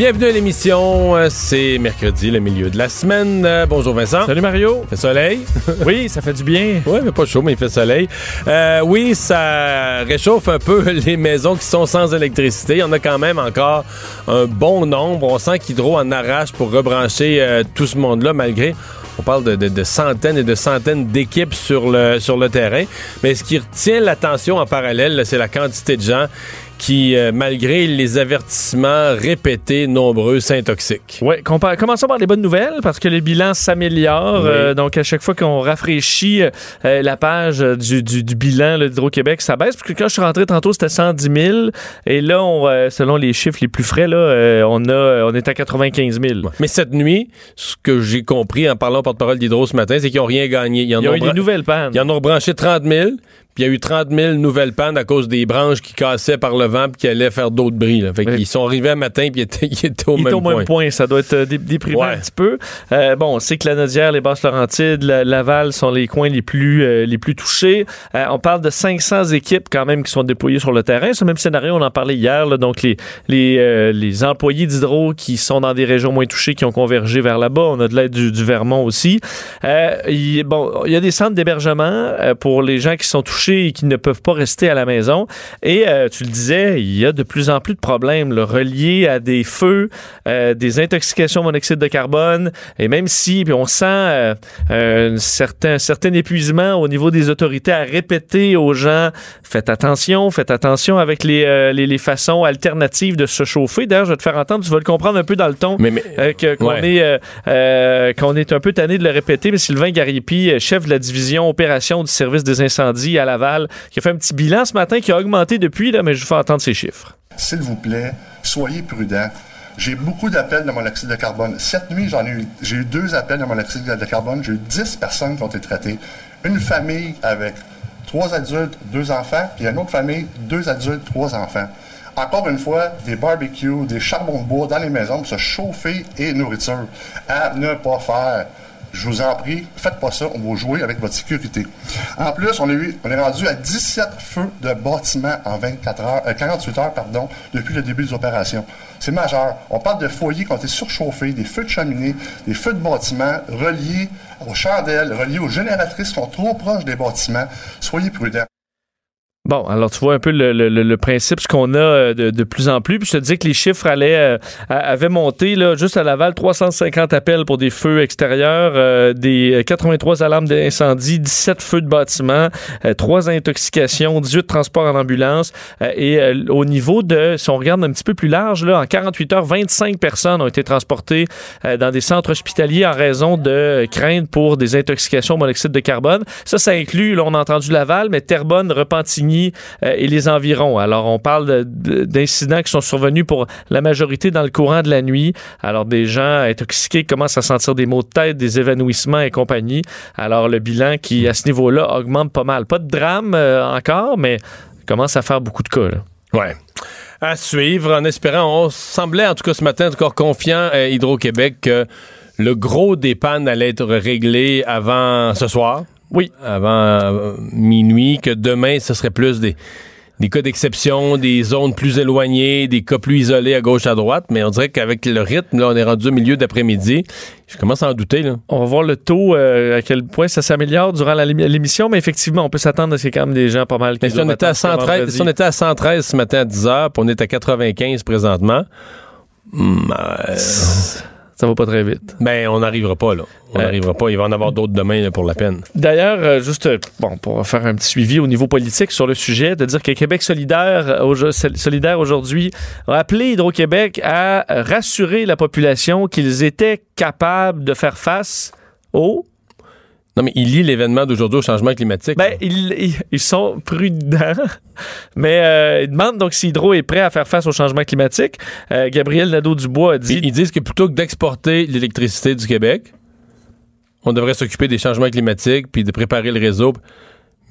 Bienvenue à l'émission. Euh, C'est mercredi, le milieu de la semaine. Euh, bonjour Vincent. Salut Mario. Il fait soleil. Oui, ça fait du bien. Oui, mais pas chaud, mais il fait soleil. Euh, oui, ça réchauffe un peu les maisons qui sont sans électricité. Il y en a quand même encore un bon nombre. On sent qu'Hydro en arrache pour rebrancher euh, tout ce monde-là, malgré. On parle de, de- de centaines et de centaines d'équipes sur le, sur le terrain. Mais ce qui retient l'attention en parallèle, c'est la quantité de gens qui, euh, malgré les avertissements répétés, nombreux, s'intoxiquent. Oui, commençons par les bonnes nouvelles parce que le bilan s'améliore. Oui. Euh, donc, à chaque fois qu'on rafraîchit euh, la page du, du- du bilan d'Hydro-Québec, ça baisse. Parce que quand je suis rentré tantôt, c'était 110 000. Et là, on, selon les chiffres les plus frais, là, on, a, on est à 95 000. Mais cette nuit, ce que j'ai compris en parlant au porte-parole d'Hydro ce matin, c'est qu'ils n'ont rien gagné. Ils en Il y a ont eu des nouvelles pannes. Ils en ont rebranché 30 000, puis il y a eu 30 000 nouvelles pannes à cause des branches qui cassaient par le vent puis qui allaient faire d'autres bris. Là. Fait Oui. qu'ils sont arrivés un matin puis ils étaient, ils étaient au Il est même au même point. Ça doit être euh, dé- déprimant Ouais. un petit peu. Euh, bon, on sait que la Nodière, les Basses-Laurentides, la- Laval sont les coins les plus, euh, les plus touchés. Euh, on parle de 500 équipes quand même qui sont déployées sur le terrain. Ce même scénario, on en parlait hier. là. donc, les, les, les employés d'Hydro qui sont dans des régions moins touchées qui ont convergé vers là-bas. On a de l'aide du, du Vermont aussi. Il, bon, il y a des centres d'hébergement pour les gens qui sont touchés et qui ne peuvent pas rester à la maison. Et euh, tu le disais, il y a de plus en plus de problèmes là, reliés à des feux, euh, des intoxications au monoxyde de carbone. Et même si puis on sent euh, un certain, certain épuisement au niveau des autorités à répéter aux gens, faites attention, faites attention avec les, les, les façons alternatives de se chauffer. D'ailleurs, je vais te faire entendre, tu vas le comprendre un peu dans le ton. Mais, qu'on Ouais. est, qu'on est un peu tanné de le répéter, mais Sylvain Gariepi, euh, chef de la division opération du service des incendies à Qui a fait un petit bilan ce matin qui a augmenté depuis, là, mais je vous fais entendre ces chiffres. S'il vous plaît, soyez prudents. J'ai beaucoup d'appels de monoxyde de carbone. Cette nuit, j'en ai eu, j'ai eu deux appels de monoxyde de carbone. J'ai eu 10 personnes qui ont été traitées. Une famille avec trois adultes, deux enfants, puis une autre famille, deux adultes, trois enfants. Encore une fois, des barbecues, des charbons de bois dans les maisons pour se chauffer et nourriture. À ne pas faire. Je vous en prie, faites pas ça, on va jouer avec votre sécurité. En plus, on, on est rendu à 17 feux de bâtiments en 24 heures, euh, 48 heures pardon, depuis le début des opérations. C'est majeur. On parle de foyers qui ont été surchauffés, des feux de cheminée, des feux de bâtiments reliés aux chandelles, reliés aux génératrices qui sont trop proches des bâtiments. Soyez prudents. Bon, alors tu vois un peu le, le- le- principe, ce qu'on a euh, de, de plus en plus. Puis je te dis que les chiffres allaient, euh, avaient monté, là, juste à Laval, 350 appels pour des feux extérieurs, euh, des 83 alarmes d'incendie, 17 feux de bâtiment, euh, 3 intoxications, 18 transports en ambulance. Euh, et euh, au niveau de, si on regarde un petit peu plus large, là, en 48 heures, 25 personnes ont été transportées euh, dans des centres hospitaliers en raison de craintes pour des intoxications au monoxyde de carbone. Ça, ça inclut, là, on a entendu Laval, mais Terrebonne, Repentigny euh, et les environs. Alors, on parle de- de- d'incidents qui sont survenus pour la majorité dans le courant de la nuit. Alors, des gens intoxiqués commencent à sentir des maux de tête, des évanouissements et compagnie. Alors, le bilan qui, à ce niveau-là, augmente pas mal. Pas de drame euh, encore, mais commence à faire beaucoup de cas. là. Ouais. À suivre, en espérant, on semblait en tout cas ce matin encore confiant à Hydro-Québec que le gros des pannes allait être réglé avant ce soir. Oui. Avant euh, minuit, que demain, ce serait plus des, des cas d'exception, des zones plus éloignées, des cas plus isolés à gauche, à droite. Mais on dirait qu'avec le rythme, là, on est rendu au milieu d'après-midi. Je commence à en douter, là. On va voir le taux, euh, à quel point ça s'améliore durant l'émission, mais effectivement, on peut s'attendre à ce qu'il y ait quand même des gens pas mal qui Mais si on, était à attendre jusqu'à 113, vendredi. si on était à 113 ce matin à 10 h, puis on est à 95 présentement, hmm, euh, Ça va pas très vite. ben, on n'arrivera pas, là. On Ouais. n'arrivera pas. Il va en avoir d'autres demain, là, pour la peine. D'ailleurs, euh, juste euh, bon, pour faire un petit suivi au niveau politique sur le sujet, de dire que Québec solidaire, euh, au- solidaire aujourd'hui a appelé Hydro-Québec à euh, rassurer la population qu'ils étaient capables de faire face au Non, mais il lie l'événement d'aujourd'hui au changement climatique. Ben, ils, ils- ils sont prudents, mais euh, ils demandent donc si Hydro est prêt à faire face au changement climatique. Euh, Gabriel Nadeau-Dubois a dit... Ils, ils disent que plutôt que d'exporter l'électricité du Québec, on devrait s'occuper des changements climatiques puis de préparer le réseau.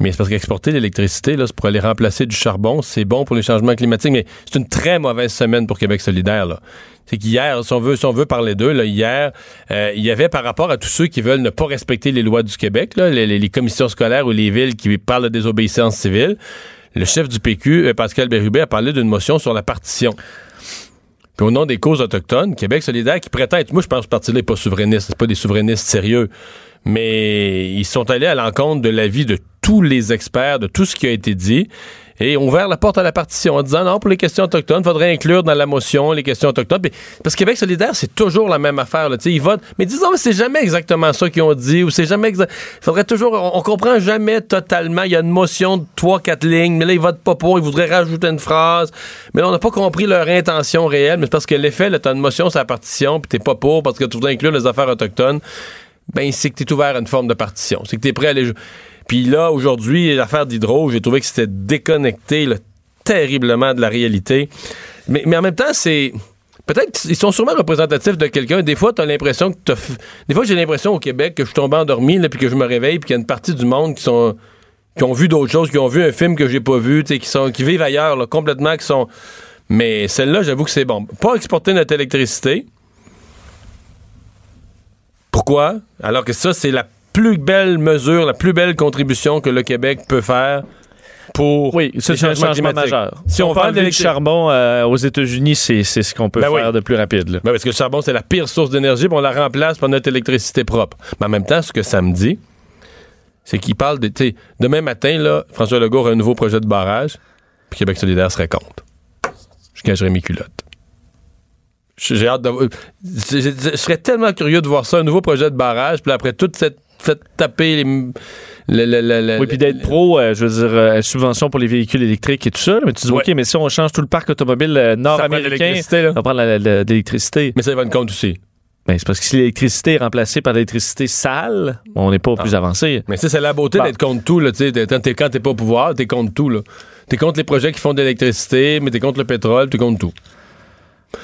Mais c'est parce qu'exporter l'électricité, là, c'est pour aller remplacer du charbon, c'est bon pour les changements climatiques, mais c'est une très mauvaise semaine pour Québec solidaire. Là. C'est qu'hier, si on veut, si on veut parler d'eux, là, hier, euh, il y avait par rapport à tous ceux qui veulent ne pas respecter les lois du Québec, là, les, commissions scolaires ou les villes qui parlent de désobéissance civile, le chef du PQ, euh, Pascal Bérubé, a parlé d'une motion sur la partition. Puis au nom des causes autochtones, Québec solidaire qui prétend être, moi je pense que ce parti-là n'est pas souverainiste, c'est pas des souverainistes sérieux, mais ils sont allés à l'encontre de l'avis de tous les experts, de tout ce qui a été dit, et ont ouvert la porte à la partition en disant non, pour les questions autochtones, il faudrait inclure dans la motion les questions autochtones. Parce que Québec solidaire, c'est toujours la même affaire. Là, ils votent, mais disons, mais c'est jamais exactement ça qu'ils ont dit, ou c'est jamais exa- faudrait toujours, on, comprend jamais totalement. Il y a une motion de 3-4 lignes, mais là, ils votent pas pour, ils voudraient rajouter une phrase. Mais là, on n'a pas compris leur intention réelle, mais parce que l'effet, là, t'as une motion sur la partition, puis t'es pas pour parce que tu voudrais inclure les affaires autochtones ben c'est que tu es ouvert à une forme de partition. C'est que tu es prêt à aller Puis là, aujourd'hui, l'affaire d'Hydro, j'ai trouvé que c'était déconnecté terriblement de la réalité. Mais, en même temps, c'est... Peut-être qu'ils sont sûrement représentatifs de quelqu'un. Des fois, tu as l'impression que t'as Des fois, j'ai l'impression au Québec que je suis tombé endormi, puis que je me réveille, puis qu'il y a une partie du monde qui sont qui ont vu d'autres choses, qui ont vu un film que j'ai pas vu, qui sont qui vivent ailleurs, complètement, qui sont... Mais celle-là, j'avoue que c'est bon. Pas exporter notre électricité, pourquoi? Alors que ça, c'est la plus belle mesure, la plus belle contribution que le Québec peut faire pour Oui, c'est un changement majeur. Si on, on parle du charbon euh, aux États-Unis, c'est c'est ce qu'on peut Ben oui. faire de plus rapide. là. Ben, parce que le charbon, c'est la pire source d'énergie, on la remplace par notre électricité propre. Mais en même temps, ce que ça me dit, c'est qu'il parle de. tu sais, Demain matin, là, François Legault aura un nouveau projet de barrage, puis Québec solidaire serait contre. Je cacherais mes culottes. J'ai hâte de. Je- je serais tellement curieux de voir ça, un nouveau projet de barrage, puis après toute cette. Fait taper les. le- le- le- le- Oui, puis d'être pro, euh, je veux dire, euh, subvention pour les véhicules électriques et tout ça. mais tu dis, Ouais. OK, mais si on change tout le parc automobile euh, nord-américain, l'électricité, là. ça prend de l'électricité. Mais ça va une compte aussi. Ben, c'est parce que si l'électricité est remplacée par l'électricité sale, on n'est pas plus avancé. Mais ça, c'est la beauté Bon. d'être contre tout. Là, tu sais. T'es- t'es- quand t'es pas au pouvoir, t'es contre tout. Là. T'es contre les projets qui font de l'électricité, mais t'es contre le pétrole, t'es contre tout.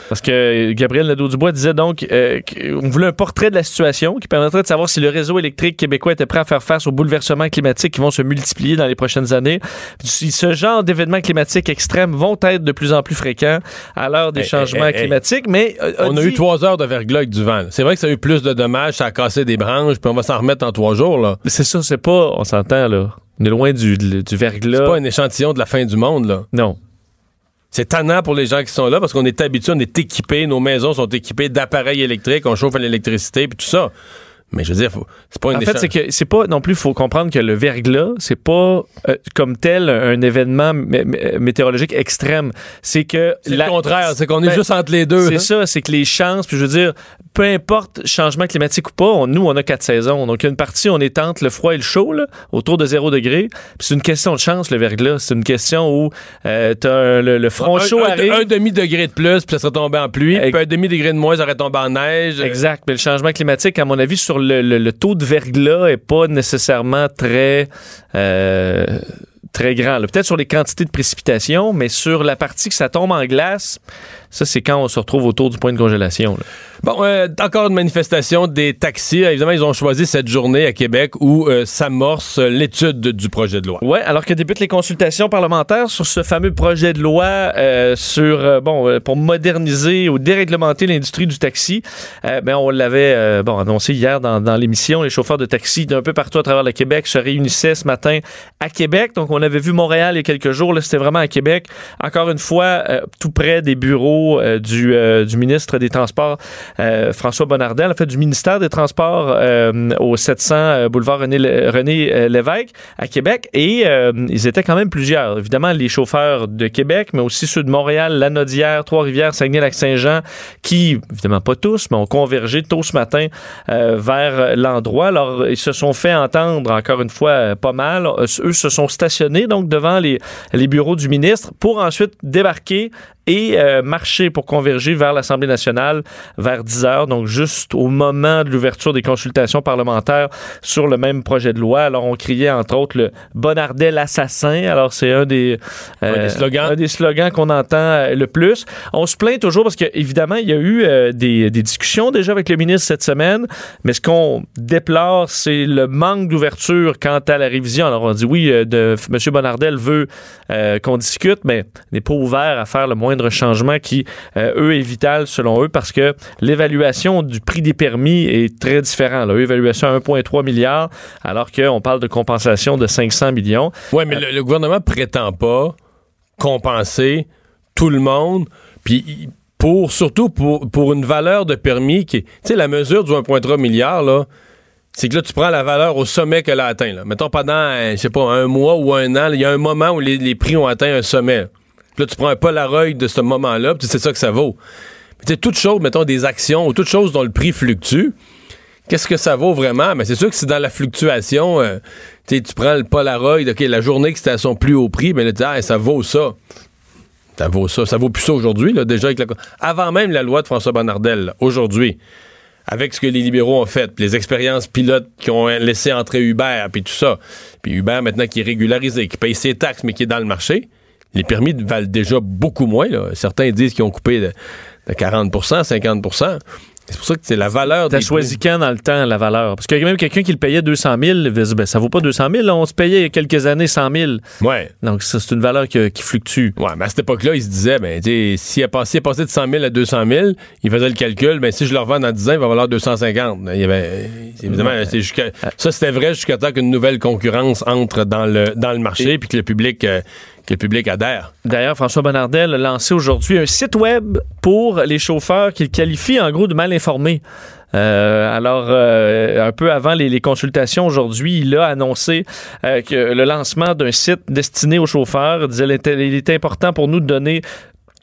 Parce que Gabriel Nadeau-Dubois disait donc euh, qu'on voulait un portrait de la situation qui permettrait de savoir si le réseau électrique québécois était prêt à faire face aux bouleversements climatiques qui vont se multiplier dans les prochaines années. Si ce genre d'événements climatiques extrêmes vont être de plus en plus fréquents à l'heure des Hey, changements hey, hey, hey. climatiques, mais euh, On a eu trois heures de verglas avec du vent. C'est vrai que ça a eu plus de dommages, ça a cassé des branches, puis on va s'en remettre en trois jours. là. C'est ça, c'est pas, on s'entend là, on est loin du, du verglas. C'est pas un échantillon de la fin du monde. là. Non. C'est tannant pour les gens qui sont là parce qu'on est habitué, on est équipé, nos maisons sont équipées d'appareils électriques, on chauffe à l'électricité, puis tout ça. Mais je veux dire, c'est pas un En fait, c'est que c'est pas non plus, il faut comprendre que le verglas, c'est pas euh, comme tel un événement mé- météorologique extrême. C'est que C'est le contraire, c'est qu'on est Ben, juste entre les deux. C'est hein. ça, c'est que les chances, puis je veux dire, peu importe changement climatique ou pas, on- nous, on a quatre saisons. Donc, une partie, on est entre le froid et le chaud, là, autour de 0 degré. Puis c'est une question de chance, le verglas. C'est une question où euh, t'as le, le front un, chaud un- arrive. un demi-degré de plus, puis ça serait tombé en pluie. Puis un demi-degré de moins, ça aurait tombé en neige. Exact. Mais le changement climatique, à mon avis, sur le, taux de verglas est pas nécessairement très euh, très grand. Peut-être sur les quantités de précipitations, mais sur la partie que ça tombe en glace, ça, c'est quand on se retrouve autour du point de congélation. là. Bon, euh, encore une manifestation des taxis. Évidemment, ils ont choisi cette journée à Québec où euh, s'amorce l'étude du projet de loi. Ouais, alors que débutent les consultations parlementaires sur ce fameux projet de loi euh, sur euh, bon euh, pour moderniser ou déréglementer l'industrie du taxi. Euh, ben on l'avait euh, bon annoncé hier dans, dans l'émission. Les chauffeurs de taxi d'un peu partout à travers le Québec se réunissaient ce matin à Québec. Donc on avait vu Montréal il y a quelques jours. Là, c'était vraiment à Québec. Encore une fois, euh, tout près des bureaux euh, du euh, du ministre des Transports euh, François Bonnardel, en fait du ministère des Transports au 700 euh, boulevard René, Lévesque à Québec et ils étaient quand même plusieurs. Évidemment, les chauffeurs de Québec, mais aussi ceux de Montréal, Lanaudière, Trois-Rivières, Saguenay-Lac-Saint-Jean, qui, évidemment pas tous, mais ont convergé tôt ce matin vers l'endroit. Alors, ils se sont fait entendre, encore une fois, pas mal. Eux se sont stationnés donc devant les bureaux du ministre pour ensuite débarquer et euh, marcher pour converger vers l'Assemblée nationale vers 10 heures, donc juste au moment de l'ouverture des consultations parlementaires sur le même projet de loi. Alors, on criait entre autres le Bonardel assassin. Alors, c'est un des, des slogans. un des slogans qu'on entend euh, le plus. On se plaint toujours parce qu'évidemment, il y a eu euh, des, des discussions déjà avec le ministre cette semaine, mais ce qu'on déplore, c'est le manque d'ouverture quant à la révision. Alors, on dit oui, euh, de, M. Bonardel veut euh, qu'on discute, mais n'est pas ouvert à faire le moindre changement qui, euh, eux, est vital selon eux parce que l'évaluation du prix des permis est très différente. Là. Évaluation à 1,3 milliard alors qu'on parle de compensation de 500 millions. Ouais, mais le, le gouvernement prétend pas compenser tout le monde, puis pour surtout pour, pour une valeur de permis qui est, tu sais, la mesure du 1,3 milliard là. C'est que là, tu prends la valeur au sommet qu'elle a atteint. Là. Mettons, pendant, euh, je sais pas, un mois ou un an, il y a un moment où les, les prix ont atteint un sommet. Puis là, tu prends un Polaroid de ce moment-là, puis c'est ça que ça vaut. Mais tu sais, toute chose, mettons, des actions ou toute chose dont le prix fluctue, qu'est-ce que ça vaut vraiment? Mais c'est sûr que c'est dans la fluctuation. euh, tu prends le Polaroid, OK, la journée que c'était à son plus haut prix, mais là, tu ah, ça vaut ça. Ça vaut ça. Ça vaut plus ça aujourd'hui, là, déjà. Avec la... Avant même la loi de François Bonnardel, aujourd'hui, avec ce que les libéraux ont fait, puis les expériences pilotes qui ont laissé entrer Uber, puis tout ça. Puis Uber, maintenant, qui est régularisé, qui paye ses taxes, mais qui est dans le marché, les permis valent déjà beaucoup moins. Là. Certains disent qu'ils ont coupé de, de 40% 50% C'est pour ça que c'est la valeur T'as choisi quand dans le temps la valeur? Parce qu'il y a même quelqu'un qui le payait 200 000, il dit, ben, ça vaut pas 200 000, là, on se payait il y a quelques années 100 000. prix. Ouais. Donc c'est une valeur que- qui fluctue. Ouais, mais à cette époque-là, ils se disaient, ben, s'il est passé, passé de 100 000 à 200 000, ils faisaient le calcul, ben, si je le revends dans 10 ans, il va valoir 250. Il y avait, évidemment, c'est jusqu'à- ça, c'était vrai jusqu'à temps qu'une nouvelle concurrence entre dans le, dans le marché, puis que le public, euh, que public adhère. D'ailleurs, François Bonnardel a lancé aujourd'hui un site web pour les chauffeurs qu'il qualifie en gros de mal informés. Euh, alors, euh, un peu avant les, consultations aujourd'hui, il a annoncé euh, que le lancement d'un site destiné aux chauffeurs il disait il était important pour nous de donner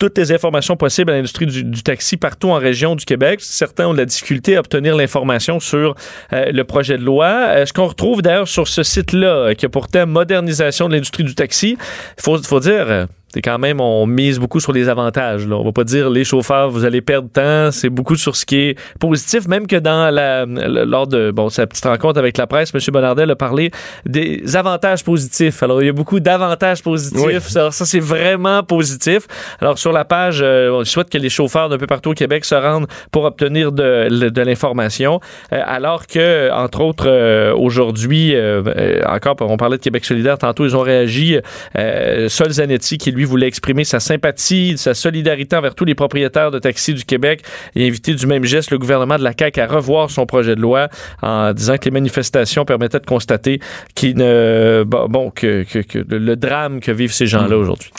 toutes les informations possibles à l'industrie du, taxi partout en région du Québec. Certains ont de la difficulté à obtenir l'information sur euh, le projet de loi. Euh, ce qu'on retrouve d'ailleurs sur ce site-là, euh, qui a pour thème modernisation de l'industrie du taxi, il faut dire... c'est quand même, on mise beaucoup sur les avantages. Là. On va pas dire les chauffeurs, vous allez perdre temps. C'est beaucoup sur ce qui est positif, même que dans la, lors de bon, sa petite rencontre avec la presse, M. Bonnardel a parlé des avantages positifs. Alors, il y a beaucoup d'avantages positifs. Oui. Alors, ça, c'est vraiment positif. Alors, sur la page, euh, on souhaite que les chauffeurs d'un peu partout au Québec se rendent pour obtenir de, de l'information. Euh, alors que, entre autres, euh, aujourd'hui, euh, euh, encore, on parlait de Québec solidaire, tantôt, ils ont réagi. Euh, Sol Zanetti, qui lui voulait exprimer sa sympathie, sa solidarité envers tous les propriétaires de taxis du Québec et inviter du même geste le gouvernement de la CAQ à revoir son projet de loi en disant que les manifestations permettaient de constater qu'il ne, bon, que, que- que le, le drame que vivent ces gens-là aujourd'hui.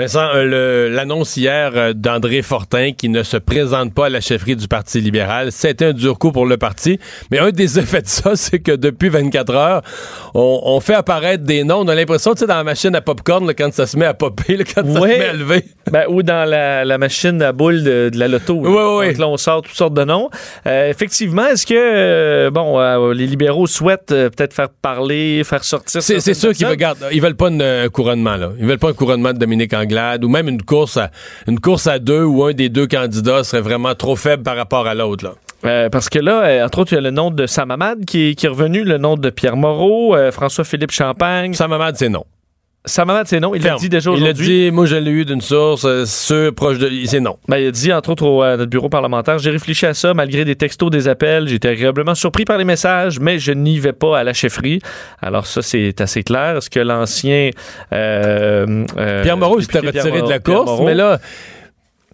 Vincent, euh, l'annonce hier euh, d'André Fortin qui ne se présente pas à la chefferie du Parti libéral, c'était un dur coup pour le parti. Mais un des effets de ça, c'est que depuis 24 heures, on, on fait apparaître des noms. On a l'impression, tu sais, dans la machine à popcorn, là, quand ça se met à popper, là, quand ça se met à lever. Ben, ou dans la, la machine à boules de, de la loto. là. Donc là, on sort toutes sortes de noms. Euh, effectivement, est-ce que bon, les libéraux souhaitent peut-être faire parler, faire sortir C'est sûr qu'ils veulent, ils veulent pas une- un couronnement, là. Ils veulent pas un couronnement de Dominique Ou même une course à, une course à deux où un des deux candidats serait vraiment trop faible par rapport à l'autre, là. Euh, parce que là, euh, entre autres, il y a le nom de Sam Hamad qui est, qui est revenu, le nom de Pierre Moreau, euh, François-Philippe Champagne. Sam Hamad, c'est non. Hamad, c'est non. Il l'a dit déjà Il l'a aujourd'hui. dit, moi je l'ai eu d'une source euh, sûre, proche de. C'est non. Ben, il a dit, entre autres, au, à notre bureau parlementaire, j'ai réfléchi à ça, malgré des textos, des appels. J'étais agréablement surpris par les messages, mais je n'y vais pas à la chefferie. Alors, ça, c'est assez clair. Est-ce que l'ancien. euh, euh, Pierre Moreau s'était retiré de la Moreau- course, Moreau, mais là,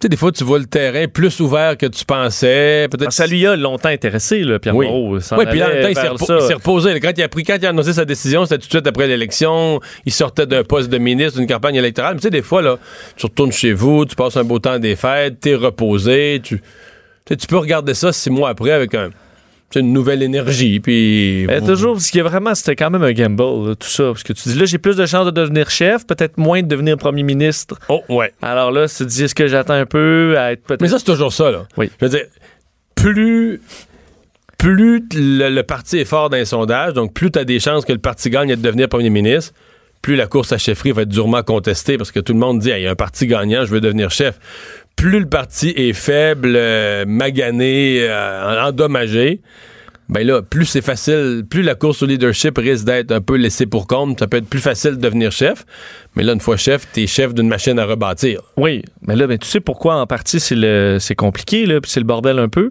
sais, des fois, tu vois le terrain plus ouvert que tu pensais. Peut-être. Ça lui a longtemps intéressé, là, Pierre Oui. Moreau. Oui, puis là, temps, il s'est vers repo- ça. il s'est reposé. Quand il, a pris, quand il a annoncé sa décision, c'était tout de suite après l'élection. Il sortait d'un poste de ministre, d'une campagne électorale. Mais tu sais, des fois, là, tu retournes chez vous, tu passes un beau temps des fêtes, t'es reposé. Tu, tu tu peux regarder ça six mois après avec un, tu une nouvelle énergie. Puis. Toujours, parce qu'il y a vraiment, c'était quand même un gamble, là, tout ça. Parce que tu dis, là, j'ai plus de chances de devenir chef, peut-être moins de devenir premier ministre. Oh, ouais. Alors là, tu te dis, est-ce que j'attends un peu à être peut-être. Mais ça, c'est toujours ça, là. Oui. Je veux dire, plus, plus le, le parti est fort dans les sondages, donc plus tu as des chances que le parti gagne de devenir premier ministre, plus la course à chefferie va être durement contestée parce que tout le monde dit, il y a un parti gagnant, je veux devenir chef. Plus le parti est faible, euh, magané, euh, endommagé, ben là, plus c'est facile, plus la course au leadership risque d'être un peu laissée pour compte, ça peut être plus facile de devenir chef. Mais là, une fois chef, t'es chef d'une machine à rebâtir. Oui, mais là, ben, tu sais pourquoi en partie c'est le c'est compliqué, là, puis c'est le bordel un peu?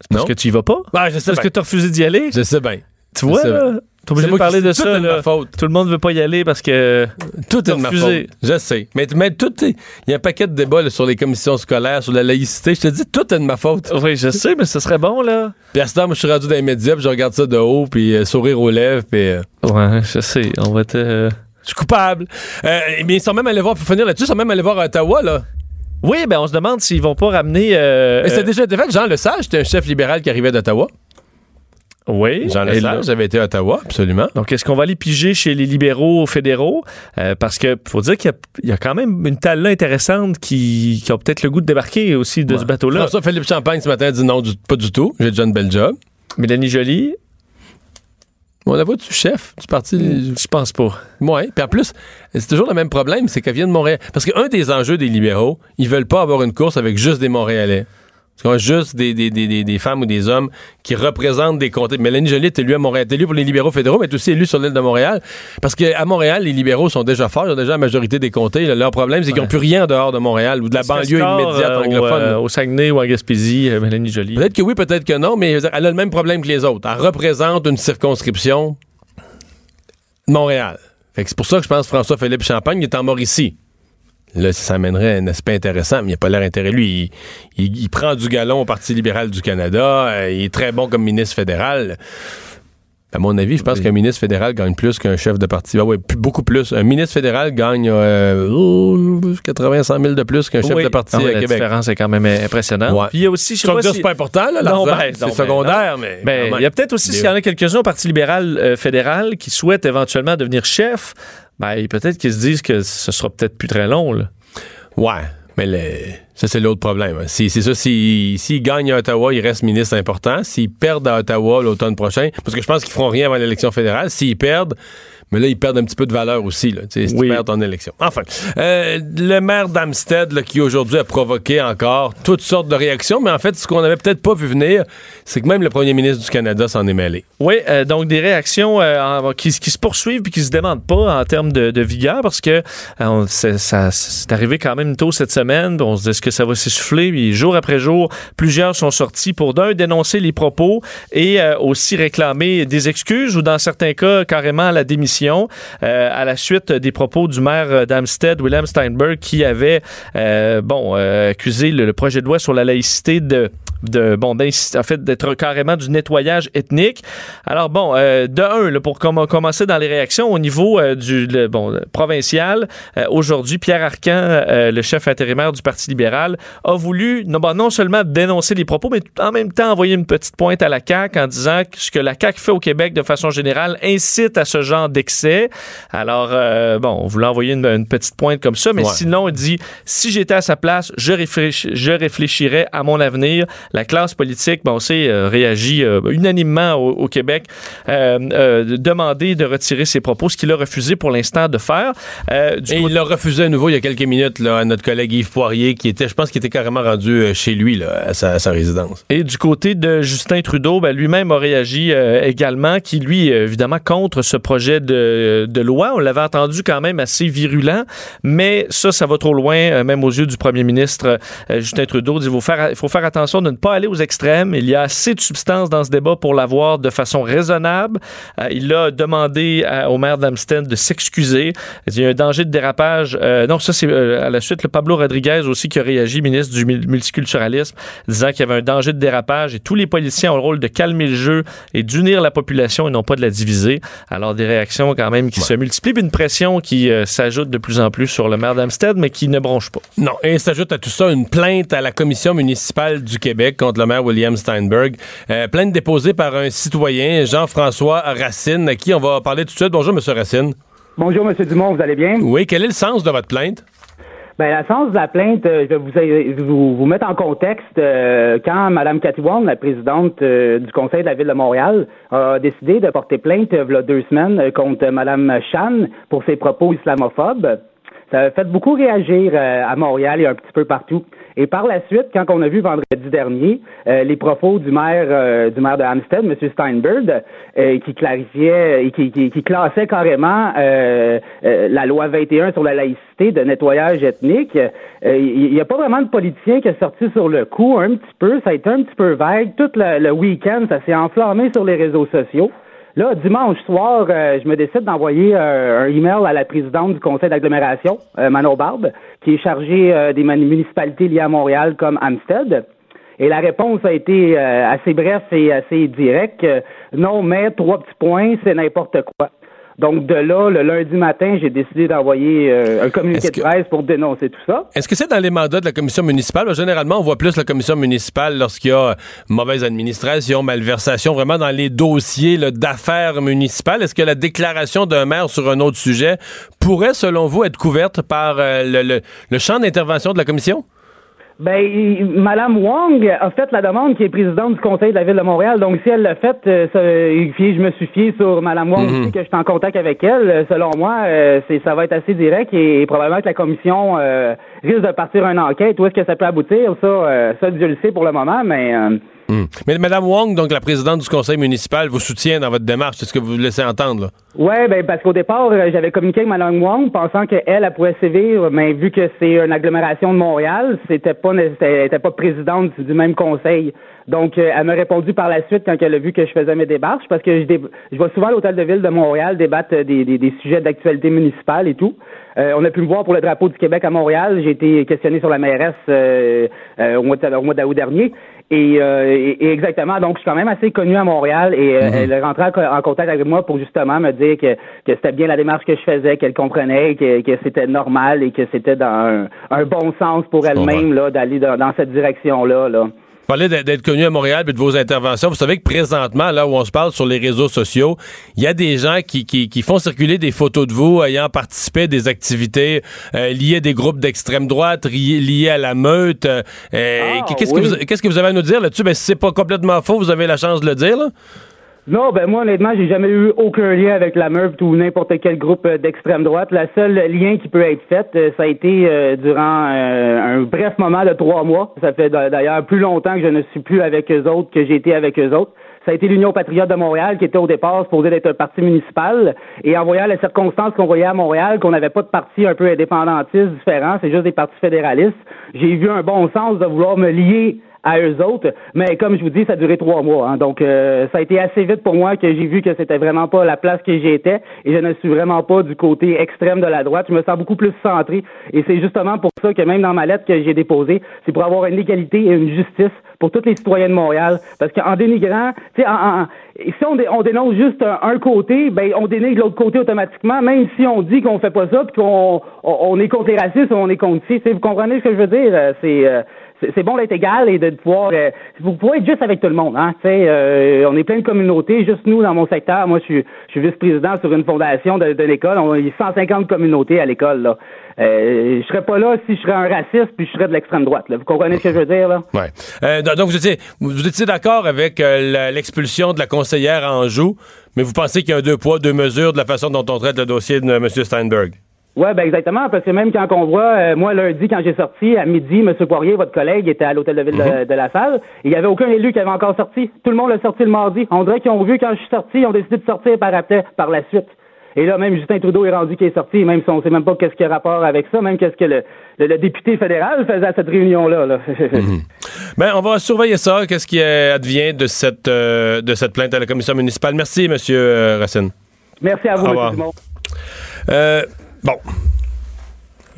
C'est parce Non. que tu y vas pas? Ah, je sais parce que t'as refusé d'y aller? Je sais bien. Tu vois, là? T'es obligé C'est de parler de tout ça, est là. ma faute. Tout le monde veut pas y aller parce que... Tout est de ma faute. Je sais. Mais, mais tout est. Il y a un paquet de débats là, sur les commissions scolaires, sur la laïcité. Je te dis, tout est de ma faute. Oui, je sais, mais ce serait bon, là. Puis à ce temps, moi, je suis rendu dans les médias, puis je regarde ça de haut, puis euh, sourire aux lèvres, puis euh, Ouais, je sais. On va te... je suis coupable. Euh, mais ils sont même allés voir, pour finir là-dessus, ils sont même allés voir à Ottawa, là. Oui, ben on se demande s'ils vont pas ramener... euh, Mais euh, c'était déjà été fait. Jean Lesage, c'était un chef libéral qui arrivait d'Ottawa. Oui. Jean Lesage avait été à Ottawa, absolument. Donc, est-ce qu'on va aller piger chez les libéraux fédéraux? Euh, parce que faut dire qu'il y a- il y, a quand même une talle intéressante qui, qui a peut-être le goût de débarquer aussi de Ouais. ce bateau-là. François-Philippe Champagne, ce matin, a dit non, du- pas du tout. J'ai déjà une belle job. Mélanie Joly, On la voit du chef du parti. je pense pas. Oui, puis en plus, c'est toujours le même problème, c'est qu'elle vient de Montréal. Parce qu'un des enjeux des libéraux, ils veulent pas avoir une course avec juste des Montréalais. Ont juste des, des, des, des, des femmes ou des hommes qui représentent des comtés. Mélanie Joly est élue à Montréal, elle est élue pour les libéraux fédéraux, mais est aussi élue sur l'île de Montréal. Parce qu'à Montréal, les libéraux sont déjà forts, ils ont déjà la majorité des comtés. Leur problème, c'est qu'ils n'ont plus rien en dehors de Montréal ou de la banlieue immédiate euh, anglophone. Au, euh, au Saguenay ou en Gaspésie, euh, Mélanie Joly? Peut-être que oui, peut-être que non, mais elle a le même problème que les autres. Elle représente une circonscription de Montréal. Fait que c'est pour ça que je pense que François-Philippe Champagne est en Mauricie. Là, ça amènerait un aspect intéressant, mais il n'a pas l'air intérêt. Lui, il, il- il prend du galon au Parti libéral du Canada. euh, il est très bon comme ministre fédéral. À mon avis, je pense qu'un ministre fédéral gagne plus qu'un chef de parti. Ah ouais, plus- beaucoup plus. Un ministre fédéral gagne euh, oh, 80, 100 000 de plus qu'un chef Oui. de parti Ah oui, à la Québec. différence est quand même impressionnante. Ouais. Puis il y a aussi, je sais pas si- c'est pas important, là, Non, ben, c'est non, ben, secondaire, mais... Ben, il y a peut-être aussi, s'il y en a quelques-uns au Parti libéral euh, fédéral qui souhaitent éventuellement devenir chef, ben, peut-être qu'ils se disent que ce sera peut-être plus très long. Là. Ouais, mais le- ça, c'est l'autre problème. Si- C'est ça, s'ils gagnent à Ottawa, ils restent ministres importants. S'ils perdent à Ottawa l'automne prochain, parce que je pense qu'ils feront rien avant l'élection fédérale, s'ils perdent, mais là, ils perdent un petit peu de valeur aussi, là, si Oui. tu perds ton élection. Enfin, euh, le maire d'Amstead, qui aujourd'hui a provoqué encore toutes sortes de réactions, mais en fait, ce qu'on avait peut-être pas vu venir, c'est que même le premier ministre du Canada s'en est mêlé. Oui, euh, donc des réactions euh, qui, qui se poursuivent puis qui se demandent pas en termes de, de vigueur parce que c'est ça- c'est arrivé quand même tôt cette semaine. On se dit est-ce que ça va s'essouffler? Puis jour après jour, plusieurs sont sortis pour d'un dénoncer les propos et aussi réclamer des excuses ou dans certains cas carrément la démission euh, à la suite des propos du maire d'Amstead, William Steinberg, qui avait euh, bon euh, accusé le, le projet de loi sur la laïcité de de bon d'insister- en fait d'être carrément du nettoyage ethnique. Alors bon, euh, de un là, pour com- commencer dans les réactions au niveau euh, du le- bon le provincial, euh, aujourd'hui Pierre Arcan, euh, le chef intérimaire du Parti libéral, a voulu non, bon, non seulement dénoncer les propos, mais en même temps envoyer une petite pointe à la CAQ en disant que ce que la CAQ fait au Québec de façon générale incite à ce genre d'excès. Alors euh, bon, on voulait envoyer une, une petite pointe comme ça, mais Ouais. sinon il dit si j'étais à sa place, je, réfléch- je réfléchirais à mon avenir. La classe politique, bon, on sait, euh, réagit euh, unanimement au, au Québec, euh, de demander de retirer ses propos, ce qu'il a refusé pour l'instant de faire. Du Et il l'a refusé à nouveau il y a quelques minutes là, à notre collègue Yves Poirier, qui était, je pense qu'il était carrément rendu chez lui, là, à sa, à sa résidence. Et du côté de Justin Trudeau, ben, lui-même a réagi également, qui lui, évidemment, contre ce projet de, de loi. On l'avait entendu quand même assez virulent, mais ça, ça va trop loin, même aux yeux du premier ministre Justin Trudeau. Il faut faire, faut faire attention de ne pas aller aux extrêmes. Il y a assez de substance dans ce débat pour l'avoir de façon raisonnable. Euh, il a demandé à- au maire d'Amstead de s'excuser. Il y a un danger de dérapage. Euh, non, ça, c'est euh, à la suite le Pablo Rodriguez aussi qui a réagi, ministre du mul- multiculturalisme, disant qu'il y avait un danger de dérapage et tous les politiciens ont le rôle de calmer le jeu et d'unir la population et non pas de la diviser. Alors, des réactions quand même qui se multiplient, puis une pression qui euh, s'ajoute de plus en plus sur le maire d'Amstead, mais qui ne bronche pas. Non, et s'ajoute à tout ça une plainte à la commission municipale du Québec contre le maire William Steinberg. Euh, plainte déposée par un citoyen, Jean-François Racine, à qui on va parler tout de suite. Bonjour, Monsieur Racine. Bonjour, M. Dumont, vous allez bien? Oui, quel est le sens de votre plainte? Ben, la sens de la plainte, euh, je vais vous, vous, vous mettre en contexte. euh, quand Mme Cathy Wong, la présidente euh, du Conseil de la Ville de Montréal, a décidé de porter plainte euh, il y a deux semaines euh, contre Mme Chan pour ses propos islamophobes, ça a fait beaucoup réagir euh, à Montréal et un petit peu partout. Et par la suite, quand on a vu vendredi dernier euh, les propos du maire euh, du maire de Hampstead, M. Steinberg, euh, qui clarifiait et qui, qui, qui classait carrément euh, euh, la loi 21 sur la laïcité de nettoyage ethnique, euh, il n'y a pas vraiment de politicien qui est sorti sur le coup un petit peu. Ça a été un petit peu vague. Tout le, le week-end, ça s'est enflammé sur les réseaux sociaux. Là, dimanche soir, euh, je me décide d'envoyer euh, un email à la présidente du conseil d'agglomération, euh, Manon Barbe, qui est chargée euh, des municipalités liées à Montréal comme Amstead. Et la réponse a été euh, assez bref et assez directe. Non, mais trois petits points, c'est n'importe quoi. Donc de là, le lundi matin, j'ai décidé d'envoyer euh, un communiqué de presse pour dénoncer tout ça. Est-ce que c'est dans les mandats de la commission municipale? Généralement, on voit plus la commission municipale lorsqu'il y a euh, mauvaise administration, malversation, vraiment dans les dossiers d'affaires municipales. Est-ce que la déclaration d'un maire sur un autre sujet pourrait, selon vous, être couverte par euh, le, le- le champ d'intervention de la commission? Ben, Madame Wong a fait la demande qui est présidente du Conseil de la Ville de Montréal. Donc, si elle l'a fait, euh, ça, je me suis fié sur Madame Wong aussi, que je suis en contact avec elle. Euh, Selon moi, euh, c'est, ça va être assez direct et, et probablement que la commission euh, risque de partir une enquête. Où est-ce que ça peut aboutir? Ça, euh, ça, Dieu le sait pour le moment, mais... euh, Mais Mme Wong, donc la présidente du conseil municipal, vous soutient dans votre démarche. C'est ce que vous laissez entendre, là? Ouais, ben parce qu'au départ, euh, j'avais communiqué avec Mme Wong pensant qu'elle, elle pouvait sévir, mais vu que c'est une agglomération de Montréal, c'était pas elle était pas présidente du même conseil. Donc, euh, elle m'a répondu par la suite quand elle a vu que je faisais mes démarches, parce que je, dé- je vais souvent à l'hôtel de ville de Montréal débattre euh, des, des, des sujets d'actualité municipale et tout. Euh, on a pu me voir pour le drapeau du Québec à Montréal. J'ai été questionné sur la mairesse euh, euh, au mois de- au mois d'août dernier. Et, euh, et- et exactement, donc je suis quand même assez connu à Montréal et euh, elle est rentrée en, co- en contact avec moi pour justement me dire que, que c'était bien la démarche que je faisais, qu'elle comprenait, que, que c'était normal et que c'était dans un, un bon sens pour elle-même là d'aller dans, dans cette direction-là. Là. Vous parlez d'être connu à Montréal et de vos interventions. Vous savez que présentement, là où on se parle sur les réseaux sociaux, il y a des gens qui, qui, qui font circuler des photos de vous ayant participé à des activités euh, liées à des groupes d'extrême droite, liées, à la meute. euh, euh, Ah, Qu'est-ce oui. que vous qu'est-ce que vous avez à nous dire là-dessus? Ben, si c'est pas complètement faux, vous avez la chance de le dire. Là? Non, ben moi honnêtement, j'ai jamais eu aucun lien avec la meurtre ou n'importe quel groupe euh, d'extrême droite. Le seul lien qui peut être fait, euh, ça a été euh, durant euh, un bref moment de trois mois. Ça fait d'a- d'ailleurs plus longtemps que je ne suis plus avec eux autres que j'ai été avec eux autres. Ça a été l'Union patriote de Montréal qui était au départ supposé d'être un parti municipal. Et en voyant les circonstances qu'on voyait à Montréal, qu'on n'avait pas de parti un peu indépendantiste différent, c'est juste des partis fédéralistes, j'ai vu un bon sens de vouloir me lier à eux autres. Mais comme je vous dis, ça a duré trois mois. hein. donc, euh, ça a été assez vite pour moi que j'ai vu que c'était vraiment pas la place que j'étais et je ne suis vraiment pas du côté extrême de la droite. Je me sens beaucoup plus centré et c'est justement pour ça que même dans ma lettre que j'ai déposée, c'est pour avoir une égalité et une justice pour tous les citoyens de Montréal. Parce qu'en dénigrant, tu sais, en- en- si on, on dénonce juste un, côté, ben on dénigre l'autre côté automatiquement, même si on dit qu'on fait pas ça, puis qu'on on, est contre les racistes, on est contre ci. Tu Vous comprenez ce que je veux dire? Euh, C'est euh, c'est bon d'être égal et de pouvoir euh, vous pouvez être juste avec tout le monde hein euh, on est plein de communautés juste nous dans mon secteur moi je suis vice-président sur une fondation de, l'école on a 150 communautés à l'école là euh, je serais pas là si je serais un raciste puis je serais de l'extrême droite vous comprenez ce que je veux dire là? Euh, do- donc, vous étiez, vous d'accord avec l'expulsion de la conseillère Anjou, mais vous pensez qu'il y a un deux poids, deux mesures de la façon dont on traite le dossier de M. Steinberg? Ouais, ben exactement, parce que même quand on voit, euh, moi lundi quand j'ai sorti à midi, M. Poirier, votre collègue, était à l'hôtel de ville de, de la salle, il y avait aucun élu qui avait encore sorti. Tout le monde l'a sorti le mardi. On dirait qu'ils ont vu quand je suis sorti, ils ont décidé de sortir par après, par la suite. Et là, même Justin Trudeau est rendu qui est sorti, même si on sait même pas qu'est-ce qui a rapport avec ça, même qu'est-ce que le, le, le député fédéral faisait à cette réunion-là. Là. Ben, on va surveiller ça. Qu'est-ce qui euh, advient de cette, euh, de cette plainte à la commission municipale? Merci, M. Racine. Merci à vous, M. Dumont. Euh, bon.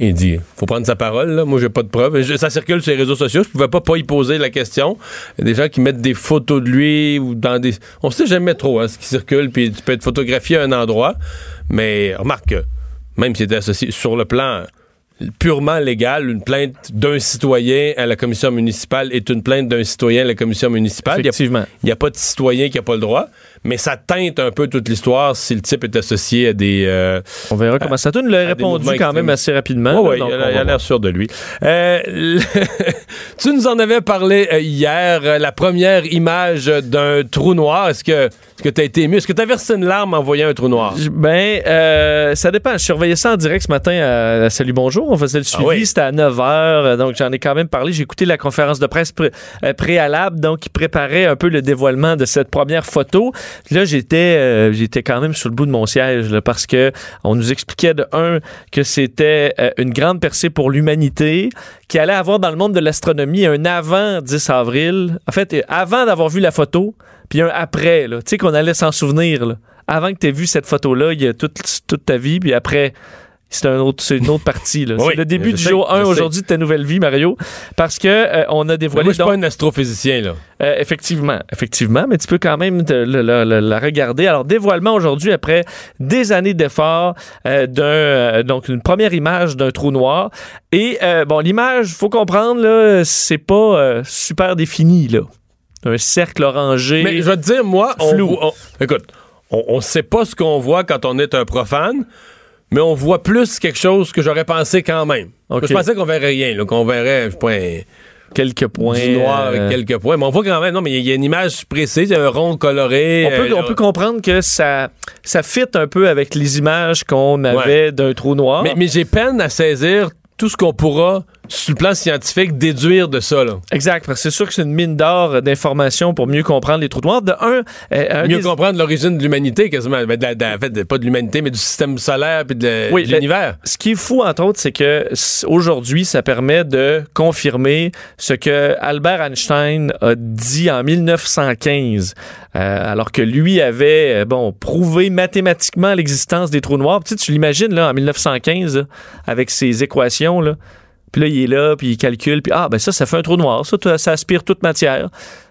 Il dit, faut prendre sa parole. Là. Moi, j'ai pas de preuves. Je- ça circule sur les réseaux sociaux. Je pouvais pas pas y poser la question. Il y a des gens qui mettent des photos de lui ou dans des. On sait jamais trop hein, ce qui circule. Puis tu peux être photographié à un endroit, mais remarque que même s'il était associé sur le plan purement légal, une plainte d'un citoyen à la commission municipale est une plainte d'un citoyen à la commission municipale. A- Effectivement. il n'y a pas de citoyen qui n'a pas le droit. Mais ça teinte un peu toute l'histoire si le type est associé à des. euh, On verra comment ça tourne. Il a répondu quand même assez rapidement. Donc il a, l'air sûr de lui. Euh, le- tu nous en avais parlé euh, hier, la première image d'un trou noir. Est-ce que est-ce que tu as été ému? Est-ce que tu as versé une larme en voyant un trou noir? Ben, euh, ça dépend. Je surveillais ça en direct ce matin à, à Salut Bonjour. On faisait le suivi. oui. C'était à 9 h. Donc, j'en ai quand même parlé. J'ai écouté la conférence de presse pré- euh, préalable. Donc, qui préparait un peu le dévoilement de cette première photo. Là, j'étais euh, j'étais quand même sur le bout de mon siège là, parce que on nous expliquait de un que c'était euh, une grande percée pour l'humanité qui allait avoir dans le monde de l'astronomie un avant 10 avril. En fait, euh, avant d'avoir vu la photo, puis un après. là. Tu sais qu'on allait s'en souvenir. là. Avant que tu aies vu cette photo-là, il y a toute, toute ta vie, puis après, c'est un autre, c'est une autre partie. là. Oui, c'est le début du sais, jour 1 je sais. aujourd'hui de ta nouvelle vie, Mario, parce que euh, on a dévoilé Moi, je suis donc- pas un astrophysicien, là. euh, effectivement, effectivement, mais tu peux quand même te- le- le- le- la regarder. Alors, dévoilement aujourd'hui après des années d'efforts euh, d'un euh, donc une première image d'un trou noir. Et euh, bon, l'image, faut comprendre là, c'est pas euh, super défini là. Un cercle orangé. Mais je vais te dire, moi, on, Flou. voit- on- écoute, on, on sait pas ce qu'on voit quand on est un profane, mais on voit plus quelque chose que j'aurais pensé quand même. Je pensais qu'on verrait rien, qu'on verrait quelques points. du noir euh, quelques points. Mais on voit quand même, non, mais il y a une image précise, il y a un rond coloré. On peut, euh, on peut comprendre que ça, ça fit un peu avec les images qu'on avait d'un trou noir. mais, mais j'ai peine à saisir tout ce qu'on pourra, sur le plan scientifique, déduire de ça. Là. Exact, parce que c'est sûr que c'est une mine d'or d'informations pour mieux comprendre les trous noirs. De un, euh, un Mieux des- comprendre l'origine de l'humanité, quasiment. Ben, de la- de la- en fait, pas de l'humanité, mais du système solaire puis de, Oui, de l'univers. Ce qui est fou, entre autres, c'est que aujourd'hui, ça permet de confirmer ce que Albert Einstein a dit en 1915, euh, alors que lui avait, euh, bon, prouvé mathématiquement l'existence des trous noirs. Tu, sais, tu l'imagines, là, en 1915, là, avec ses équations, là. Puis là, il est là, puis il calcule, puis ah, ben ça, ça fait un trou noir. Ça, ça aspire toute matière.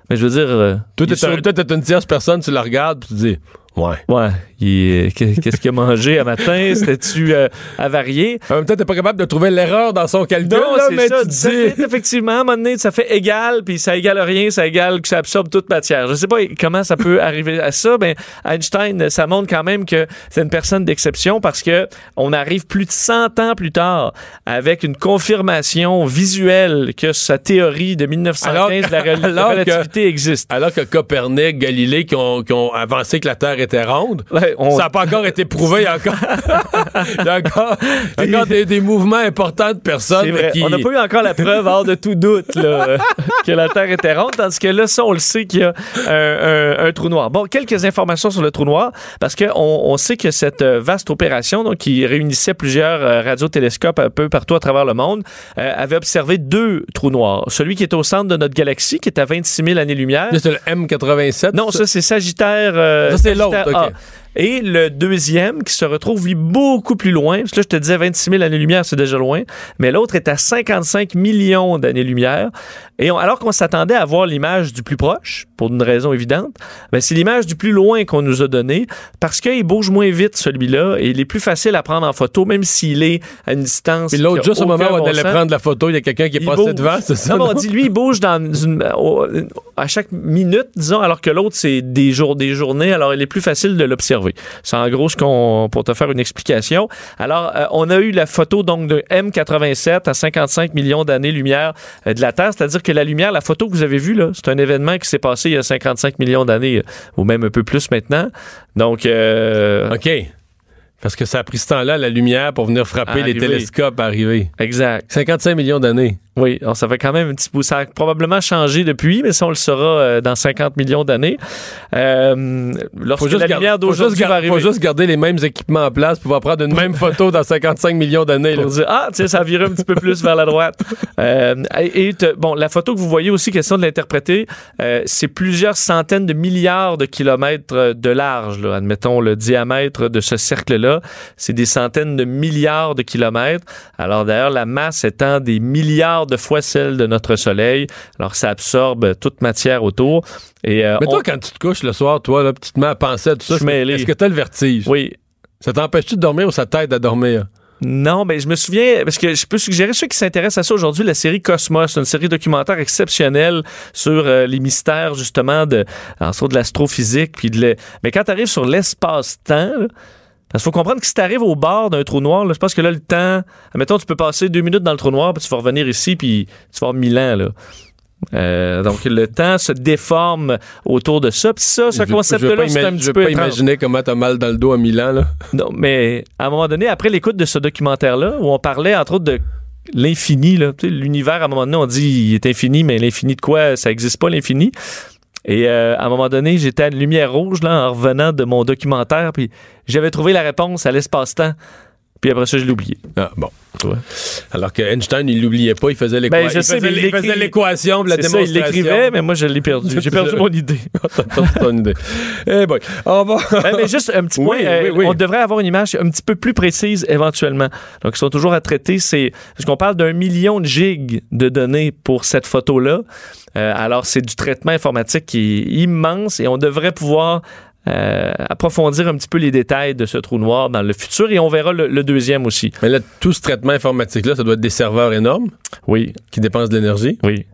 Mais je veux dire... euh, il est un- toi, une tierce personne, tu la regardes, puis tu dis, ouais. Ouais. Est- Qu'est-ce qu'il a mangé à matin? C'était-tu euh, avarié? En même temps, t'es pas capable de trouver l'erreur dans son calcul, Non, là, mais ça. tu Ça dis... fait, effectivement, à un moment donné, ça fait égal, puis ça égale rien, ça égale que ça absorbe toute matière. Je sais pas comment ça peut arriver à ça, mais Einstein, ça montre quand même que c'est une personne d'exception parce que on arrive plus de 100 ans plus tard avec une confirmation visuelle que sa théorie de 1915 Alors- de la alors relativité existe. Alors que Copernic, Galilée, qui ont, qui ont avancé que la Terre était ronde, Ouais, on- ça n'a pas encore été prouvé encore. Il y a encore, il y a encore des, des mouvements importants de personnes qui... On n'a pas eu encore la preuve hors de tout doute là, que la Terre était ronde, tandis que là, ça, on le sait qu'il y a un, un- un trou noir. Bon, quelques informations sur le trou noir, parce qu'on on sait que cette euh, vaste opération, donc, qui réunissait plusieurs euh, radiotélescopes un peu partout à travers le monde, euh, avait observé deux trous noirs. Celui qui est au centre de notre galaxie, qui est à 26 000 années-lumière. Là, C'est le M87. Non, ça, c'est Sagittaire. euh, Ça, c'est l'autre, Sagittaire ok. Et le deuxième, qui se retrouve, lui, beaucoup plus loin, parce que là, je te disais 26 000 années-lumière, c'est déjà loin, mais l'autre est à 55 millions d'années-lumière. Et on- alors qu'on s'attendait à voir l'image du plus proche, pour une raison évidente, ben, c'est l'image du plus loin qu'on nous a donné, parce qu'il bouge moins vite, celui-là, et il est plus facile à prendre en photo, même s'il est à une distance. Puis l'autre, juste au moment où on allait prendre la photo, il y a quelqu'un qui est Il passé bouge. devant, c'est ça? Non, mais on non? dit, lui, il bouge dans une- à chaque minute, disons, alors que l'autre, c'est des jours, des journées. Alors, il est plus facile de l'observer. C'est en gros ce qu'on, pour te faire une explication. Alors, euh, on a eu la photo, donc, de M87 à 55 millions d'années-lumière euh, de la Terre. C'est-à-dire que la lumière, la photo que vous avez vue, là, c'est un événement qui s'est passé il y a 55 millions d'années, euh, ou même un peu plus maintenant. Donc, euh, OK. Parce que ça a pris ce temps-là, la lumière, pour venir frapper les télescopes arriver. exact. 55 millions d'années. Oui, alors ça fait quand même un petit bout. Ça a probablement changé depuis, mais ça, on le saura euh, dans 50 millions d'années. Euh, lorsque Faut juste, la lumière d'aujourd'hui va arriver. faut juste garder les mêmes équipements en place pour pouvoir prendre une même photo dans 55 millions d'années. là. pour dire ah tiens ça a viré un petit peu plus vers la droite Euh, et et bon la photo que vous voyez aussi question de l'interpréter euh, c'est plusieurs centaines de milliards de kilomètres euh, de large là. admettons le diamètre de ce cercle là c'est des centaines de milliards de kilomètres alors d'ailleurs la masse étant des milliards de fois celle de notre soleil alors ça absorbe toute matière autour et euh, Mais toi, on- quand tu te couches le soir, toi, là, tu te mets à penser à tout ça, est-ce que tu as le vertige? oui Ça t'empêche-tu de dormir ou ça t'aide à dormir? Non, mais je me souviens, parce que je peux suggérer ceux qui s'intéressent à ça aujourd'hui, la série Cosmos, une série documentaire exceptionnelle sur euh, les mystères, justement, de, de l'astrophysique. Puis de Mais quand tu arrives sur l'espace-temps, parce qu'il faut comprendre que si tu arrives au bord d'un trou noir, là, je pense que là, le temps. Admettons, tu peux passer deux minutes dans le trou noir, puis tu vas revenir ici, puis tu vas avoir mille ans. Là. Euh, donc, le temps se déforme autour de ça. Puis ça, ce concept-là, c'est un petit peu. Je peux pas imaginer comment t'as mal dans le dos à Milan, là. Non, mais à un moment donné, après l'écoute de ce documentaire-là, où on parlait, entre autres, de l'infini. L'univers, à un moment donné, on dit il est infini, mais l'infini de quoi? Ça n'existe pas, l'infini. Et euh, à un moment donné, j'étais à une lumière rouge, là, en revenant de mon documentaire, puis j'avais trouvé la réponse à l'espace-temps. Puis après ça, je l'ai oublié. Ah, bon. Alors que Einstein, il l'oubliait pas, il faisait ben, l'équation. il, faisait l'équation de la démonstration. Ça, il l'écrivait, mais moi, je l'ai perdu. J'ai perdu mon idée. ton idée. Eh boy. Ben, mais juste un petit point. Euh, on devrait avoir une image un petit peu plus précise éventuellement. Donc, ils sont toujours à traiter. C'est parce qu'on parle d'un million de gigs de données pour cette photo-là. Euh, alors, c'est du traitement informatique qui est immense et on devrait pouvoir euh, approfondir un petit peu les détails de ce trou noir dans le futur et on verra le, deuxième aussi. Mais là, tout ce traitement informatique-là, ça doit être des serveurs énormes. Oui. Qui dépensent de l'énergie. Oui.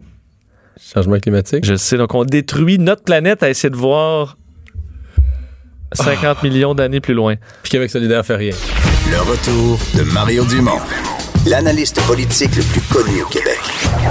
Changement climatique. Je sais. Donc, on détruit notre planète à essayer de voir 50 millions d'années plus loin. Puis Québec solidaire fait rien. Le retour de Mario Dumont, l'analyste politique le plus connu au Québec.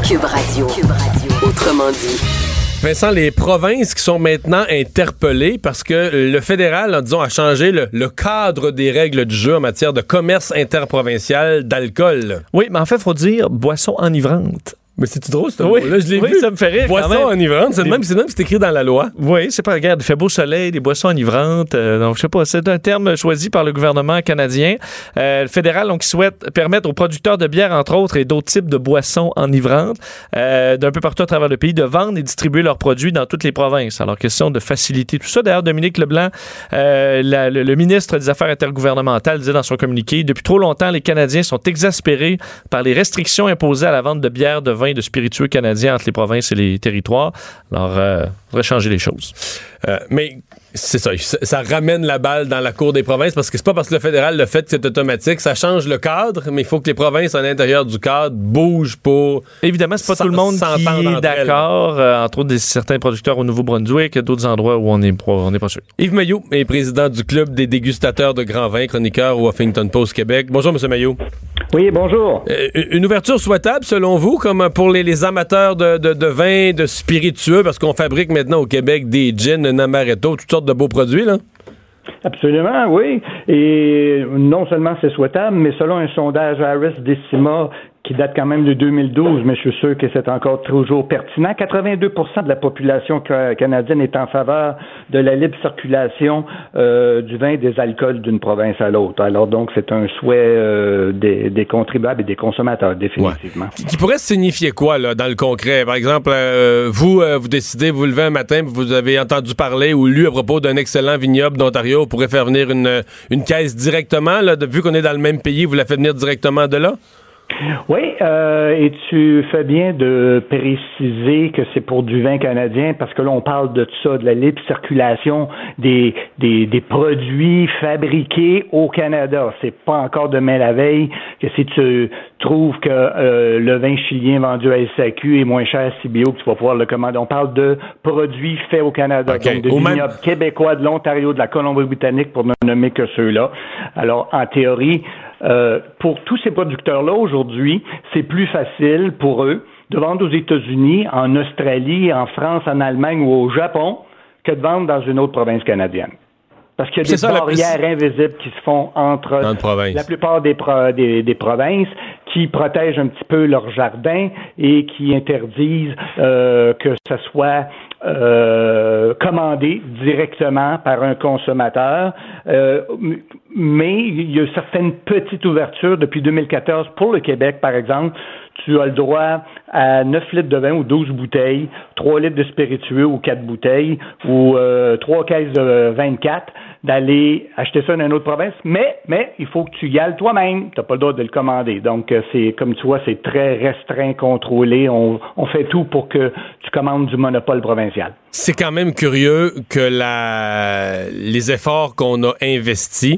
Cube Radio. Cube Radio. Autrement dit. Vincent, les provinces qui sont maintenant interpellées parce que le fédéral, disons, a changé le, cadre des règles du jeu en matière de commerce interprovincial d'alcool. Oui, mais en fait, il faut dire boisson enivrante. Mais c'est drôle, ce oui, là, je l'ai oui, ça me fait rire. Boisson enivrantes, c'est même, c'est écrit dans la loi. Oui, c'est pas, regarde, il fait beau soleil, des boissons enivrantes. Euh, donc, je sais pas, c'est un terme choisi par le gouvernement canadien. Euh, le fédéral, donc, souhaite permettre aux producteurs de bière, entre autres, et d'autres types de boissons enivrantes, euh, d'un peu partout à travers le pays, de vendre et distribuer leurs produits dans toutes les provinces. Alors, question de faciliter tout ça. D'ailleurs, Dominique Leblanc, le, le, ministre des Affaires intergouvernementales, disait dans son communiqué, depuis trop longtemps, les Canadiens sont exaspérés par les restrictions imposées à la vente de bière, de vin de spiritueux canadiens entre les provinces et les territoires. Alors, euh, faudrait changer les choses. Euh, mais c'est ça, ça, ramène la balle dans la cour des provinces parce que c'est pas parce que le fédéral le fait que c'est automatique, ça change le cadre, mais il faut que les provinces à l'intérieur du cadre bougent pour. Évidemment, c'est pas tout le monde qui est d'accord, euh, entre autres des, certains producteurs au Nouveau-Brunswick, d'autres endroits où on n'est on est pas sûr. Yves Maillot est président du club des dégustateurs de grands vins, chroniqueur au Huffington Post Québec. Bonjour, M. Maillot. Oui, bonjour. Euh, une ouverture souhaitable, selon vous, comme pour les, amateurs de, de, vins, de spiritueux, parce qu'on fabrique maintenant au Québec des gins, amaretto, toutes sortes de beaux produits, là? Absolument, oui. Et non seulement c'est souhaitable, mais selon un sondage Harris Decima qui date quand même de 2012, mais je suis sûr que c'est encore toujours pertinent. 82% de la population canadienne est en faveur de la libre circulation euh, du vin et des alcools d'une province à l'autre. Alors donc, c'est un souhait euh, des, contribuables et des consommateurs, définitivement. Qui pourrait signifier quoi, là, dans le concret? Par exemple, euh, vous, vous décidez, vous levez un matin, vous avez entendu parler ou lu à propos d'un excellent vignoble d'Ontario, vous pourrez faire venir une, une caisse directement, là, vu qu'on est dans le même pays, vous la faites venir directement de là? Oui, euh, et tu fais bien de préciser que c'est pour du vin canadien parce que là, on parle de ça, de la libre circulation des, des, des produits fabriqués au Canada. C'est pas encore demain la veille que si tu trouves que euh, le vin chilien vendu à SAQ est moins cher à CBO que tu vas pouvoir le commander. On parle de produits faits au Canada, donc de vignobles québécois, de l'Ontario, de la Colombie-Britannique pour ne nommer que ceux-là. Alors, en théorie, euh, pour tous ces producteurs-là, aujourd'hui, c'est plus facile pour eux de vendre aux États-Unis, en Australie, en France, en Allemagne ou au Japon que de vendre dans une autre province canadienne. Parce qu'il y a des barrières invisibles qui se font entre la plupart des, des, provinces qui protègent un petit peu leur jardin et qui interdisent euh, que ce soit euh, commandé directement par un consommateur. Euh, mais il y a certaines petites ouvertures depuis 2014 pour le Québec, par exemple. Tu as le droit à 9 litres de vin ou 12 bouteilles, 3 litres de spiritueux ou 4 bouteilles ou euh, 3 caisses de 24 d'aller acheter ça dans une autre province, mais, mais il faut que tu y ailles toi-même. Tu n'as pas le droit de le commander. Donc, euh, c'est comme tu vois, c'est très restreint, contrôlé. On, on fait tout pour que tu commandes du monopole provincial. C'est quand même curieux que la, les efforts qu'on a investis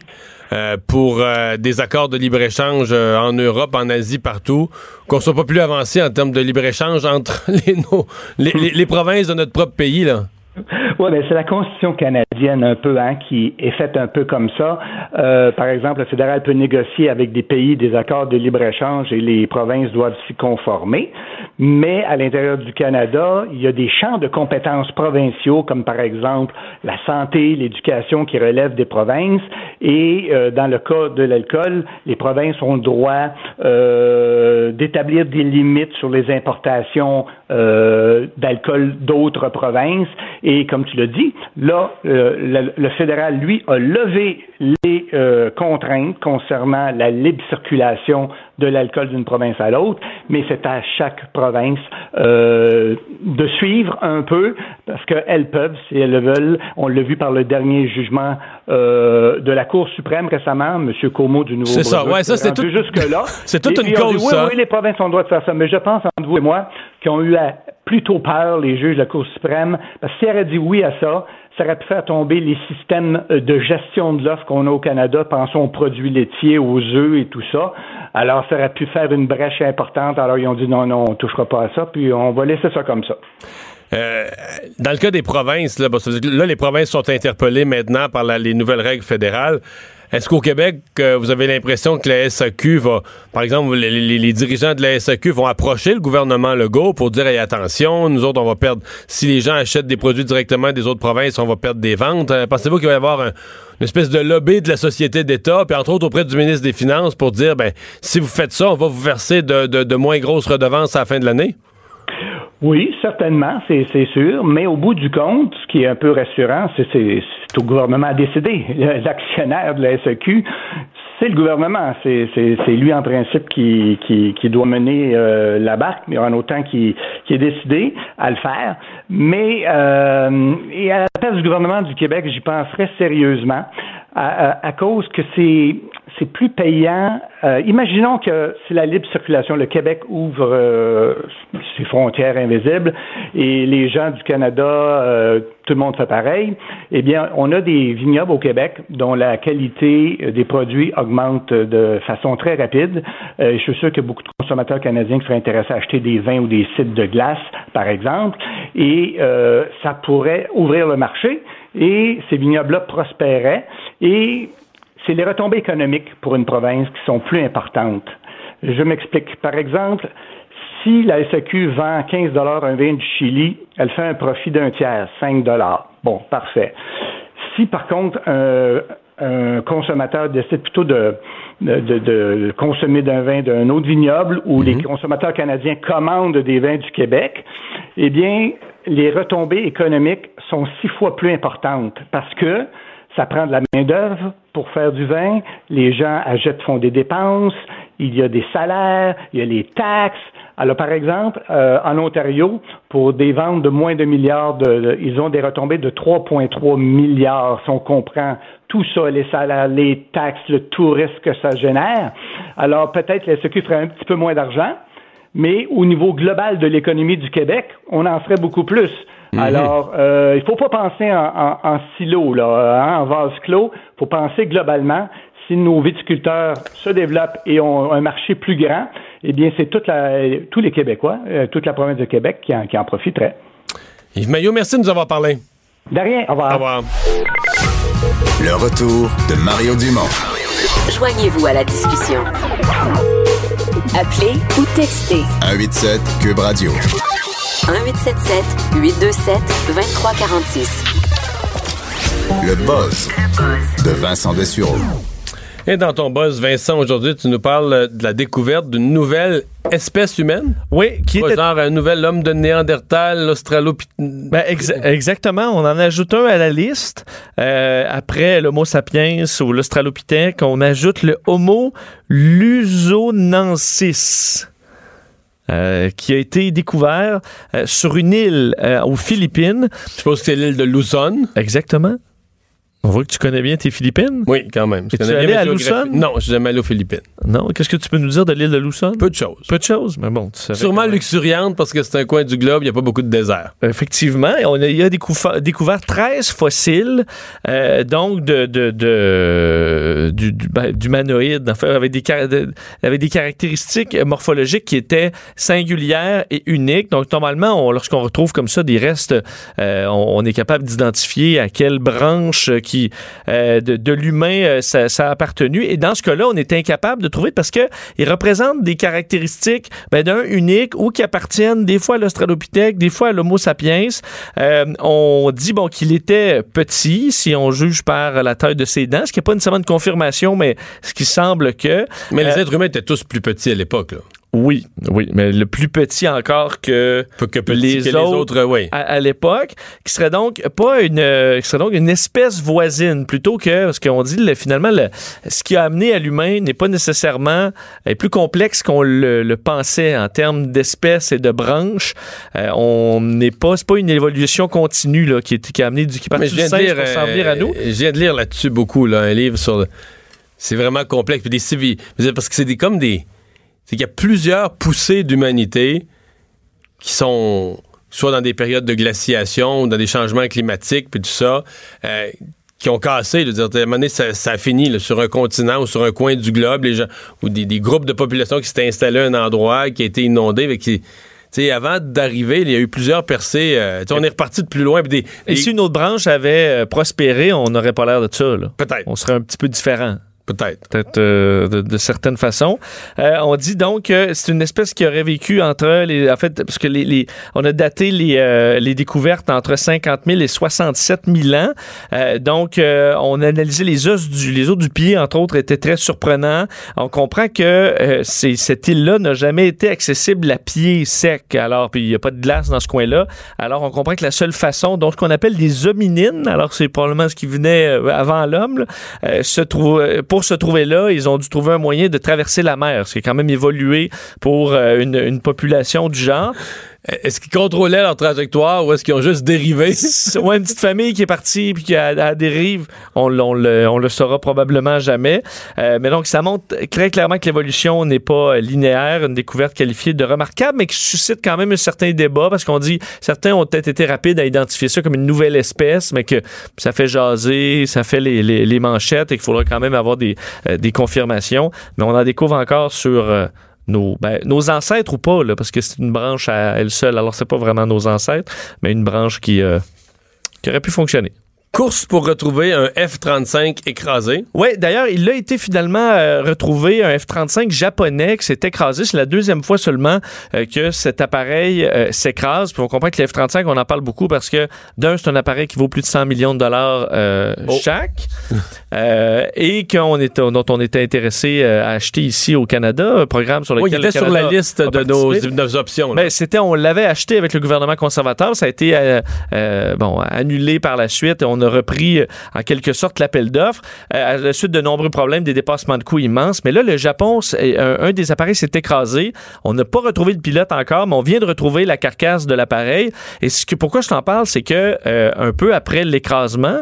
euh, pour euh, des accords de libre-échange euh, en Europe, en Asie, partout, qu'on soit pas plus avancé en termes de libre-échange entre les, nos, les, les, les provinces de notre propre pays, là. Oui, ben c'est la Constitution canadienne un peu, hein, qui est faite un peu comme ça. Euh, par exemple, le fédéral peut négocier avec des pays des accords de libre-échange et les provinces doivent s'y conformer. Mais à l'intérieur du Canada, il y a des champs de compétences provinciaux, comme par exemple la santé, l'éducation qui relèvent des provinces. Et euh, dans le cas de l'alcool, les provinces ont le droit euh, d'établir des limites sur les importations d'alcool d'autres provinces. Et comme tu l'as dit, là, le, le, fédéral, lui, a levé les euh, contraintes concernant la libre circulation de l'alcool d'une province à l'autre, mais c'est à chaque province euh, de suivre un peu, parce qu'elles peuvent, si elles le veulent. On l'a vu par le dernier jugement euh, de la Cour suprême récemment, M. Como du nouveau C'est ça, ouais, ça, c'est tout. Jusque-là. c'est toute une cause, dit, oui, ça. Oui, les provinces ont le droit de faire ça, mais je pense, entre vous et moi, qui ont eu à plutôt peur, les juges de la Cour suprême, parce que s'ils auraient dit oui à ça, ça aurait pu faire tomber les systèmes de gestion de l'offre qu'on a au Canada, pensons aux produits laitiers, aux œufs et tout ça. Alors, ça aurait pu faire une brèche importante. Alors, ils ont dit non, non, on ne touchera pas à ça, puis on va laisser ça comme ça. Euh, dans le cas des provinces, là, les provinces sont interpellées maintenant par les nouvelles règles fédérales. Est-ce qu'au Québec, euh, vous avez l'impression que la SAQ va, par exemple, les, dirigeants de la SAQ vont approcher le gouvernement Legault pour dire attention, nous autres, on va perdre. Si les gens achètent des produits directement des autres provinces, on va perdre des ventes. Euh, Pensez-vous qu'il va y avoir un, une espèce de lobby de la société d'État, puis entre autres auprès du ministre des Finances pour dire ben si vous faites ça, on va vous verser de moins grosses redevances à la fin de l'année? Oui, certainement, c'est sûr. Mais au bout du compte, ce qui est un peu rassurant, c'est au gouvernement à décider. L'actionnaire de la SEQ, c'est le gouvernement. C'est lui, en principe, qui, qui, qui doit mener euh, la barque, mais en autant qui, qui est décidé à le faire. Mais euh, et à la place du gouvernement du Québec, j'y penserais sérieusement, à, à, à cause que c'est c'est plus payant. Euh, imaginons que c'est la libre circulation. Le Québec ouvre euh, ses frontières invisibles et les gens du Canada, euh, tout le monde fait pareil. Eh bien, on a des vignobles au Québec dont la qualité des produits augmente de façon très rapide. je suis sûr a beaucoup de consommateurs canadiens qui seraient intéressés à acheter des vins ou des sites de glace, par exemple, et ça pourrait ouvrir le marché et ces vignobles-là prospéraient et c'est les retombées économiques pour une province qui sont plus importantes. Je m'explique. Par exemple, si la SAQ vend 15 dollars un vin du Chili, elle fait un profit d'un tiers, 5 dollars. Bon, parfait. Si par contre un, un consommateur décide plutôt de, de, de, de consommer d'un vin d'un autre vignoble ou mm -hmm. les consommateurs canadiens commandent des vins du Québec, eh bien, les retombées économiques sont six fois plus importantes parce que ça prend de la main-d'œuvre pour faire du vin. Les gens achètent, font des dépenses. Il y a des salaires, il y a les taxes. Alors, par exemple, euh, en Ontario, pour des ventes de moins de milliards, ils ont des retombées de 3,3 milliards, si on comprend tout ça, les salaires, les taxes, le tourisme que ça génère. Alors, peut-être la SQ ferait un petit peu moins d'argent, mais au niveau global de l'économie du Québec, on en ferait beaucoup plus. Mmh. Alors, euh, il ne faut pas penser en, en, en silo, là, hein, en vase clos. Il faut penser globalement. Si nos viticulteurs se développent et ont un marché plus grand, eh bien, c'est toute la, tous les Québécois, euh, toute la province de Québec qui en, qui en profiterait. Yves Maillot, merci de nous avoir parlé. De rien. Au revoir. Au revoir. Le retour de Mario Dumont. Joignez-vous à la discussion. Appelez ou textez. 187 Cube Radio. 1877 827 2346. Le buzz de Vincent Dessureau. Et dans ton buzz, Vincent, aujourd'hui, tu nous parles de la découverte d'une nouvelle espèce humaine? Oui, qui Quoi, était... genre un nouvel homme de Néandertal, l'Australopithèque. Ben, ex exactement, on en ajoute un à la liste. Euh, après l'Homo sapiens ou l'Australopithèque, on ajoute le Homo lusonensis. Euh, qui a été découvert euh, sur une île euh, aux Philippines. Je suppose que c'est l'île de Luzon. Exactement. On voit que tu connais bien tes Philippines? Oui, quand même. Je Es-tu connais allé bien à. Luzon? Non, je suis jamais allé aux Philippines. Non? Qu'est-ce que tu peux nous dire de l'île de Luzon? Peu de choses. Peu de choses, mais bon. tu Sûrement luxuriante parce que c'est un coin du globe, il n'y a pas beaucoup de désert. Effectivement, on a, il a découvert, découvert 13 fossiles, euh, donc de, de, de- ben, d'humanoïdes, en fait, avec des, avec caractéristiques morphologiques qui étaient singulières et uniques. Donc, normalement, on- lorsqu'on retrouve comme ça des restes, euh, on, on est capable d'identifier à quelle branche qui, euh, de, de l'humain euh, ça, ça a appartenu. Et dans ce cas-là, on est incapable de trouver parce que ils représentent des caractéristiques ben, d'un unique ou qui appartiennent des fois à l'Australopithèque, des fois à l'Homo sapiens. Euh, on dit bon qu'il était petit si on juge par la taille de ses dents, ce qui n'est pas nécessairement une confirmation, mais ce qui semble que Mais les êtres humains étaient tous plus petits à l'époque. Oui, oui, mais le plus petit encore que Les que les autres- oui. à, à l'époque, qui serait donc pas une, euh, qui serait donc une espèce voisine plutôt que parce qu'on dit le- finalement le- ce qui a amené à l'humain n'est pas nécessairement est plus complexe qu'on le, le pensait en termes d'espèces et de branches. Euh, on n'est pas c'est pas une évolution continue là qui, est, qui a amené du qui je du singe lire, pour s'en venir à euh, nous. je viens de lire là-dessus beaucoup, là, un livre sur. C'est vraiment complexe. Puis des civils. Parce que c'est des, comme des. C'est qu'il y a plusieurs poussées d'humanité qui sont soit dans des périodes de glaciation ou dans des changements climatiques, puis tout ça, euh, qui ont cassé. Je veux dire, à un moment donné, ça, ça a fini là, sur un continent ou sur un coin du globe, les gens, ou des, des groupes de population qui s'étaient installés à un endroit, qui a été inondé, mais qui. avant d'arriver, il y a eu plusieurs percées. euh, on est reparti de plus loin. Des, Et si une autre branche avait euh, prospéré, on n'aurait pas l'air de ça. Peut-être. On serait un petit peu différent. Peut-être. peut-être euh, de, de certaines façons. Euh, on dit donc que c'est une espèce qui aurait vécu entre les, en fait, parce que les, les- on a daté les, euh, les découvertes entre 50 000 et 67 000 ans. Euh, donc, euh, on a analysé les os du, les os du pied, entre autres, étaient très surprenants. On comprend que euh, cette île-là n'a jamais été accessible à pied sec. Alors, puis il n'y a pas de glace dans ce coin-là. Alors, on comprend que la seule façon, donc ce qu'on appelle des hominines, alors c'est probablement ce qui venait avant l'homme, se trouve, pour se trouver là, ils ont dû trouver un moyen de traverser la mer, ce qui est quand même évolué pour euh, une, une population du genre. Est-ce qu'ils contrôlaient leur trajectoire ou est-ce qu'ils ont juste dérivé? Ouais, une petite famille qui est partie puis qui a la dérive, on, on le, on le saura probablement jamais. Euh, mais donc, ça montre très clairement que l'évolution n'est pas linéaire, une découverte qualifiée de remarquable, mais qui suscite quand même un certain débat parce qu'on dit certains ont peut-être été rapides à identifier ça comme une nouvelle espèce, mais que ça fait jaser, ça fait les, les- les manchettes et qu'il faudra quand même avoir des, euh, des confirmations. Mais on en découvre encore sur. euh, nos, ben, nos ancêtres ou pas, là, parce que c'est une branche à elle seule. Alors, c'est pas vraiment nos ancêtres, mais une branche qui, euh, qui aurait pu fonctionner. Course pour retrouver un F-35 écrasé. Oui, d'ailleurs, il a été finalement euh, retrouvé un F-35 japonais qui s'est écrasé. C'est la deuxième fois seulement euh, que cet appareil euh, s'écrase. Puis on comprend que le F-35, on en parle beaucoup parce que, d'un, c'est un appareil qui vaut plus de 100 millions de dollars Oh. chaque et qu'on est, dont on était intéressé à acheter ici au Canada, un programme sur Oui, lequel il était le sur la liste de nos, participé. de nos options. Ben, c'était, on l'avait acheté avec le gouvernement conservateur. Ça a été bon, annulé par la suite. On a repris euh, en quelque sorte l'appel d'offres euh, à la suite de nombreux problèmes, des dépassements de coûts immenses. Mais là, le Japon, c'est- un, des appareils s'est écrasé. On n'a pas retrouvé le pilote encore, mais on vient de retrouver la carcasse de l'appareil. Et ce que, pourquoi je t'en parle, c'est que euh, un peu après l'écrasement,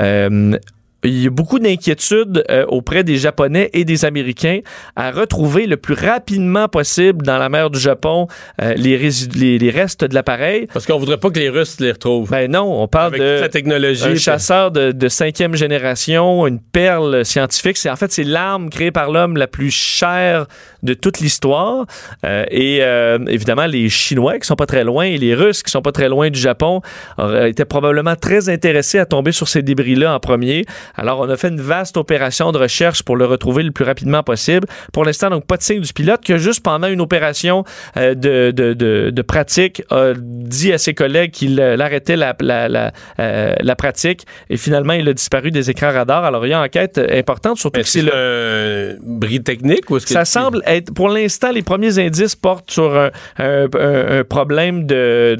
euh, il y a beaucoup d'inquiétudes euh, auprès des Japonais et des Américains à retrouver le plus rapidement possible dans la mer du Japon euh, les, les, les restes de l'appareil. Parce qu'on voudrait pas que les Russes les retrouvent. Ben non, on parle Avec de toute la technologie. un chasseur de, de cinquième génération, une perle scientifique. C'est en fait c'est l'arme créée par l'homme la plus chère de toute l'histoire. Euh, et euh, évidemment les Chinois qui sont pas très loin et les Russes qui sont pas très loin du Japon auraient été probablement très intéressés à tomber sur ces débris-là en premier. Alors on a fait une vaste opération de recherche pour le retrouver le plus rapidement possible. Pour l'instant donc pas de signe du pilote que juste pendant une opération euh, de, de, de, de pratique a dit à ses collègues qu'il euh, arrêtait la, la, la, euh, la pratique et finalement il a disparu des écrans radars. Alors il y a une enquête importante surtout que c'est le un bris technique ou est-ce que ça semble être, pour l'instant, les premiers indices portent sur un, un- un- un problème de,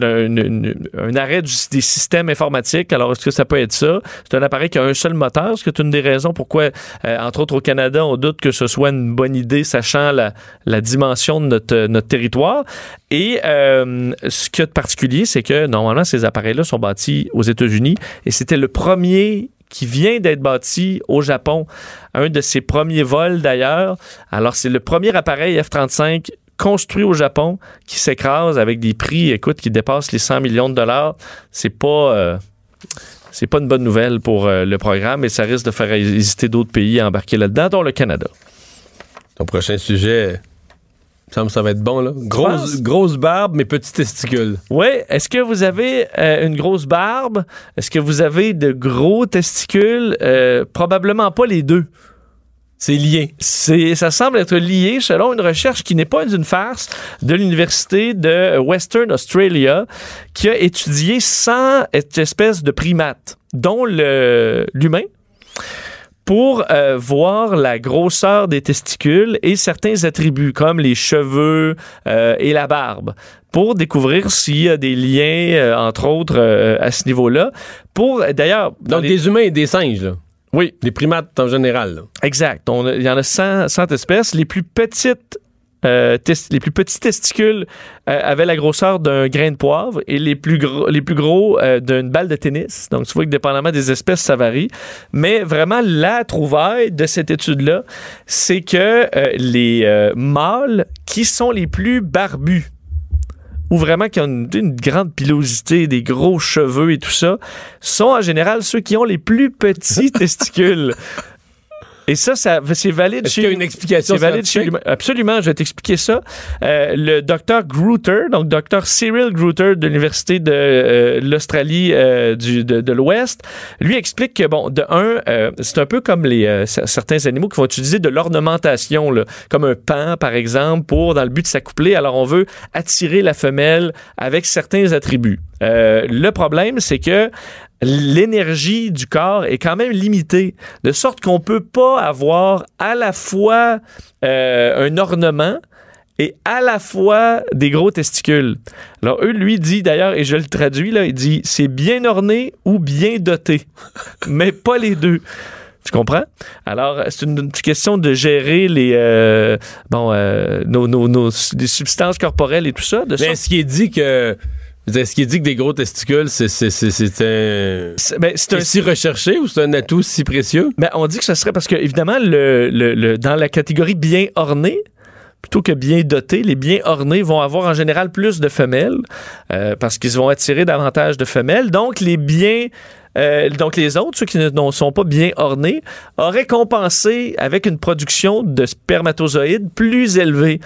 un arrêt du- des systèmes informatiques. Alors, est-ce que ça peut être ça? C'est un appareil qui a un seul moteur. Est-ce que c'est une des raisons pourquoi, euh, entre autres au Canada, on doute que ce soit une bonne idée, sachant la, dimension de notre, notre territoire? Et euh, ce qu'il y a de particulier, c'est que normalement, ces appareils-là sont bâtis aux États-Unis et c'était le premier qui vient d'être bâti au Japon. Un de ses premiers vols d'ailleurs. Alors, c'est le premier appareil F-35 construit au Japon qui s'écrase avec des prix, écoute, qui dépassent les 100 millions de dollars. C'est pas... euh, c'est pas une bonne nouvelle pour euh, le programme et ça risque de faire hésiter d'autres pays à embarquer là-dedans, dont le Canada. Ton prochain sujet, il me semble que ça va être bon, là. Grosse, barbe, mais petits testicules. Oui, est-ce que vous avez euh, une grosse barbe? Est-ce que vous avez de gros testicules? Euh, probablement pas les deux. C'est lié. C'est, ça semble être lié selon une recherche qui n'est pas une farce de l'Université de Western Australia qui a étudié 100 espèces de primates, dont le, l'humain, pour euh, voir la grosseur des testicules et certains attributs comme les cheveux euh, et la barbe pour découvrir s'il y a des liens, euh, entre autres, à ce niveau-là. Pour, d'ailleurs... dans Donc, les- des humains et des singes, là. Oui, Des primates en général. Exact. Il y en a 100, 100 espèces. Les plus petites, euh, les plus petits testicules euh, avaient la grosseur d'un grain de poivre et les plus gros, les plus gros euh, d'une balle de tennis. Donc, tu vois que dépendamment des espèces, ça varie. Mais vraiment, la trouvaille de cette étude-là, c'est que les mâles qui sont les plus barbus, ou vraiment qui ont une, une grande pilosité, des gros cheveux et tout ça, sont en général ceux qui ont les plus petits testicules. Et ça, ça c'est valide chez qu'il y a une explication c'est valide chez. Absolument, je vais t'expliquer ça. Euh, le docteur Gruter, donc docteur Cyril Gruter de l'Université de euh, l'Australie euh, du- de, de l'Ouest, lui explique que, bon, de un, euh, c'est un peu comme les, euh, certains animaux qui vont utiliser de l'ornementation, comme un pan, par exemple, pour, dans le but de s'accoupler. Alors, on veut attirer la femelle avec certains attributs. Euh, le problème, c'est que l'énergie du corps est quand même limitée, de sorte qu'on peut pas avoir à la fois euh, un ornement et à la fois des gros testicules. Alors, eux, lui dit d'ailleurs, et je le traduis, là, il dit c'est bien orné ou bien doté, mais pas les deux. Tu comprends? Alors, c'est une, une question de gérer les, euh, bon, euh, nos, nos, nos les substances corporelles et tout ça. De Mais sorte- est-ce qu'il est dit que. Est-ce qu'il est dit que des gros testicules, c'est, un. c'est ben, c'est si recherché ou c'est un atout si précieux? Ben, on dit que ce serait parce que, évidemment, le, le- le- dans la catégorie bien orné, plutôt que bien doté, les bien ornés vont avoir en général plus de femelles euh, parce qu'ils vont attirer davantage de femelles. Donc, les bien. euh, donc, les autres, ceux qui ne sont pas bien ornés, auraient compensé avec une production de spermatozoïdes plus élevée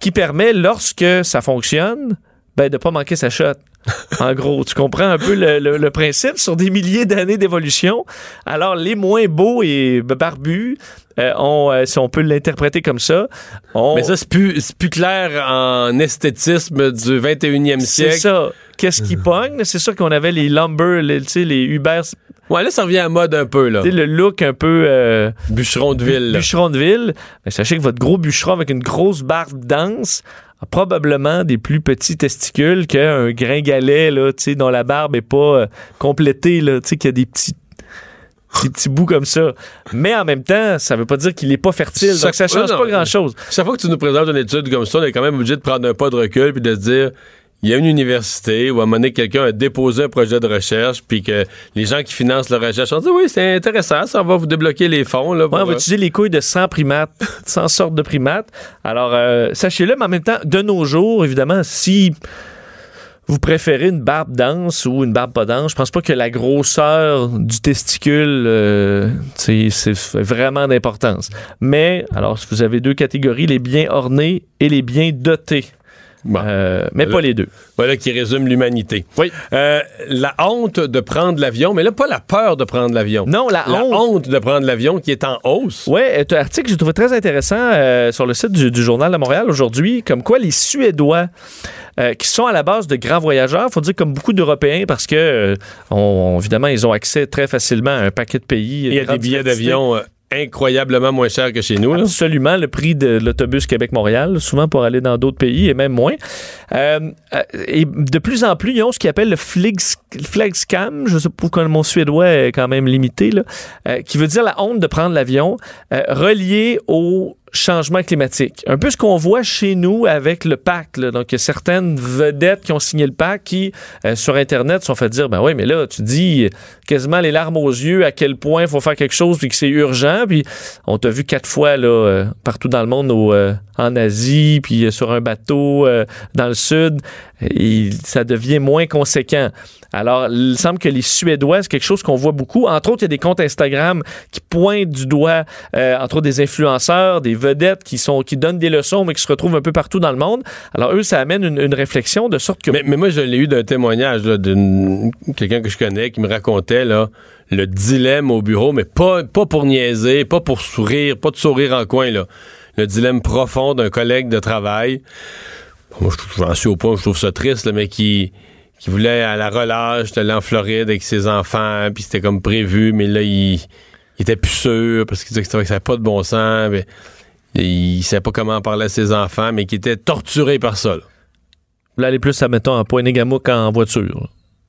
qui permet, lorsque ça fonctionne, ben, de ne pas manquer sa shot. En gros, tu comprends un peu le, le- le principe sur des milliers d'années d'évolution. Alors, les moins beaux et barbus, euh, ont, euh, si on peut l'interpréter comme ça, Mais ça, c'est plus, c'est plus clair en esthétisme du 21e c'est siècle. ça. Qu'est-ce qui pogne? C'est sûr qu'on avait les lumber, les, tu sais, les Uber, Ouais, là, ça revient à mode un peu, là. sais, le look un peu euh, Bûcheron de ville, là. bûcheron de ville. Mais sachez que votre gros bûcheron avec une grosse barbe dense a probablement des plus petits testicules qu'un gringalet, là, tu sais, dont la barbe est pas euh, complétée, là, tu sais, qu'il y a des petits des petits bouts comme ça. Mais en même temps, ça veut pas dire qu'il est pas fertile. Chaque Donc, ça change pas non. grand-chose. Chaque fois que tu nous présentes une étude comme ça, on est quand même obligé de prendre un pas de recul puis de se dire il y a une université où à un moment donné, quelqu'un a déposé un projet de recherche puis que les gens qui financent la recherche ont dit oui, c'est intéressant, ça va vous débloquer les fonds. Là, Ouais, on va euh, utiliser les couilles de 100 primates, 100 sortes de primates. Alors, euh, sachez-le, mais en même temps, de nos jours, évidemment, si vous préférez une barbe dense ou une barbe pas dense, je pense pas que la grosseur du testicule, euh, c'est vraiment d'importance. Mais, alors, si vous avez deux catégories, les bien ornés et les bien dotés. Bon. Euh, mais pas les deux. Voilà qui résume l'humanité. Oui. Euh, la honte de prendre l'avion, mais là, pas la peur de prendre l'avion. Non, la, La honte. honte de prendre l'avion qui est en hausse. Ouais, un article que j'ai trouvé très intéressant euh, sur le site du, du Journal de Montréal aujourd'hui, comme quoi les Suédois, euh, qui sont à la base de grands voyageurs, faut dire comme beaucoup d'Européens, parce que, euh, on- évidemment, ils ont accès très facilement à un paquet de pays. Il y a des billets d'avion euh, incroyablement moins chers que chez nous. Là. Absolument, le prix de l'autobus Québec-Montréal, souvent pour aller dans d'autres pays et même moins. Euh, euh, et de plus en plus, ils ont ce qu'ils appellent le Flagscam, je sais pas pourquoi mon suédois est quand même limité, là, euh, qui veut dire la honte de prendre l'avion, euh, relié au changement climatique. Un peu ce qu'on voit chez nous avec le pacte. Donc, il y a certaines vedettes qui ont signé le pacte qui, euh, sur Internet, sont fait dire, ben oui, mais là, tu dis quasiment les larmes aux yeux à quel point il faut faire quelque chose puis que c'est urgent. Puis on t'a vu quatre fois là, euh, partout dans le monde, au, euh, en Asie, puis sur un bateau dans le sud. Ça devient moins conséquent. Alors, il semble que les Suédois, c'est quelque chose qu'on voit beaucoup. Entre autres, il y a des comptes Instagram qui pointent du doigt, entre autres, des influenceurs, des vedettes qui, sont, qui donnent des leçons, mais qui se retrouvent un peu partout dans le monde. Alors, eux, ça amène une, réflexion de sorte que. Mais, moi, je l'ai eu d'un témoignage de quelqu'un que je connais qui me racontait le dilemme au bureau, mais pas, pas pour niaiser, pas pour sourire, pas de sourire en coin. Là. Le dilemme profond d'un collègue de travail. Moi, j'en suis au point où je trouve ça triste, mais qui, qui voulait à la relâche d'aller en Floride avec ses enfants, puis c'était comme prévu, mais là, il, il était plus sûr parce qu'il disait que ça n'avait pas de bon sens. Mais, il savait pas comment parler à ses enfants, mais qui était torturé par ça. Là, aller plus, admettons, en point qu'en voiture.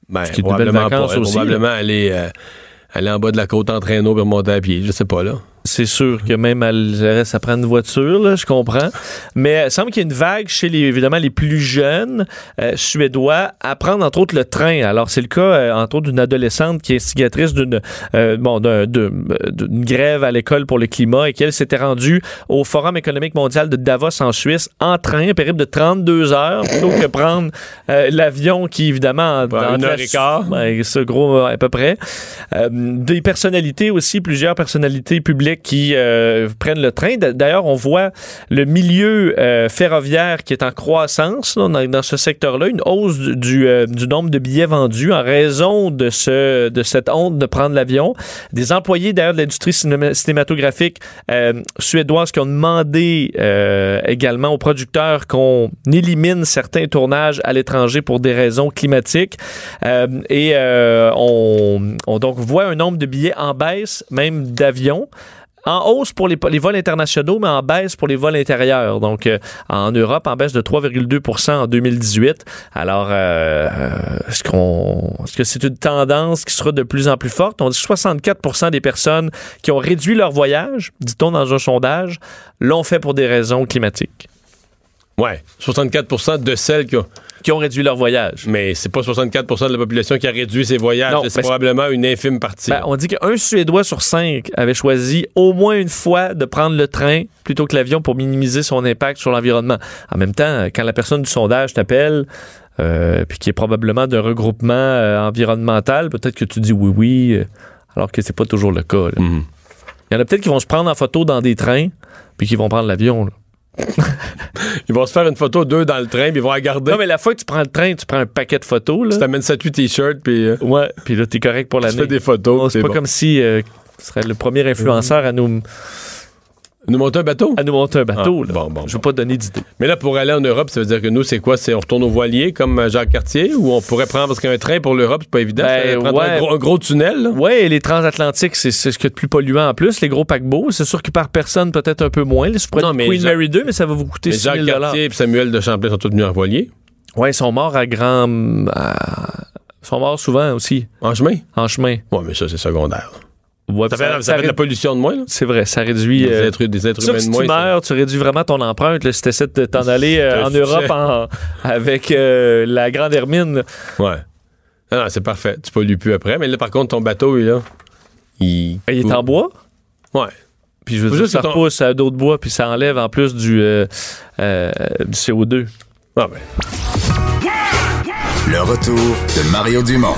Ben, probablement, pas, probablement aller, euh, aller en bas de la côte en traîneau et remonter à pied. Je sais pas, là. C'est sûr que même à ça prend une voiture, là, je comprends. Mais il semble qu'il y ait une vague chez les, évidemment, les plus jeunes euh, suédois à prendre, entre autres, le train. Alors, c'est le cas, euh, entre autres, d'une adolescente qui est instigatrice d'une euh, bon, d'une grève à l'école pour le climat et qu'elle s'était rendue au Forum économique mondial de Davos en Suisse en train, un périple de 32 heures, plutôt que prendre l'avion qui, évidemment, dans une heure et quart. Ben, ce gros, à peu près. des personnalités aussi, plusieurs personnalités publiques qui euh, prennent le train. D'ailleurs, on voit le milieu euh, ferroviaire qui est en croissance dans, ce secteur-là, une hausse du, euh, du, nombre de billets vendus en raison de cette honte de prendre l'avion. Des employés d'ailleurs de l'industrie cinématographique suédoise qui ont demandé également aux producteurs qu'on élimine certains tournages à l'étranger pour des raisons climatiques. et on, on donc voit un nombre de billets en baisse, même d'avions en hausse pour les, vols internationaux, mais en baisse pour les vols intérieurs. Donc, euh, en Europe, en baisse de 3,2% en 2018. Alors, euh, est-ce, qu'on, est-ce que c'est une tendance qui sera de plus en plus forte? On dit que 64% des personnes qui ont réduit leur voyage, dit-on dans un sondage, l'ont fait pour des raisons climatiques. Ouais, 64% de celles qui ont qui ont réduit leur voyage. Mais c'est pas 64% de la population qui a réduit ses voyages. C'est probablement une infime partie. Ben, on dit qu'un Suédois sur cinq avait choisi au moins une fois de prendre le train plutôt que l'avion pour minimiser son impact sur l'environnement. En même temps, quand la personne du sondage t'appelle, euh, puis qui est probablement d'un regroupement euh, environnemental, peut-être que tu dis oui, oui, euh, alors que c'est pas toujours le cas. Mhm. Il y en a peut-être qui vont se prendre en photo dans des trains, puis qui vont prendre l'avion. ils vont se faire une photo d'eux dans le train, puis ils vont regarder. Non, mais la fois que tu prends le train, tu prends un paquet de photos. Là. Tu t'amènes ça t-shirts, puis. Euh, ouais, puis là, t'es correct pour l'année. Tu fais des photos. c'est pas comme si euh, tu serais le premier influenceur à nous nous monter un bateau? À nous monter un bateau. Ah, bon, bon, je veux pas donner d'idée. Mais là, pour aller en Europe, ça veut dire que nous, c'est quoi? C'est on retourne au voilier comme euh, Jacques Cartier ou on pourrait prendre, parce qu'un train pour l'Europe, c'est pas évident. Ben, prendre un, gros, tunnel. Oui, les transatlantiques, c'est ce qui est le plus polluant en plus. Les gros paquebots, c'est sûr que par personne, peut-être un peu moins. Là, non, mais Queen Mary 2, mais ça va vous coûter 6 Jacques Cartier et Samuel de Champlain sont tous venus en voilier. Oui, ils sont morts à grand. Ils sont morts souvent aussi. En chemin? En chemin. Oui, mais ça, c'est secondaire ça, fait, de la pollution de moins. C'est vrai, ça réduit. Des euh, êtres, des êtres humains de moins. Si tu meurs, tu réduis vraiment ton empreinte. Là, si tu essaies de t'en aller euh, en Europe avec euh, la grande hermine. Ouais. Non, c'est parfait. Tu pollues plus après. Mais là, par contre, ton bateau, il, là, il, il est en bois? Ouais. Puis je veux dire, ça repousse à d'autres bois, puis ça enlève en plus du, du CO2. Ah ben. Le retour de Mario Dumont.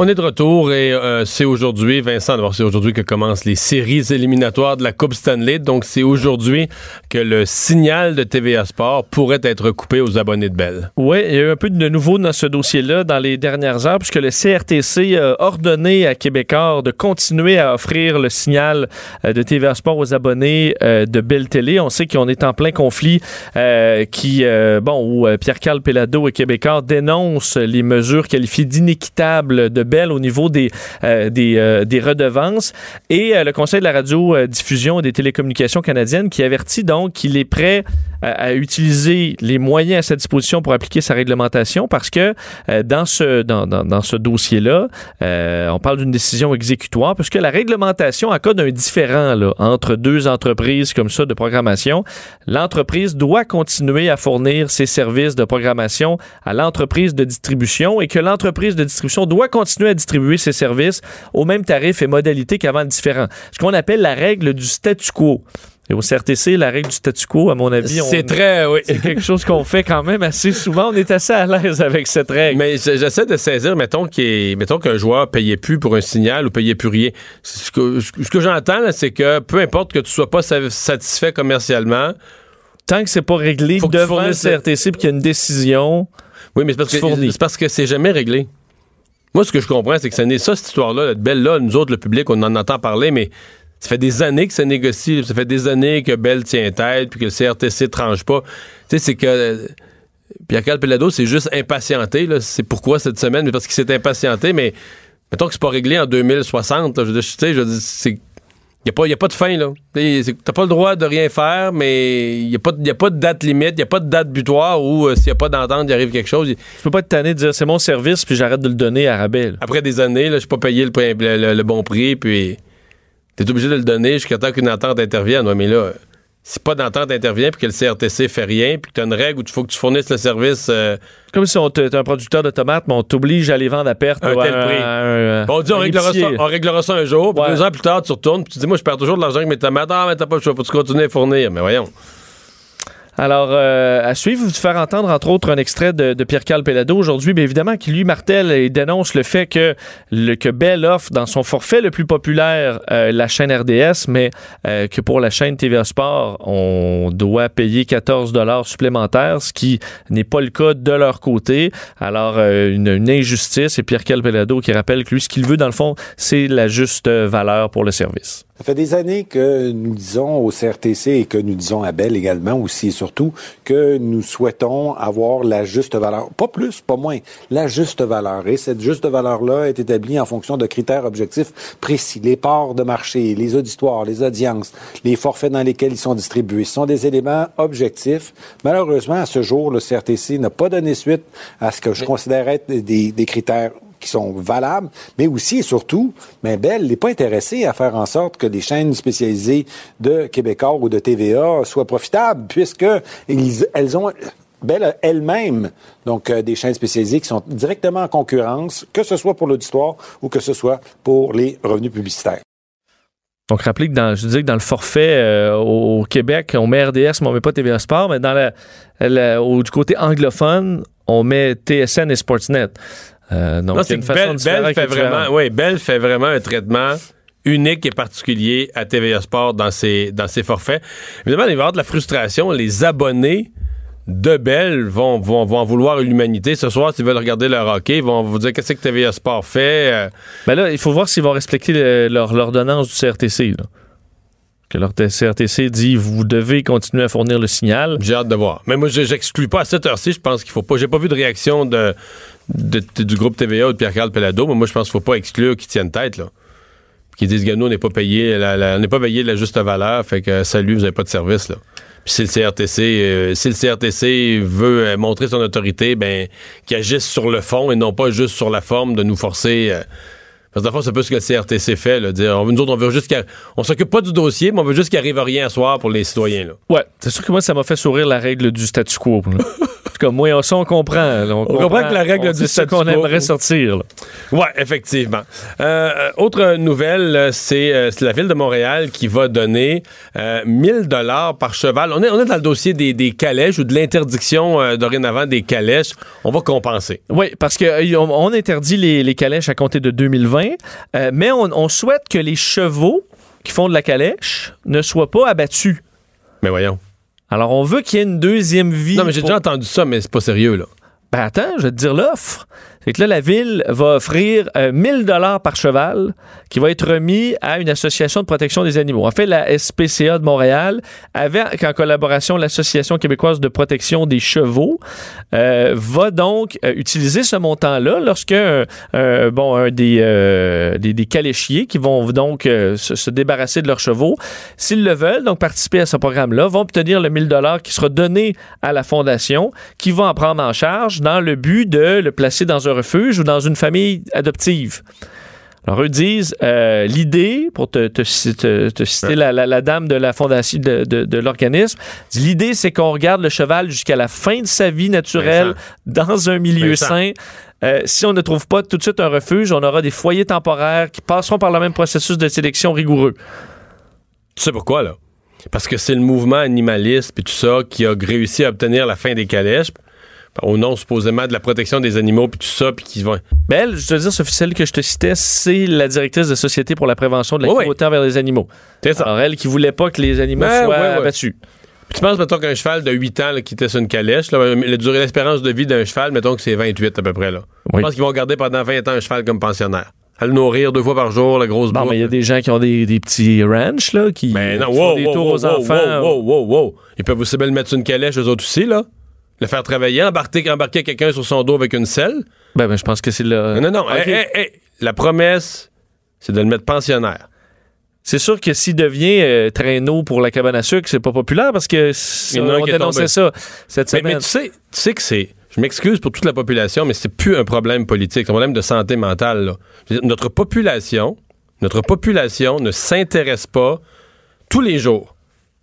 On est de retour et euh, c'est aujourd'hui, Vincent, d'abord c'est aujourd'hui que commencent les séries éliminatoires de la Coupe Stanley. Donc c'est aujourd'hui que le signal de TVA Sport pourrait être coupé aux abonnés de Bell. Oui, il y a eu un peu de nouveau dans ce dossier-là dans les dernières heures puisque le CRTC a ordonné à Québécois de continuer à offrir le signal euh, de TVA Sport aux abonnés euh, de Bell Télé. On sait qu'on est en plein conflit qui, bon, où Pierre-Carl Pelado et Québécois dénoncent les mesures qualifiées d'inéquitables de Bell au niveau des, euh, des, euh, des redevances. Et euh, le Conseil de la radiodiffusion et des télécommunications canadiennes qui avertit donc qu'il est prêt à, utiliser les moyens à sa disposition pour appliquer sa réglementation parce que dans ce, dans, dans, ce dossier-là, on parle d'une décision exécutoire puisque la réglementation en cas d'un différent là, entre deux entreprises comme ça de programmation, l'entreprise doit continuer à fournir ses services de programmation à l'entreprise de distribution et que l'entreprise de distribution doit continuer à distribuer ses services au même tarif et modalité qu'avant le différent. Ce qu'on appelle la règle du statu quo. Et au CRTC, la règle du statu quo, à mon avis, C'est très, oui. c'est quelque chose qu'on fait quand même assez souvent. On est assez à l'aise avec cette règle. Mais j'essaie de saisir, mettons est- mettons qu'un joueur payait plus pour un signal ou payait plus rien. Ce que, ce que j'entends, c'est que peu importe que tu sois pas sa- satisfait commercialement, Tant que c'est pas réglé Faut devant le CRTC puis qu'il y a une décision, oui, mais c'est parce parce que c'est jamais réglé. Moi, ce que je comprends, c'est que ce n'est ça, cette histoire-là, cette belle-là, nous autres, le public, on en entend parler, mais ça fait des années que ça négocie, ça fait des années que Bell tient tête, puis que le CRTC tranche pas. Tu sais, c'est que Pierre-Carl Pelado c'est juste impatienté. C'est pourquoi cette semaine, parce qu'il s'est impatienté, mais mettons que c'est pas réglé en 2060, là. Je tu sais, je veux dire, c'est. Il n'y a, pas de fin, là. Tu n'as pas le droit de rien faire, mais il n'y a, pas y a pas de date limite, il n'y a pas de date butoir où, euh, s'il n'y a pas d'entente, il arrive quelque chose. je peux pas être tanné de dire c'est mon service puis j'arrête de le donner à rabais. là. après des années, je suis pas payé le, prix- le- le- le bon prix, puis t'es obligé de le donner jusqu'à temps qu'une entente intervienne. Ouais, mais là, si pas d'entente intervient, puis que le CRTC fait rien, puis que t'as une règle où il faut que tu fournisses le service, euh, Comme si on t'es un producteur de tomates, mais on t'oblige à les vendre à perte. Un tel prix. un- bon, on dit on réglera, ça, on réglera ça un jour, puis Ouais. deux ans plus tard, tu retournes, puis tu dis, moi, je perds toujours de l'argent avec mes tomates. Ah, mais t'as pas le choix, faut que tu continues à fournir. Mais voyons. Alors, euh, à suivre, vous faire entendre, entre autres, un extrait de, Pierre-Carl Pelado aujourd'hui, mais évidemment, qui lui martèle et dénonce le fait que, le, que Bell offre dans son forfait le plus populaire euh, la chaîne RDS, mais euh, que pour la chaîne TVA Sport, on doit payer 14 dollars supplémentaires, ce qui n'est pas le cas de leur côté. Alors, une, une injustice, et Pierre-Carl Pelado qui rappelle que lui, ce qu'il veut, dans le fond, c'est la juste valeur pour le service. Ça fait des années que nous disons au CRTC et que nous disons à Bell également aussi et surtout que nous souhaitons avoir la juste valeur. Pas plus, pas moins. La juste valeur. Et cette juste valeur-là est établie en fonction de critères objectifs précis. Les parts de marché, les auditoires, les audiences, les forfaits dans lesquels ils sont distribués. Ce sont des éléments objectifs. Malheureusement, à ce jour, le CRTC n'a pas donné suite à ce que je considère être des, des critères qui sont valables, mais aussi et surtout, mais Bell n'est pas intéressé à faire en sorte que les chaînes spécialisées de Québécois ou de TVA soient profitables, puisque ils- elles ont Bell elle-même donc euh, des chaînes spécialisées qui sont directement en concurrence, que ce soit pour l'auditoire ou que ce soit pour les revenus publicitaires. Donc, rappelez que dans, je disais que dans le forfait euh, au, Québec, on met RDS, mais on met pas TVA Sport, mais dans au, du côté anglophone, on met TSN et Sportsnet. Euh, donc, Non, c'est une façon Bell, fait vraiment, oui, Bell fait vraiment un traitement unique et particulier à TVA Sport dans ses, dans ses forfaits. Évidemment, il va y avoir de la frustration. Les abonnés de Bell vont, vont, vont en vouloir l'humanité. Ce soir, s'ils veulent regarder leur hockey, ils vont vous dire qu'est-ce que TVA Sport fait? Euh, Ben là, il faut voir s'ils vont respecter le- leur l'ordonnance du CRTC. là. Que leur CRTC dit vous devez continuer à fournir le signal. J'ai hâte de voir. Mais moi, je- j'exclus pas à cette heure-ci. Je pense qu'il faut pas. J'ai pas vu de réaction du groupe TVA ou de Pierre-Carl Pelado. Mais moi, je pense qu'il faut pas exclure qu'ils tiennent tête, là. Qu'ils disent, Gano, on n'est pas payé, on n'est pas payé de la juste valeur. Fait que, salut, vous n'avez pas de service, là. Puis si le CRTC, euh, veut euh, montrer son autorité, ben, qu'il agisse sur le fond et non pas juste sur la forme de nous forcer. euh, parce que, dans le fond, c'est un peu ce que le CRTC fait, là. Dire, on, nous autres, on veut juste On s'occupe pas du dossier, mais on veut juste qu'il arrive rien à soir pour les citoyens, là. Ouais, c'est sûr que moi, ça m'a fait sourire la règle du statu quo. là. Tout cas, moi, ça, on comprend. On, comprend que la règle du statu qu'on quo- aimerait sortir. Oui, effectivement. Euh, autre nouvelle, euh, c'est euh, c'est la ville de Montréal qui va donner euh, 1000 dollars par cheval. On est, on est dans le dossier des, des calèches ou de l'interdiction euh, dorénavant des calèches. On va compenser. Oui, parce qu'on on, on interdit les, les calèches à compter de 2020, euh, mais on, on souhaite que les chevaux qui font de la calèche ne soient pas abattus. Mais voyons. Alors, on veut qu'il y ait une deuxième vie. Non, mais j'ai pour- déjà entendu ça, mais c'est pas sérieux, là. Ben attends, je vais te dire l'offre. Et là, la ville va offrir euh, 1000 dollars par cheval qui va être remis à une association de protection des animaux. En fait, la SPCA de Montréal, avec en collaboration l'Association québécoise de protection des chevaux, euh, va donc euh, utiliser ce montant-là lorsque bon, euh, des, des caléchiers qui vont donc se, se débarrasser de leurs chevaux, s'ils le veulent, donc participer à ce programme-là, vont obtenir le 1000 dollars qui sera donné à la fondation, qui va en prendre en charge dans le but de le placer dans un refuge ou dans une famille adoptive? Alors, eux disent, euh, l'idée, pour te, te, te- te citer la, la- la dame de la fondation de, de- de l'organisme, l'idée, c'est qu'on regarde le cheval jusqu'à la fin de sa vie naturelle dans un milieu sain. Euh, si on ne trouve pas tout de suite un refuge, on aura des foyers temporaires qui passeront par le même processus de sélection rigoureux. Tu sais pourquoi, là? Parce que c'est le mouvement animaliste puis tout ça qui a réussi à obtenir la fin des calèches au nom supposément de la protection des animaux puis tout ça puis qui vont Ben, elle, je te dire, celle que je te citais, c'est la directrice de Société pour la prévention de la Oui, oui. cruauté envers les animaux. C'est ça. Alors, elle qui voulait pas que les animaux Ouais, soient ouais, ouais. abattus. Puis tu penses mettons qu'un cheval de 8 ans là, qui était sur une calèche là, la durée d'espérance de vie d'un cheval mettons que c'est 28 à peu près là. Oui. Je pense qu'ils vont garder pendant 20 ans un cheval comme pensionnaire. À le nourrir deux fois par jour, la grosse Bon, bouffe. mais il y a des gens qui ont des, des petits ranchs, là, qui Mais non, font wow, des wow, tours wow, aux enfants. wow, wow, wow, wow. Ils peuvent aussi bien le mettre sur une calèche, eux autres aussi, là. Le faire travailler, embarquer, embarquer quelqu'un sur son dos avec une selle? Ben, ben, je pense que c'est le. Non, non, hey, hey, hey. La promesse, c'est de le mettre pensionnaire. C'est sûr que s'il devient euh, traîneau pour la cabane à sucre, c'est pas populaire parce que ça- on dénonçait ça cette Mais, semaine. mais tu sais, tu sais que c'est. Je m'excuse pour toute la population, mais c'est plus un problème politique, c'est un problème de santé mentale. là. Dire, Notre population, notre population ne s'intéresse pas tous les jours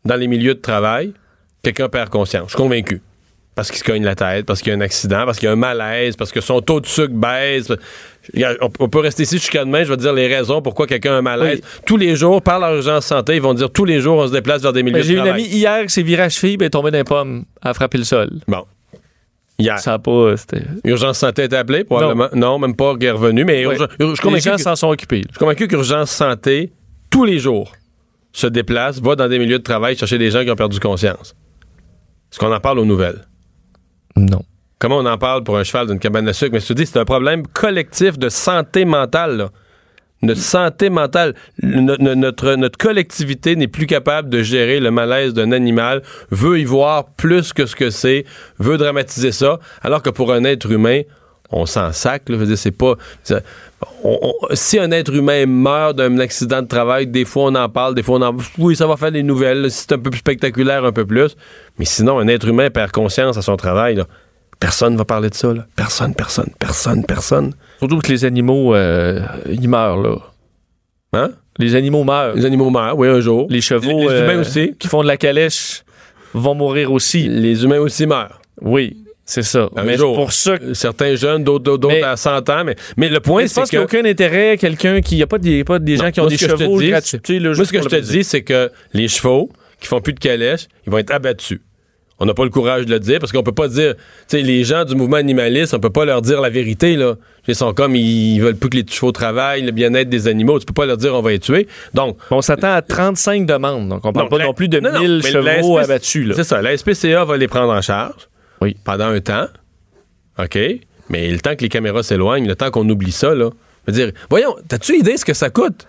dans les milieux de travail. Quelqu'un perd conscience. Je suis convaincu. Parce qu'il se cogne la tête, parce qu'il y a un accident, parce qu'il y a un malaise, parce que son taux de sucre baisse. On, peut rester ici jusqu'à demain, je vais te dire les raisons pourquoi quelqu'un a un malaise. Tous les jours, par leur urgence santé, ils vont dire tous les jours, on se déplace vers des milieux Ben, de J'ai une amie hier qui s'est virée à cheville, ben, est tombée d'un pomme, a frappé le sol. Bon. Hier. Ça a pas. euh, Urgence santé a été appelée, probablement. Non, même pas est revenu, mais Ouais. urgen- je suis Les gens s'en sont occupés. je suis convaincu qu'Urgence Santé, tous les jours, se déplace, va dans des milieux de travail chercher des gens qui ont perdu conscience. Est-ce qu'on en parle aux nouvelles? Non. Comment on en parle pour un cheval d'une cabane à sucre? Mais je dis, c'est un problème collectif de santé mentale, là. De santé mentale. Le- no- no- notre, notre collectivité n'est plus capable de gérer le malaise d'un animal, veut y voir plus que ce que c'est, veut dramatiser ça, alors que pour un être humain, on s'en sac. Là, Je veux dire, c'est pas. ça- on- on- si un être humain meurt d'un accident de travail, des fois on en parle, des fois on en. Oui, ça va faire des nouvelles. là, si c'est un peu plus spectaculaire, un peu plus. Mais sinon, un être humain perd conscience à son travail. là. Personne va parler de ça. là. Personne, personne, personne, personne. Surtout que les animaux, euh, ils meurent, là. Hein? Les animaux meurent. Les animaux meurent, oui, un jour. Les chevaux Les- les euh, humains aussi. qui font de la calèche vont mourir aussi. Les humains aussi meurent. Oui, c'est ça. Un mais jour. pour ça, que- Certains jeunes, d'autres d'autres à 100 ans. Mais, mais le point, je c'est pense qu'il n'y a aucun intérêt, quelqu'un qui. Il n'y a pas des, pas des gens qui ont Moi, des je chevaux dis, là, Moi, ce que je te dis, c'est que les chevaux qui font plus de calèche, ils vont être abattus. On n'a pas le courage de le dire parce qu'on peut pas dire, tu sais, les gens du mouvement animaliste, on peut pas leur dire la vérité, là. Ils sont comme, ils veulent plus que les chevaux travaillent, le bien-être des animaux. Tu peux pas leur dire, on va les tuer. Donc, On s'attend à 35 demandes. Donc, on parle pas la- non plus de non, non, 1000 mais la chevaux abattus. Là. c'est ça, la SPCA va les prendre en charge. Oui. Pendant un temps. OK? Mais le temps que les caméras s'éloignent, le temps qu'on oublie ça, là. Je veux dire, voyons, t'as-tu idée ce que ça coûte?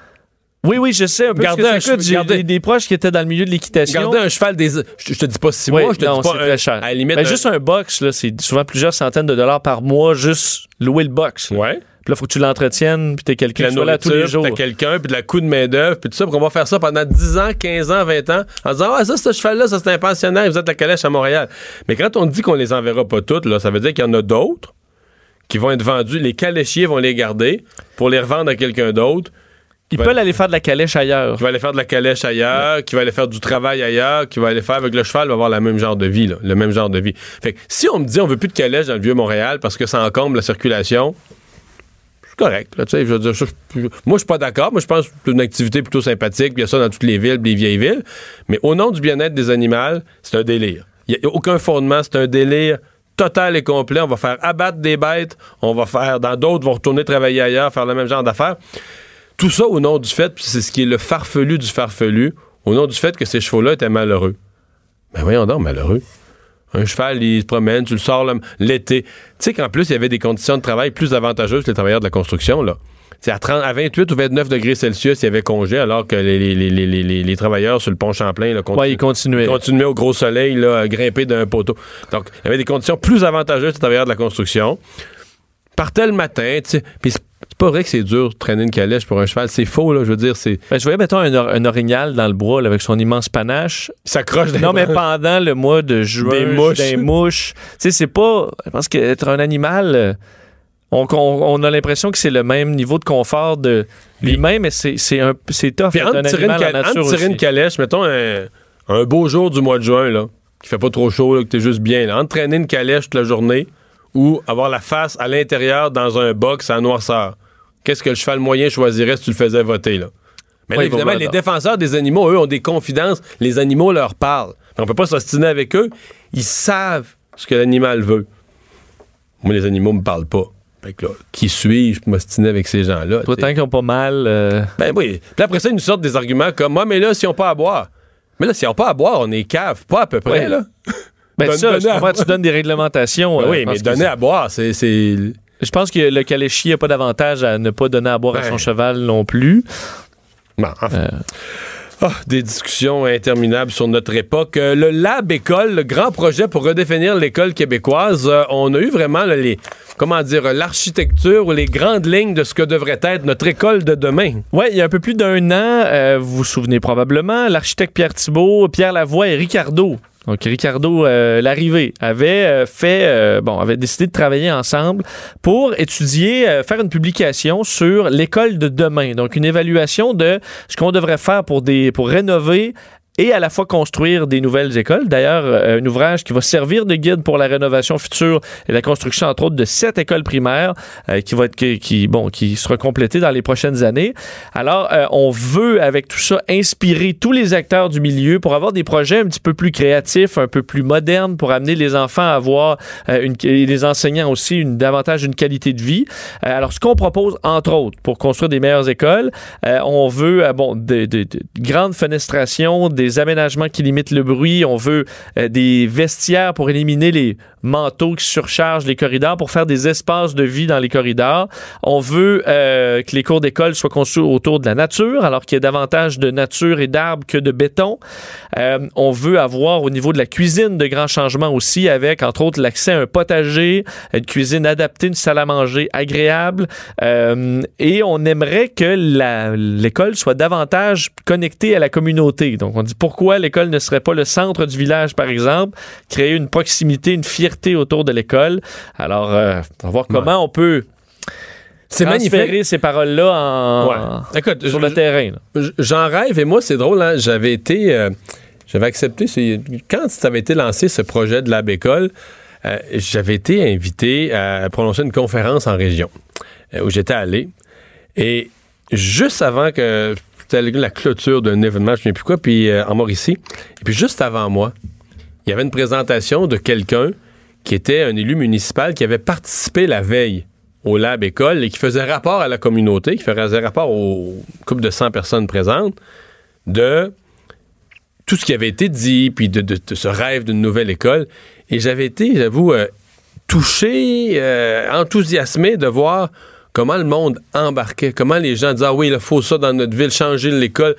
Oui, oui, je sais un peu Garder ce que un ça coûte. cheveu- J'ai des, des proches qui étaient dans le milieu de l'équitation. Garder un cheval des. Je, je te dis pas six Oui, mois, je te non, dis c'est pas. un- très cher. À la limite. Ben, un- juste un box, là, c'est souvent plusieurs centaines de dollars par mois, juste louer le box. là. Ouais. Puis là, faut que tu l'entretiennes, puis t'es quelqu'un la qui là tous les jours. t'as quelqu'un, puis de la coup de main-d'œuvre, puis tout ça, puis qu'on va faire ça pendant 10 ans, 15 ans, 20 ans, en disant, ah, ça, ce cheval-là, ça, c'est un pensionnaire, vous êtes la calèche à Montréal. Mais quand on dit qu'on les enverra pas toutes, là, ça veut dire qu'il y en a d'autres qui vont être vendus. Les caléchiers vont les garder pour les revendre à quelqu'un d'autre, Ils peuvent aller faire de la calèche ailleurs. qui va aller faire de la calèche ailleurs, qui va aller faire du travail ailleurs, qui va aller faire avec le cheval, va avoir le même genre de vie, là, le même genre de vie. Fait que si on me dit on veut plus de calèche dans le vieux Montréal parce que ça encombre la circulation, correct. Là, je veux suis pas d'accord. Moi, je pense que c'est une activité plutôt sympathique. Il y a ça dans toutes les villes, les vieilles villes. Mais au nom du bien-être des animaux, c'est un délire. Il n'y a aucun fondement. C'est un délire total et complet. On va faire abattre des bêtes. On va faire, dans d'autres, vont retourner travailler ailleurs, faire le même genre d'affaires. Tout ça au nom du fait, c'est ce qui est le farfelu du farfelu, au nom du fait que ces chevaux-là étaient malheureux. Ben voyons donc, malheureux. Un cheval, il se promène, tu le sors l'été. Tu sais qu'en plus, il y avait des conditions de travail plus avantageuses que les travailleurs de la construction, là. C'est à, 30 à 28 ou 29 degrés Celsius, il y avait congé, alors que les, les- les- les- travailleurs sur le pont Champlain là, continu- Ouais, il continuait. continuaient au gros soleil, là, à grimper d'un poteau. Donc, il y avait des conditions plus avantageuses que les travailleurs de la construction. Partait le matin, tu sais. Puis c'est pas vrai que c'est dur de traîner une calèche pour un cheval. C'est faux, là. Je veux dire, c'est. Ben, je voyais, mettons, un, or- un orignal dans le bois là, avec son immense panache. Il s'accroche dans Non, mais pendant le mois de juin, Des mouches. des mouches. Tu sais, c'est pas. Je pense qu'être un animal, on, on- on a l'impression que c'est le même niveau de confort de lui-même, mais c'est un c'est tough. Puis un tirer, une, en nature tirer une aussi. calèche, mettons un, un beau jour du mois de juin, là, qui fait pas trop chaud, là, que t'es juste bien, là, entre traîner une calèche toute la journée ou avoir la face à l'intérieur dans un box à noirceur. Qu'est-ce que le cheval moyen choisirait si tu le faisais voter, là? Mais là, Oui, évidemment, les défenseurs des animaux, eux, ont des confidences. Les animaux leur parlent. On peut pas s'ostiner avec eux. Ils savent ce que l'animal veut. Moi, les animaux me parlent pas. Fait que là, qui suis-je pour m'ostiner avec ces gens-là? Toi, tant qu'ils ont pas mal. euh, Ben oui. Puis après ça, ils nous sortent des arguments comme moi, mais là, s'ils n'ont pas à boire. Mais là, s'ils n'ont pas à boire, on est cave. Pas à peu près, Ouais. là. Ben, Donne- ça, donner je à comprends, tu donnes des réglementations. Ben euh, oui, mais donner à boire, c'est. Je pense que le caléchier n'a pas d'avantage à ne pas donner à boire à Ben. son cheval non plus. Bon, enfin. Euh. Ah, des discussions interminables sur notre époque. Euh, le Lab École, le grand projet pour redéfinir l'école québécoise, euh, on a eu vraiment là, les, comment dire, l'architecture ou les grandes lignes de ce que devrait être notre école de demain. Oui, il y a un peu plus d'un an, euh, vous vous souvenez probablement, l'architecte Pierre Thibault, Pierre Lavoie et Ricardo. Donc, Ricardo euh, Larrivée avait euh, fait, euh, bon, avait décidé de travailler ensemble pour étudier, euh, faire une publication sur l'école de demain. Donc, une évaluation de ce qu'on devrait faire pour des, pour rénover et à la fois construire des nouvelles écoles. D'ailleurs, euh, un ouvrage qui va servir de guide pour la rénovation future et la construction, entre autres, de sept écoles primaires euh, qui va être qui, bon qui sera complété dans les prochaines années. Alors, euh, on veut avec tout ça inspirer tous les acteurs du milieu pour avoir des projets un petit peu plus créatifs, un peu plus modernes, pour amener les enfants à avoir euh, une, et les enseignants aussi une, davantage une qualité de vie. Euh, alors, ce qu'on propose, entre autres, pour construire des meilleures écoles, on veut bon de, de- de grandes fenestrations, des aménagements qui limitent le bruit, on veut euh, des vestiaires pour éliminer les manteaux qui surchargent les corridors, pour faire des espaces de vie dans les corridors. On veut euh, que les cours d'école soient conçus autour de la nature, alors qu'il y a davantage de nature et d'arbres que de béton. Euh, on veut avoir au niveau de la cuisine de grands changements aussi, avec entre autres l'accès à un potager, une cuisine adaptée, une salle à manger agréable. Euh, et on aimerait que l'école soit davantage connectée à la communauté. Donc on dit pourquoi l'école ne serait pas le centre du village, par exemple, créer une proximité, une fierté autour de l'école. Alors, euh, on va voir comment on peut C'est magnifique. ces paroles-là en, Ouais. Écoute, sur le terrain. J'en rêve et moi, c'est drôle, hein, j'avais été. euh, j'avais accepté. Quand ça avait été lancé, ce projet de Lab École, euh, j'avais été invité à prononcer une conférence en région euh, où j'étais allé. Et juste avant que. C'était la clôture d'un événement, je ne sais plus quoi, puis en Mauricie. Et puis juste avant moi, il y avait une présentation de quelqu'un qui était un élu municipal qui avait participé la veille au Lab École et qui faisait rapport à la communauté, qui faisait rapport aux couple de 100 personnes présentes de tout ce qui avait été dit, puis de ce rêve d'une nouvelle école. Et j'avais été, j'avoue, euh, touché, euh, enthousiasmé de voir comment le monde embarquait, comment les gens disaient, ah oui, il faut ça dans notre ville, changer l'école.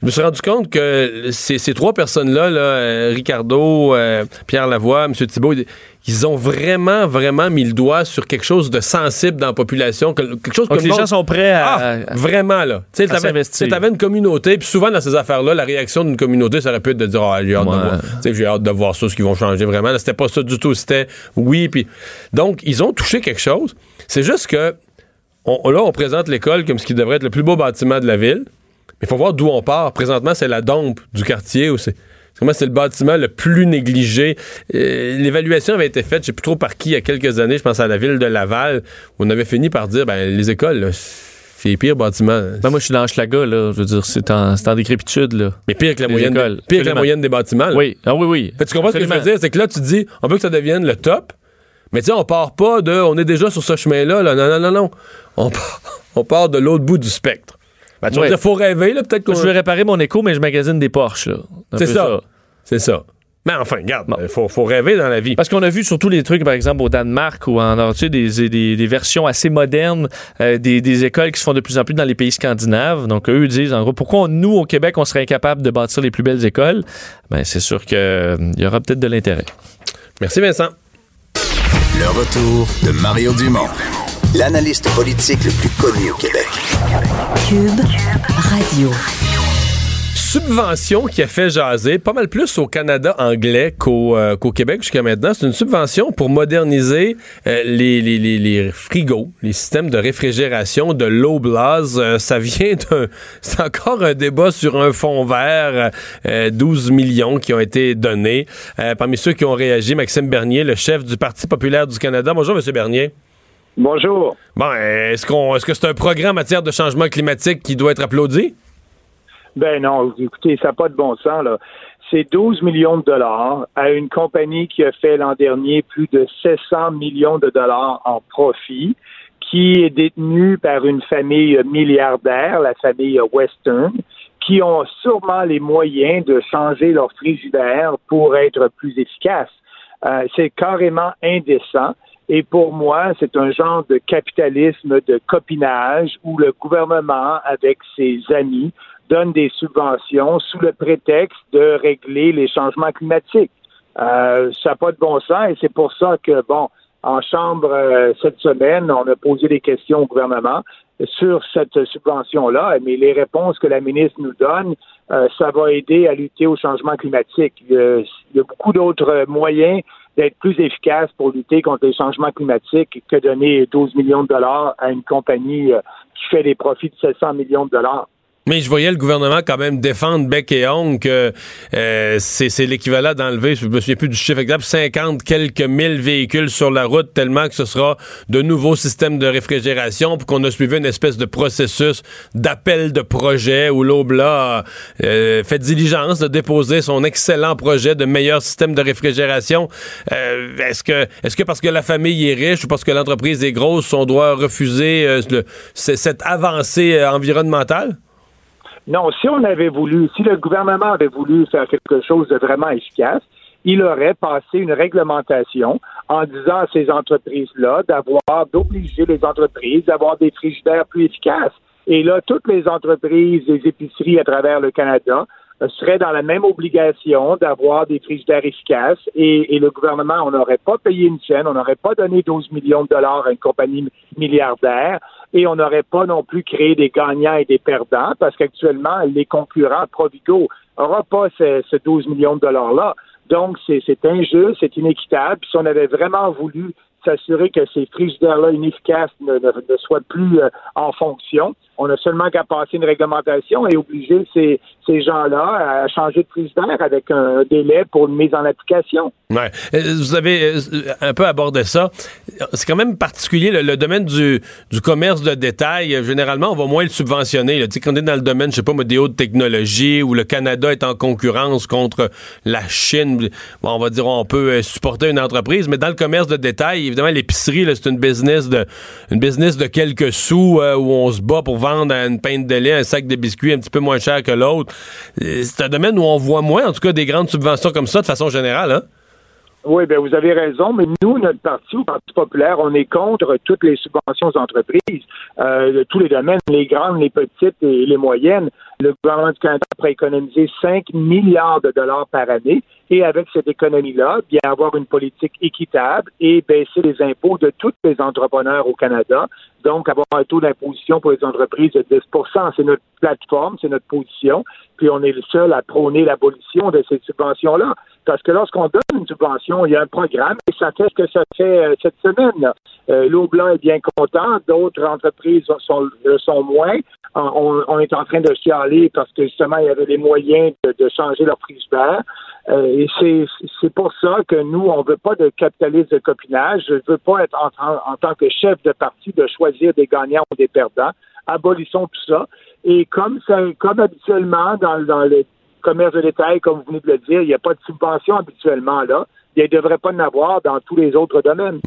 Je me suis rendu compte que ces, ces trois personnes-là, là, euh, Ricardo, euh, Pierre Lavoie, M. Thibault, ils- ont vraiment, vraiment mis le doigt sur quelque chose de sensible dans la population, que- quelque chose Donc que les le gens sont prêts à, ah, à- vraiment, là. Tu sais, t'avais t'avais une communauté, puis souvent dans ces affaires-là, la réaction d'une communauté, ça aurait pu être de dire, ah, j'ai hâte Ouais. de voir. J'ai hâte de voir ça, ce qu'ils vont changer vraiment. Là, c'était pas ça du tout. C'était oui, puis. Donc, ils ont touché quelque chose. C'est juste que, on- là, on présente l'école comme ce qui devrait être le plus beau bâtiment de la ville. Mais il faut voir d'où on part. Présentement, c'est la dompe du quartier. Où c'est, comment c'est le bâtiment le plus négligé. Euh, l'évaluation avait été faite, je sais plus trop par qui, il y a quelques années, je pense à la ville de Laval, où on avait fini par dire, ben, les écoles, là, c'est les pires bâtiments. Ben, moi, je suis dans Hochelaga, là. Je veux dire, c'est en, c'est en décrépitude, là. mais pire que la moyenne, pire que la moyenne des bâtiments. là. Oui. Ah oui, oui. Fait tu comprends ce que je veux dire? C'est que là, tu dis, on veut que ça devienne le top, mais tu sais, on part pas de, on est déjà sur ce chemin-là, là. Non, non, non, non. On part, on part de l'autre bout du spectre. Ben, tu vas Ouais. dire, faut rêver, là, peut-être. Moi, je veux réparer mon écho, mais je magasine des Porsche, C'est ça. C'est ça. Mais enfin, regarde, il faut, faut, rêver dans la vie. Parce qu'on a vu surtout les trucs, par exemple, au Danemark ou en Norvège, des, des, des, versions assez modernes euh, des, des, écoles qui se font de plus en plus dans les pays scandinaves. Donc, eux disent, en gros, pourquoi nous, au Québec, on serait incapable de bâtir les plus belles écoles? Ben, c'est sûr qu'il euh, y aura peut-être de l'intérêt. Merci, Vincent. Le retour de Mario Dumont, l'analyste politique le plus connu au Québec. Cube Radio subvention qui a fait jaser pas mal plus au Canada anglais qu'au euh, Québec jusqu'à maintenant. C'est une subvention pour moderniser euh, les, les, les, les, frigos, les systèmes de réfrigération de l'eau blase. Euh, ça vient d'un... C'est encore un débat sur un fond vert. 12 millions qui ont été donnés. parmi ceux qui ont réagi, Maxime Bernier, le chef du Parti populaire du Canada. Bonjour, M. Bernier. Bonjour. Bon, est-ce qu'on est-ce que c'est un programme en matière de changement climatique qui doit être applaudi? Ben non, écoutez, ça n'a pas de bon sens, là. C'est 12 millions de dollars à une compagnie qui a fait l'an dernier plus de 700 millions de dollars en profit, qui est détenue par une famille milliardaire, la famille Western, qui ont sûrement les moyens de changer leur frigidaire pour être plus efficaces. Euh, c'est carrément indécent. Et pour moi, c'est un genre de capitalisme de copinage où le gouvernement, avec ses amis, donne des subventions sous le prétexte de régler les changements climatiques. Euh, ça n'a pas de bon sens et c'est pour ça que, bon, en Chambre euh, cette semaine, on a posé des questions au gouvernement sur cette subvention-là, mais les réponses que la ministre nous donne, euh, ça va aider à lutter au changement climatique. il y a beaucoup d'autres moyens d'être plus efficace pour lutter contre les changements climatiques que donner 12 millions de dollars à une compagnie qui fait des profits de 700 millions de dollars. Mais je voyais le gouvernement quand même défendre bec et ongle que euh, c'est l'équivalent d'enlever, je me souviens plus du chiffre exact, 50 quelques mille véhicules sur la route tellement que ce sera de nouveaux systèmes de réfrigération pour qu'on a suivi une espèce de processus d'appel de projet où l'Obla a euh, fait diligence de déposer son excellent projet de meilleur système de réfrigération. Euh, est-ce que est-ce que parce que la famille est riche ou parce que l'entreprise est grosse, on doit refuser cette avancée environnementale? Non, si on avait voulu, si le gouvernement avait voulu faire quelque chose de vraiment efficace, il aurait passé une réglementation en disant à ces entreprises-là d'avoir, d'obliger les entreprises d'avoir des frigidaires plus efficaces. Et là, toutes les entreprises, les épiceries à travers le Canada euh, seraient dans la même obligation d'avoir des frigidaires efficaces et, et le gouvernement, on n'aurait pas payé une chaîne, on n'aurait pas donné 12 millions de dollars à une compagnie milliardaire et on n'aurait pas non plus créé des gagnants et des perdants parce qu'actuellement, les concurrents, Provigo, n'auront pas ces, 12 millions de dollars-là. Donc, c'est injuste, c'est inéquitable. Puis si on avait vraiment voulu s'assurer que ces frigidaires-là inefficaces ne, soient plus euh, en fonction, on a seulement qu'à passer une réglementation et obliger ces, ces gens-là à changer de frigidaire avec un délai pour une mise en application. Ouais. Euh, vous avez euh, un peu abordé ça. C'est quand même particulier le, domaine du, commerce de détail. Généralement, on va moins le subventionner. Sais, quand on est dans le domaine, je sais pas, des hautes technologies où le Canada est en concurrence contre la Chine, on va dire on peut supporter une entreprise, mais dans le commerce de détail, évidemment, l'épicerie, c'est une business de une business de quelques sous où on se bat pour vendre vendre une pinte de lait, un sac de biscuits un petit peu moins cher que l'autre. Euh, c'est un domaine où on voit moins, en tout cas, des grandes subventions comme ça de façon générale. Hein? Oui, bien, vous avez raison, mais nous, notre parti, au Parti populaire, on est contre toutes les subventions aux entreprises, euh, de tous les domaines, les grandes, les petites et les moyennes. Le gouvernement du Canada pourrait économiser 5 milliards de dollars par année et avec cette économie-là, bien avoir une politique équitable et baisser les impôts de tous les entrepreneurs au Canada. Donc, avoir un taux d'imposition pour les entreprises de 10 C'est notre plateforme, c'est notre position. Puis, on est le seul à prôner l'abolition de ces subventions-là. Parce que lorsqu'on donne une subvention, il y a un programme et ça fait ce que ça fait euh, cette semaine. Euh, L'eau blanc est bien content, d'autres entreprises sont, sont moins. On, est en train de chialer parce que justement, il y avait les moyens de, changer leur frigidaire. Euh, et c'est pour ça que nous, on veut pas de capitalisme de copinage. Je veux pas être en, en, tant que chef de parti de choisir des gagnants ou des perdants. Abolissons tout ça. Et comme ça, comme habituellement dans, dans le commerce de détail, comme vous venez de le dire, il n'y a pas de subvention habituellement là. il ne devrait pas en avoir dans tous les autres domaines.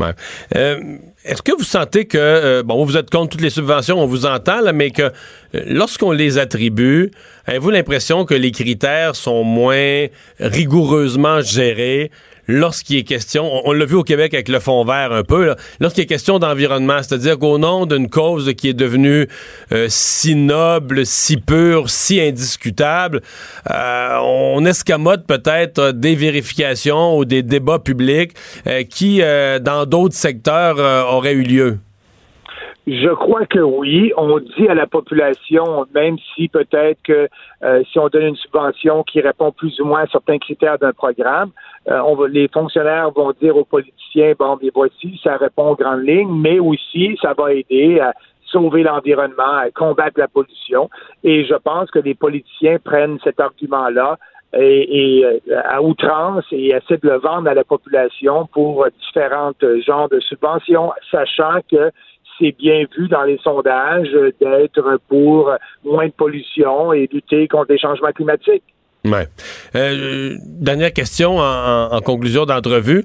Euh, est-ce que vous sentez que, euh, bon, vous êtes contre toutes les subventions, on vous entend, là, mais que lorsqu'on les attribue, avez-vous l'impression que les critères sont moins rigoureusement gérés? Lorsqu'il est question, on, l'a vu au Québec avec le fond vert un peu, lorsqu'il est question d'environnement, c'est-à-dire qu'au nom d'une cause qui est devenue euh, si noble, si pure, si indiscutable, euh, on escamote peut-être des vérifications ou des débats publics euh, qui, dans d'autres secteurs, auraient eu lieu. Je crois que oui. On dit à la population, même si peut-être que si on donne une subvention qui répond plus ou moins à certains critères d'un programme, euh, on va, les fonctionnaires vont dire aux politiciens, bon, mais voici, ça répond aux grandes lignes, mais aussi, ça va aider à sauver l'environnement, à combattre la pollution. Et je pense que les politiciens prennent cet argument-là et, euh, à outrance et essaient de le vendre à la population pour différents genres de subventions, sachant que c'est bien vu dans les sondages d'être pour moins de pollution et lutter contre les changements climatiques. Ouais. Euh, dernière question en, conclusion d'entrevue.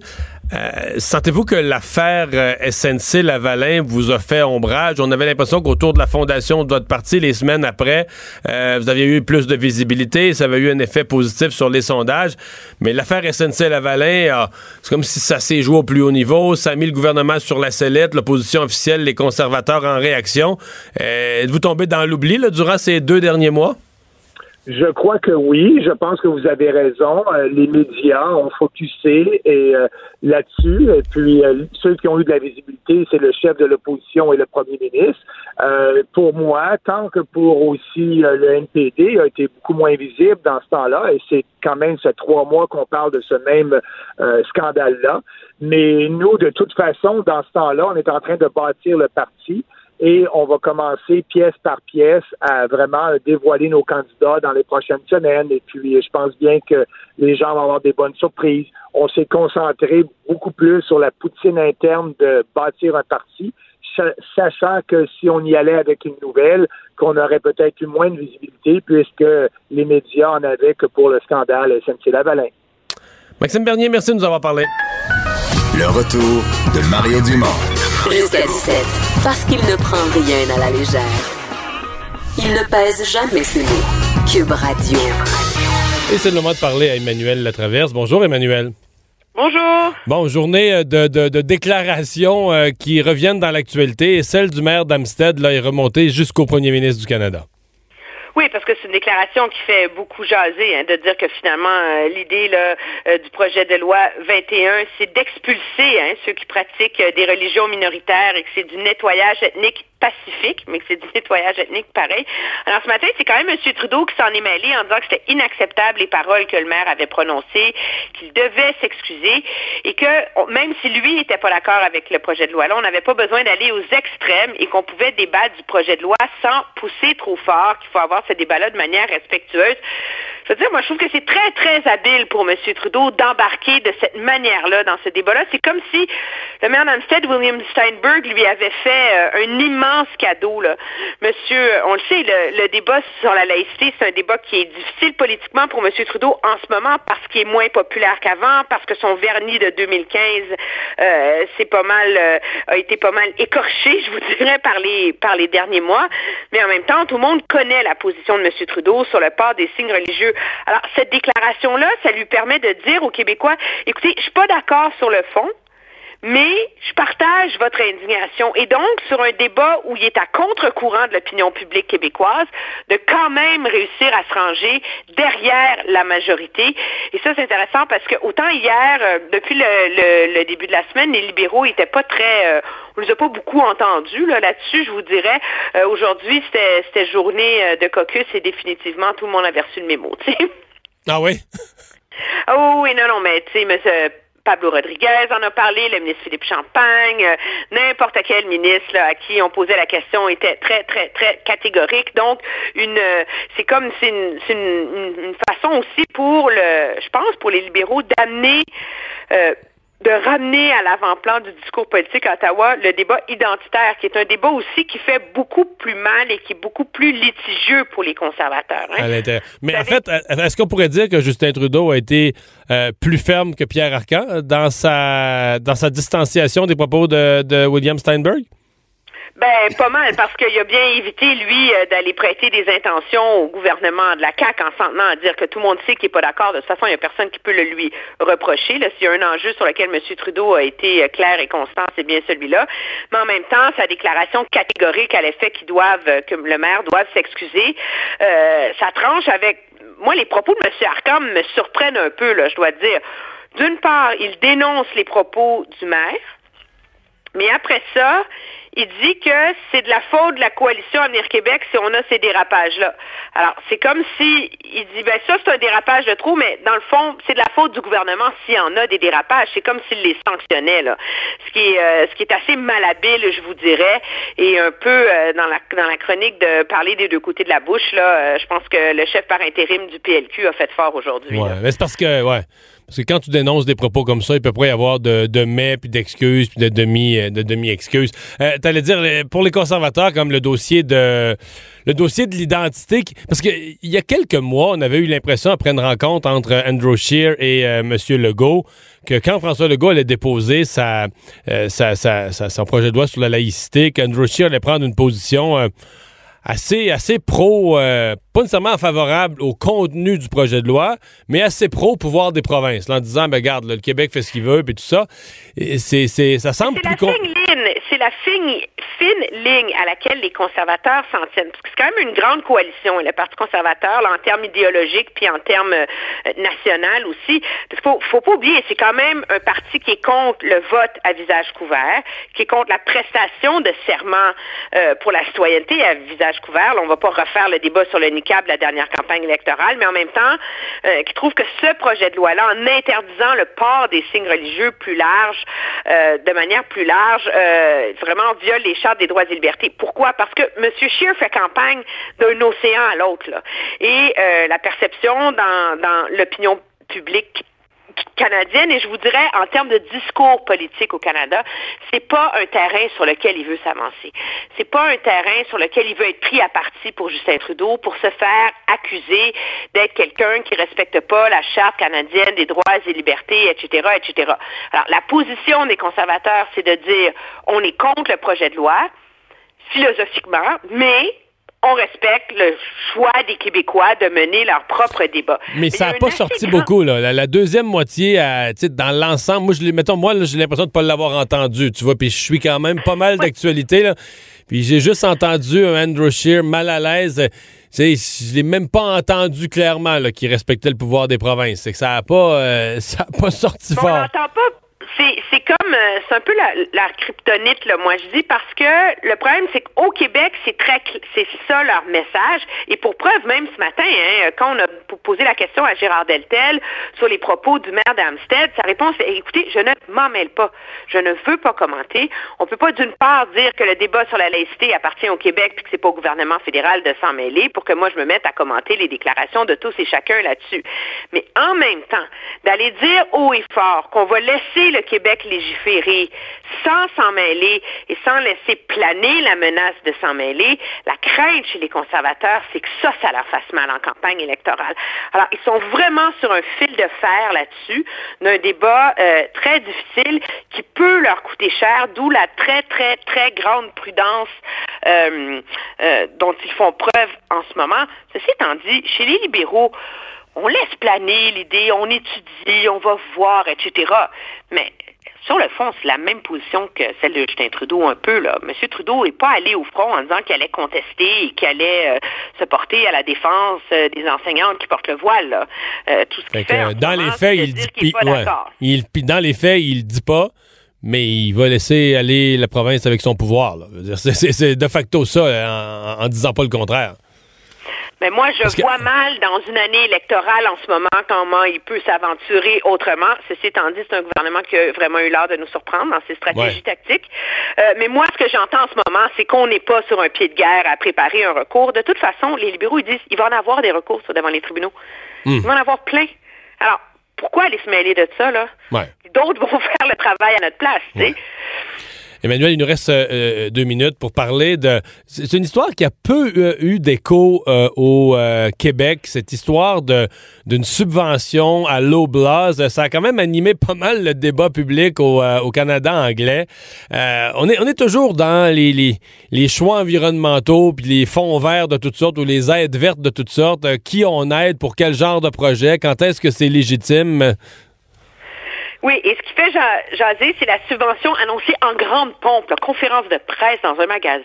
Euh, sentez-vous que l'affaire euh, SNC Lavalin vous a fait ombrage? On avait l'impression qu'autour de la fondation de votre parti, les semaines après, vous aviez eu plus de visibilité, ça avait eu un effet positif sur les sondages. Mais l'affaire SNC Lavalin, c'est comme si ça s'est joué au plus haut niveau. Ça a mis le gouvernement sur la sellette, l'opposition officielle, les conservateurs en réaction. Êtes-vous tombé dans l'oubli durant ces deux derniers mois? Je crois que oui. Je pense que vous avez raison. Euh, les médias ont focusé et euh, là-dessus. Et puis euh, ceux qui ont eu de la visibilité, c'est le chef de l'opposition et le premier ministre. pour moi, tant que pour aussi le NPD a été beaucoup moins visible dans ce temps-là, et c'est quand même ces trois mois qu'on parle de ce même scandale-là. Mais nous, de toute façon, dans ce temps-là, on est en train de bâtir le parti et on va commencer pièce par pièce à vraiment dévoiler nos candidats dans les prochaines semaines. Et puis, je pense bien que les gens vont avoir des bonnes surprises. On s'est concentré beaucoup plus sur la poutine interne de bâtir un parti, sachant que si on y allait avec une nouvelle, qu'on aurait peut-être eu moins de visibilité puisque les médias en avaient que pour le scandale SNC-Lavalin. Maxime Bernier, merci de nous avoir parlé. Le retour de Mario Dumont. Jusqu'à 17 parce qu'il ne prend rien à la légère. Il ne pèse jamais ses mots. Cube Radio. Et c'est le moment de parler à Emmanuel Latraverse. Bonjour Emmanuel. Bonjour. Bon, journée euh, de, déclarations euh, qui reviennent dans l'actualité et celle du maire d'Amstead là, est remontée jusqu'au premier ministre du Canada. Oui, parce que c'est une déclaration qui fait beaucoup jaser, hein, de dire que finalement, euh, l'idée euh, du projet de loi 21, c'est d'expulser hein, ceux qui pratiquent euh, des religions minoritaires et que c'est du nettoyage ethnique pacifique, mais que c'est du nettoyage ethnique pareil. Alors ce matin, c'est quand même M. Trudeau qui s'en est mêlé en disant que c'était inacceptable les paroles que le maire avait prononcées, qu'il devait s'excuser et que même si lui n'était pas d'accord avec le projet de loi, là, on n'avait pas besoin d'aller aux extrêmes et qu'on pouvait débattre du projet de loi sans pousser trop fort, qu'il faut avoir ce débat-là de manière respectueuse. Je veux dire, moi, je trouve que c'est très, très habile pour M. Trudeau d'embarquer de cette manière-là dans ce débat-là. C'est comme si le maire d'Amstead, William Steinberg, lui avait fait euh, un immense cadeau. Là. Monsieur, on le sait, le, débat sur la laïcité, c'est un débat qui est difficile politiquement pour M. Trudeau en ce moment parce qu'il est moins populaire qu'avant, parce que son vernis de 2015 euh, c'est pas mal euh, a été pas mal écorché, je vous dirais, par les par les derniers mois. Mais en même temps, tout le monde connaît la position de M. Trudeau sur le port des signes religieux alors, cette déclaration-là, ça lui permet de dire aux Québécois, écoutez, je suis pas d'accord sur le fond, mais je partage votre indignation. Et donc, sur un débat où il est à contre-courant de l'opinion publique québécoise, de quand même réussir à se ranger derrière la majorité. Et ça, c'est intéressant parce que autant hier, euh, depuis le, début de la semaine, les libéraux n'étaient pas très... Euh, on les a pas beaucoup entendus là, là-dessus, je vous dirais. Euh, aujourd'hui, c'était journée de caucus et définitivement, tout le monde avait reçu le mémo. Ah oui? oh oui, non, non, mais tu sais, monsieur Pablo Rodriguez en a parlé, le ministre Philippe Champagne, euh, n'importe quel ministre à qui on posait la question était très, très, très catégorique. Donc, euh, c'est comme, c'est une, façon aussi pour le, je pense, pour les libéraux d'amener euh, de ramener à l'avant-plan du discours politique à Ottawa le débat identitaire, qui est un débat aussi qui fait beaucoup plus mal et qui est beaucoup plus litigieux pour les conservateurs. hein. À. Mais en fait, euh, est-ce qu'on pourrait dire que Justin Trudeau a été euh, plus ferme que Pierre Arcan dans sa, dans sa distanciation des propos de, de William Steinberg? Ben, pas mal, parce qu'il a bien évité, lui, euh, d'aller prêter des intentions au gouvernement de la CAQ en s'en tenant à dire que tout le monde sait qu'il n'est pas d'accord. De toute façon, il n'y a personne qui peut le lui reprocher. Là, s'il y a un enjeu sur lequel M. Trudeau a été euh, clair et constant, c'est bien celui-là. Mais en même temps, sa déclaration catégorique à l'effet qu'ils doivent, euh, que le maire doive s'excuser, euh, ça tranche avec... Moi, les propos de M. Arcam me surprennent un peu, là, je dois dire. D'une part, il dénonce les propos du maire, mais après ça, il dit que c'est de la faute de la coalition Avenir Québec si on a ces dérapages-là. Alors, c'est comme si il dit, ben ça, c'est un dérapage de trop, mais dans le fond, c'est de la faute du gouvernement s'il y en a des dérapages. C'est comme s'il les sanctionnait, là. Ce qui est, euh, assez malhabile, je vous dirais, et un peu euh, dans, la, chronique de parler des deux côtés de la bouche, là, euh, je pense que le chef par intérim du PLQ a fait fort aujourd'hui. Ouais, mais c'est parce que, ouais. Parce que quand tu dénonces des propos comme ça, il peut pas y avoir de, de mais, puis d'excuses, puis de demi, euh, de demi-excuses. Euh, T'allais dire, euh, pour les conservateurs, comme le dossier de le dossier de l'identité, parce que il y a quelques mois, on avait eu l'impression, après une rencontre entre Andrew Scheer et euh, M. Legault, que quand François Legault allait déposer sa, euh, sa- sa- sa- son projet de loi sur la laïcité, qu'Andrew Scheer allait prendre une position... assez, assez pro, euh, pas nécessairement favorable au contenu du projet de loi, mais assez pro au pouvoir des provinces, là, en disant, ben, regarde, là, le Québec fait ce qu'il veut, puis tout ça. Et c'est, c'est, ça semble plus... la con- la fine, fine ligne à laquelle les conservateurs s'en tiennent. Parce que c'est quand même une grande coalition, le Parti conservateur, en termes idéologiques, puis en termes euh, national aussi. Parce qu'il faut, faut pas oublier, c'est quand même un parti qui est contre le vote à visage couvert, qui est contre la prestation de serment euh, pour la citoyenneté à visage couvert. Là, on va pas refaire le débat sur le niqab de la dernière campagne électorale, mais en même temps, euh, qui trouve que ce projet de loi-là, en interdisant le port des signes religieux plus larges, euh, de manière plus large, vraiment viole les chartes des droits et libertés. Pourquoi? Parce que M. Scheer fait campagne d'un océan à l'autre. Et euh, la perception dans, dans l'opinion publique canadienne et je vous dirais en termes de discours politique au Canada, c'est pas un terrain sur lequel il veut s'avancer. C'est pas un terrain sur lequel il veut être pris à partie pour Justin Trudeau pour se faire accuser d'être quelqu'un qui respecte pas la charte canadienne des droits et libertés, etc., etc. Alors la position des conservateurs, c'est de dire on est contre le projet de loi philosophiquement, mais on respecte le choix des Québécois de mener leur propre débat. Mais ça n'a pas sorti grand- beaucoup, là. La, la deuxième moitié, euh, dans l'ensemble, moi, je mettons, moi, j'ai l'impression de ne pas l'avoir entendu, tu vois, puis je suis quand même pas mal d'actualité, là. Puis j'ai juste entendu un Andrew Scheer mal à l'aise. je l'ai même pas entendu clairement, qu'il respectait le pouvoir des provinces. C'est que ça a pas, euh, ça a pas sorti On fort. n'entend pas. C'est, comme, euh, c'est un peu la, la kryptonite, là, moi je dis, parce que le problème, c'est qu'au Québec, c'est très, c'est ça leur message. Et pour preuve, même ce matin, hein, quand on a posé la question à Gérard Deltel sur les propos du maire d'Amstead, sa réponse est, écoutez, je ne m'en mêle pas. Je ne veux pas commenter. On peut pas d'une part dire que le débat sur la laïcité appartient au Québec puis que c'est pas au gouvernement fédéral de s'en mêler pour que moi je me mette à commenter les déclarations de tous et chacun là-dessus. Mais en même temps, d'aller dire haut et fort qu'on va laisser le Québec légiférer sans s'en mêler et sans laisser planer la menace de s'en mêler, la crainte chez les conservateurs, c'est que ça, ça leur fasse mal en campagne électorale. Alors, ils sont vraiment sur un fil de fer là-dessus, d'un débat euh, très difficile qui peut leur coûter cher, d'où la très, très, très grande prudence euh, euh, dont ils font preuve en ce moment. Ceci étant dit, chez les libéraux, on laisse planer l'idée, on étudie, on va voir, etc. Mais sur le fond, c'est la même position que celle de Justin Trudeau un peu. Là. M. Trudeau n'est pas allé au front en disant qu'il allait contester et qu'il allait euh, se porter à la défense euh, des enseignantes qui portent le voile. Là. Euh, tout ce qu'il Fait que, fait en ce dans les faits, il dit, qu'il est pas puis- ouais. d'accord. Il- puis dans les faits, il dit pas, mais il va laisser aller la province avec son pouvoir. c'est de facto ça, en, en disant pas le contraire. Mais moi, je Parce que- vois mal dans une année électorale en ce moment comment il peut s'aventurer autrement. Ceci étant dit, c'est un gouvernement qui a vraiment eu l'art de nous surprendre dans ses stratégies Ouais. tactiques. Euh, mais moi, ce que j'entends en ce moment, c'est qu'on n'est pas sur un pied de guerre à préparer un recours. De toute façon, les libéraux ils disent il va en avoir des recours sur- devant les tribunaux. Hmm. Il va en avoir plein. Alors, pourquoi aller se mêler de ça, là? Ouais. D'autres vont faire le travail à notre place, tu sais. Emmanuel, il nous reste euh, euh, deux minutes pour parler de. C'est une histoire qui a peu euh, eu d'écho au Québec, cette histoire d'une subvention à l'eau blase. Ça a quand même animé pas mal le débat public au, au Canada anglais. On, est, on est toujours dans les, les, les choix environnementaux, puis les fonds verts de toutes sortes ou les aides vertes de toutes sortes. Qui on aide pour quel genre de projet? Quand est-ce que c'est légitime? Oui, et ce qui fait ja- jaser, c'est la subvention annoncée en grande pompe, la conférence de presse dans un magasin,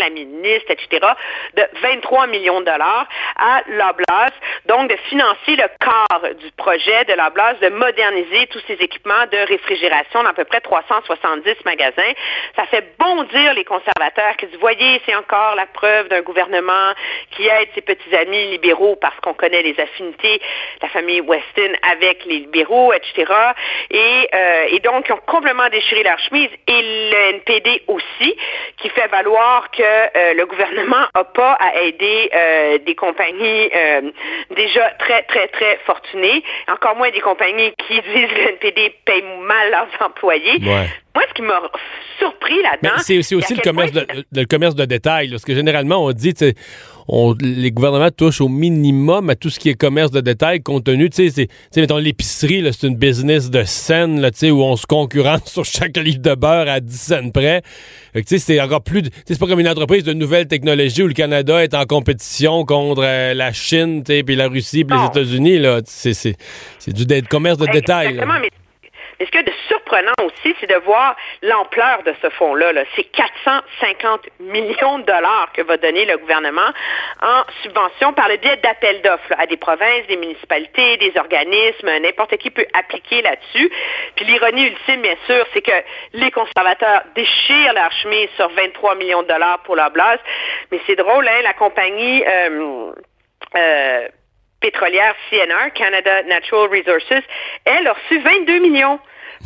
la ministre, etc., de 23 millions de dollars à l'Oblast, donc de financer le quart du projet de l'Oblast, de moderniser tous ces équipements de réfrigération dans à peu près 370 magasins. Ça fait bondir les conservateurs qui disent, voyez, c'est encore la preuve d'un gouvernement qui aide ses petits amis libéraux parce qu'on connaît les affinités de la famille Weston avec les libéraux, etc. Et, euh, et donc, ils ont complètement déchiré leur chemise. Et le NPD aussi, qui fait valoir que euh, le gouvernement n'a pas à aider euh, des compagnies déjà très, très, très fortunées. Encore moins des compagnies qui disent que le NPD paye mal leurs employés. Ouais. Moi, ce qui m'a surpris là-dedans... c'est aussi le commerce de, le commerce de détail. là. Parce que généralement, on dit, on, les gouvernements touchent au minimum à tout ce qui est commerce de détail, compte tenu, tu sais, mettons, l'épicerie, là, c'est une business de scène, là, tu sais, où on se concurrence sur chaque livre de beurre à 10 cents près. Tu sais, c'est encore plus, tu sais, c'est pas comme une entreprise de nouvelles technologies où le Canada est en compétition contre euh, la Chine, tu sais, puis la Russie, puis les. États-Unis, là. C'est, c'est, c'est du commerce de détail. là. Mais, mais ce qu'il y a de surprenant aussi, c'est de voir l'ampleur de ce fonds-là. là. C'est 450 millions de dollars que va donner le gouvernement en subvention par le biais d'appels d'offres à des provinces, des municipalités, des organismes. N'importe qui peut appliquer là-dessus. Puis l'ironie ultime, bien sûr, c'est que les conservateurs déchirent leur chemise sur 23 millions de dollars pour leur blase. Mais c'est drôle, hein, la compagnie... euh, euh, pétrolière CNR, Canada Natural Resources, elle a reçu 22 millions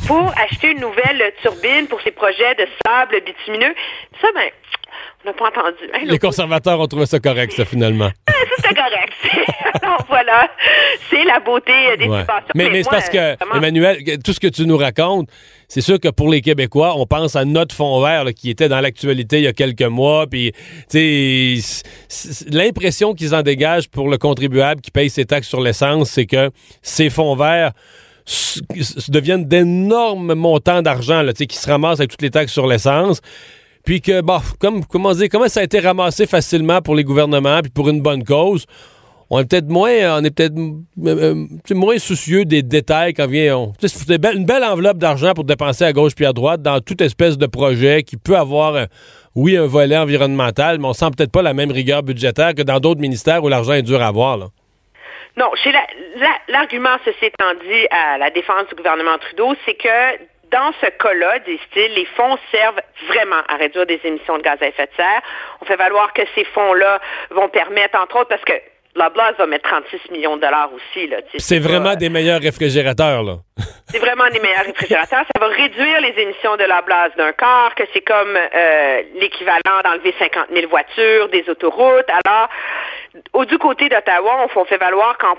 pour acheter une nouvelle turbine pour ses projets de sable bitumineux. Ça, ben, on n'a pas entendu. Hein, Les conservateurs ont trouvé ça correct, ça, finalement. ça, c'était correct. Alors voilà, c'est la beauté euh, des Ouais. Mais, mais c'est parce que, Emmanuel, tout ce que tu nous racontes, c'est sûr que pour les Québécois, on pense à notre fonds vert là, qui était dans l'actualité il y a quelques mois. Puis, l'impression qu'ils en dégagent pour le contribuable qui paye ses taxes sur l'essence, c'est que ces fonds verts deviennent d'énormes montants d'argent qui se ramassent avec toutes les taxes sur l'essence. Puis que, bon, comme, comment dire, comment ça a été ramassé facilement pour les gouvernements, puis pour une bonne cause, on est peut-être moins, euh, sais, moins soucieux des détails quand vient. On, c'est une belle- enveloppe d'argent pour dépenser à gauche puis à droite dans toute espèce de projet qui peut avoir, euh, oui, un volet environnemental, mais on sent peut-être pas la même rigueur budgétaire que dans d'autres ministères où l'argent est dur à avoir. Non, chez la- la- l'argument, ceci étant dit, à la défense du gouvernement Trudeau, c'est que dans ce cas-là, disent-ils, les fonds servent vraiment à réduire des émissions de gaz à effet de serre. On fait valoir que ces fonds-là vont permettre, entre autres, parce que la Blase va mettre 36 millions de dollars aussi. Là, C'est vraiment des meilleurs réfrigérateurs. Là. c'est vraiment des meilleurs réfrigérateurs. Ça va réduire les émissions de la blase d'un quart, que c'est comme euh, l'équivalent d'enlever 50 000 voitures des autoroutes. Alors, du côté d'Ottawa, on, on fait valoir qu'en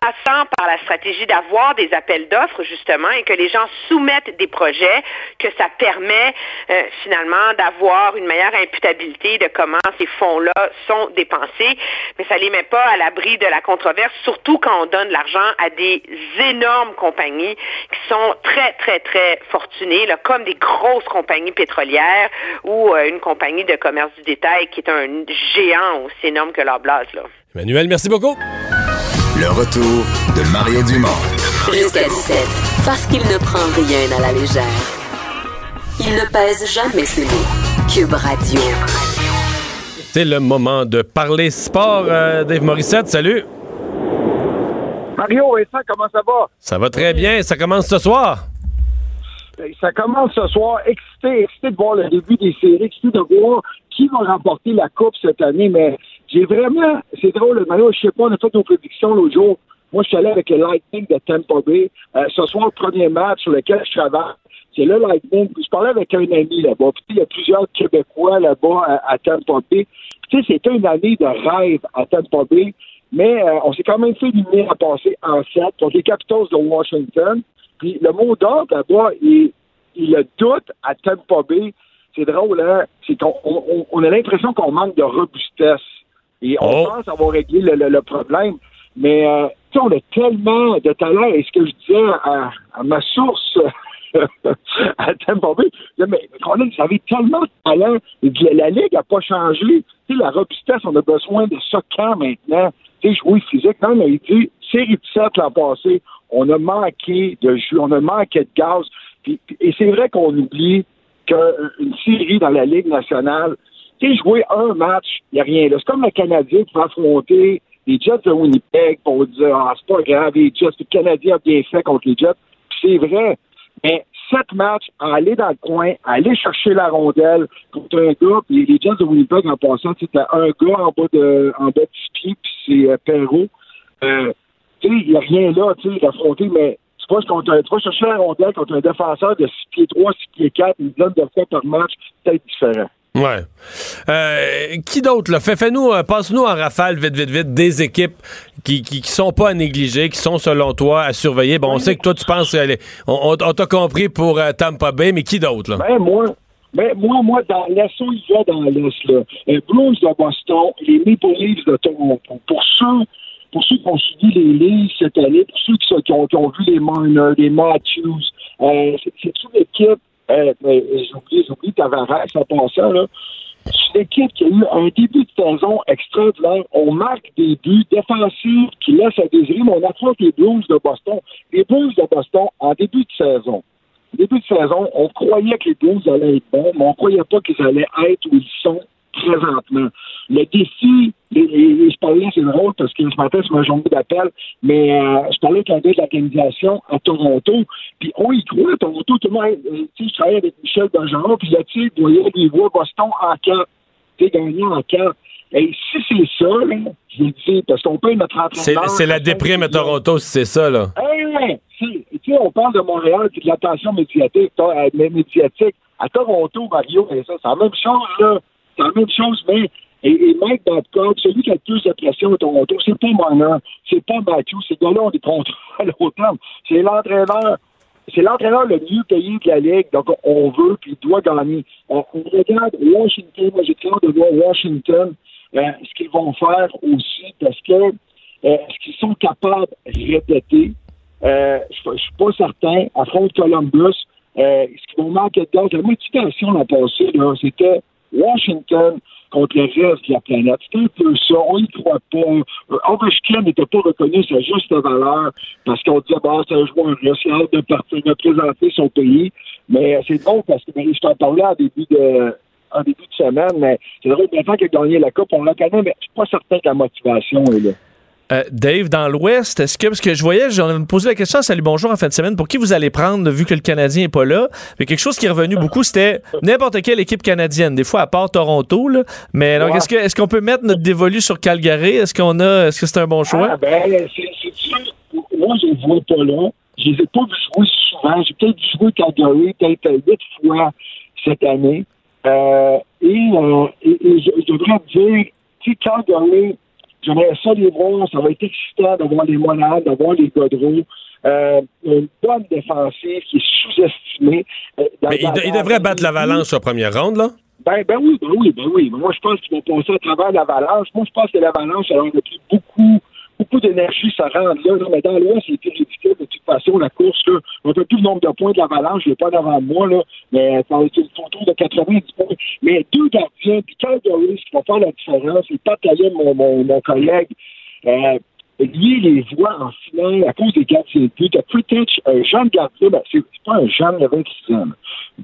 passant par la stratégie d'avoir des appels d'offres, justement, et que les gens soumettent des projets, que ça permet euh, finalement d'avoir une meilleure imputabilité de comment ces fonds-là sont dépensés. Mais ça les met pas à l'abri de la controverse, surtout quand on donne l'argent à des énormes compagnies qui sont très, très, très fortunées, là, comme des grosses compagnies pétrolières ou euh, une compagnie de commerce du détail qui est un géant aussi énorme que leur blase. Là. Merci beaucoup. Le retour de Mario Dumont. Jusqu'à 17, parce qu'il ne prend rien à la légère. Il ne pèse jamais ses mots. Cube Radio. C'est le moment de parler sport. Euh, Dave Morissette, salut. Mario, Vincent, comment ça va? Ça va très bien. Ça commence ce soir? Ben, Ça commence ce soir. Excité, excité de voir le début des séries, excité de voir qui va remporter la Coupe cette année. Mais j'ai vraiment, c'est drôle, Mario, je sais pas, on a fait nos prédictions l'autre jour. Moi, je suis allé avec le Lightning de Tampa Bay. Euh, ce soir, le premier match sur lequel je travaille, c'est le Lightning. Je parlais avec un ami là-bas. Il y a plusieurs Québécois là-bas à, à Tampa Bay. Tu sais, c'était une année de rêve à Tampa Bay. mais euh, on s'est quand même fait éliminer à passer en 7 contre les Capitals de Washington. Puis le mot d'ordre là-bas, il, il le doute à Tampa Bay. C'est drôle, hein? C'est qu'on on, on a l'impression qu'on manque de robustesse. Et on Oh. pense avoir réglé le, le- le problème. Mais euh, tu sais, on a tellement de talent. Et ce que je disais à, à ma source à Tampa Bay, mais Colin, vous avez tellement de talent. La, Ligue n'a pas changé. Tu sais, la robustesse, on a besoin de ça quand maintenant? Tu sais, jouer physique. Non, mais il dit, série de 7 l'an passé, on a manqué de jus, on a manqué de gaz. Et c'est vrai qu'on oublie qu'une série dans la Ligue nationale, tu sais, jouer un match, il n'y a rien. C'est comme le Canadien qui va affronter les Jets de Winnipeg pour dire Ah, c'est pas grave, les Jets, le Canadien a bien fait contre les Jets. C'est vrai. Mais sept matchs, aller dans le coin, aller chercher la rondelle contre un gars, puis les Jets de Winnipeg en passant, c'était un gars en bas de en bas de pieds, puis c'est euh. Euh, tu sais, il n'y a rien là, tu sais, d'affronter, mais tu vas, contre tu vas chercher la rondelle contre un défenseur de 6 pieds 3, 6 pieds 4, une dizaine de fois par match, peut-être différent. Ouais. Euh, qui d'autre, là? Fais, fais-nous, euh, passe-nous en rafale, vite, vite, vite, des équipes qui, qui, sont pas à négliger, qui sont, selon toi, à surveiller. Bon, on sait que toi, tu penses, les- on, t'a compris pour euh, Tampa Bay, mais qui d'autre, là? Ben, moi, ben, moi, moi, dans l'Est, il va dans l'Est, là, les Blues de Boston, les Maple Leafs de Toronto. Pour ceux, pour ceux qui ont suivi les Leafs cette année, pour ceux qui, ont, qui ont vu les Marner, les Matthews, c'est c'est une équipe, euh, j'ai oublié, j'ai oublié Tavares en passant, là. C'est une équipe qui a eu un début de saison extraordinaire. On marque des buts défensifs qui laissent à désirer, mais on affronte les Blues de Boston. Les Blues de Boston, en début de saison, début de saison, on croyait que les Blues allaient être bons, mais on croyait pas qu'ils allaient être où ils sont présentement. Le défi, les- je parlais, c'est drôle parce que ce matin, c'est ma journée d'appel, mais euh, je parlais avec un gars de l'organisation à Toronto, puis on y croit à Toronto, tout le monde, euh, tu sais, je travaillais avec Michel Bergeron, puis là, tu sais, il voyait les voix Boston en quatre, tu sais, gagnant en quatre. Et si c'est ça, là, je le dis, parce qu'on peut notre entraîneur... c'est la déprime à Toronto, si c'est ça, là. Hey, si, tu sais, on parle de Montréal puis de l'attention médiatique, euh, médiatique. À Toronto, Mario, et ça, c'est la même chose, là. C'est la même chose, mais. Et, Mike Babcock, celui qui a le plus de pression à Toronto, c'est pas Marner, c'est pas Matthew, ces gars-là ont des au terme. C'est l'entraîneur. C'est l'entraîneur le mieux payé de la Ligue, donc on veut, puis il doit gagner. On, regarde Washington, moi j'ai hâte de voir Washington, euh, ce qu'ils vont faire aussi, parce que euh, est-ce qu'ils sont capables de répéter? Euh, je suis pas certain. Affronte Columbus. Euh, est-ce qu'ils vont manquer de gaz? La motivation l'an passé, c'était Washington contre le reste de la planète. C'était un peu ça. On y croit pas. Euh, Ovechkin n'était pas reconnu sa juste valeur parce qu'on disait, bah, c'est un joueur russe, a de partir représenter son pays. Mais c'est drôle parce que je t'en parlais en début de en début de semaine, mais c'est drôle, maintenant qu'il a gagné la Coupe, on le connaît, mais je suis pas certain que la motivation est là. Euh, Dave, dans l'Ouest, est-ce que, parce que je voyais, j'en ai posé la question Salut Bonjour en fin de semaine, pour qui vous allez prendre, vu que le Canadien n'est pas là? Mais quelque chose qui est revenu beaucoup, c'était n'importe quelle équipe canadienne, des fois à part Toronto, là. Mais donc, Ouais. est-ce que- est-ce qu'on peut mettre notre dévolu sur Calgary? Est-ce qu'on a, est-ce que c'est un bon choix? Ah, ben, c'est sûr. Moi, je ne vois pas là. Je les ai pas vus jouer souvent. J'ai peut-être vu jouer Calgary peut-être euh, huit fois cette année. Euh, et, euh, et, et je, je te dire, tu sais, Calgary, j'aimerais ça les voir. Ça va être excitant d'avoir les Monads, d'avoir les Godreau. Euh, une bonne défensive qui est sous-estimée. Euh, Mais il, devrait battre l'avalanche en première ronde, là. ben, ben oui, ben oui, ben oui. Moi, je pense qu'ils vont passer à travers l'avalanche. Moi, je pense que l'avalanche, alors, depuis beaucoup, beaucoup d'énergie, ça rentre là, là. Mais dans l'Ouest, c'était ridicule. De toute façon, la course, là, on ne plus le nombre de points de l'avalanche. Je l'ai pas devant moi, là. Mais ça va être photo de 90 points. Mais deux gardiens, puis Calgary, qui va faire la différence, c'est Pat mon, mon, mon collègue. Euh, il les voit en finale à cause des gardiens de but. T'as Fritich, un jeune gardien, ben, c'est pas un jeune, a 26 ans. là.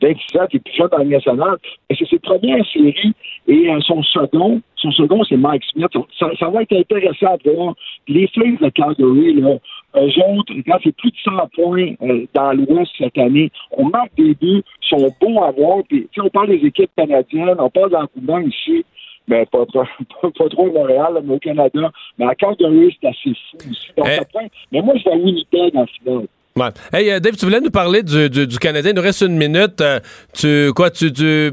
26 ans, qui est plus jeune dans la nationale. Mais c'est ses premières séries. Et euh, son second, son second, c'est Mike Smith. Ça, ça va être intéressant de voir. Les Flames de Calgary, là, eux autres, quand c'est plus de 100 points euh, dans l'Ouest cette année, on marque des buts, sont bons à voir. Puis, tu on parle des équipes canadiennes, on parle d'engouement ici. Mais pas, pas, pas, pas trop à Montréal, là, mais au Canada. Mais à Calgary, c'est assez fou aussi. Donc, Eh. Mais moi, je vais à Winnipeg en finale. Ouais. Hey, euh, Dave, tu voulais nous parler du, du, du Canadien. Il nous reste une minute. Euh, tu quoi, tu, tu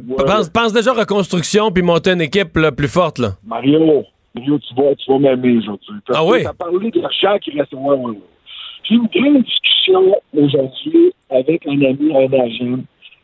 penses, déjà reconstruction puis monter une équipe là, plus forte, là? Mario, Mario, tu vas, tu vas m'aimer aujourd'hui. Ah oui? t'as parlé de l'argent qui reste. Ouais. J'ai eu une grande discussion aujourd'hui avec un ami, un agent,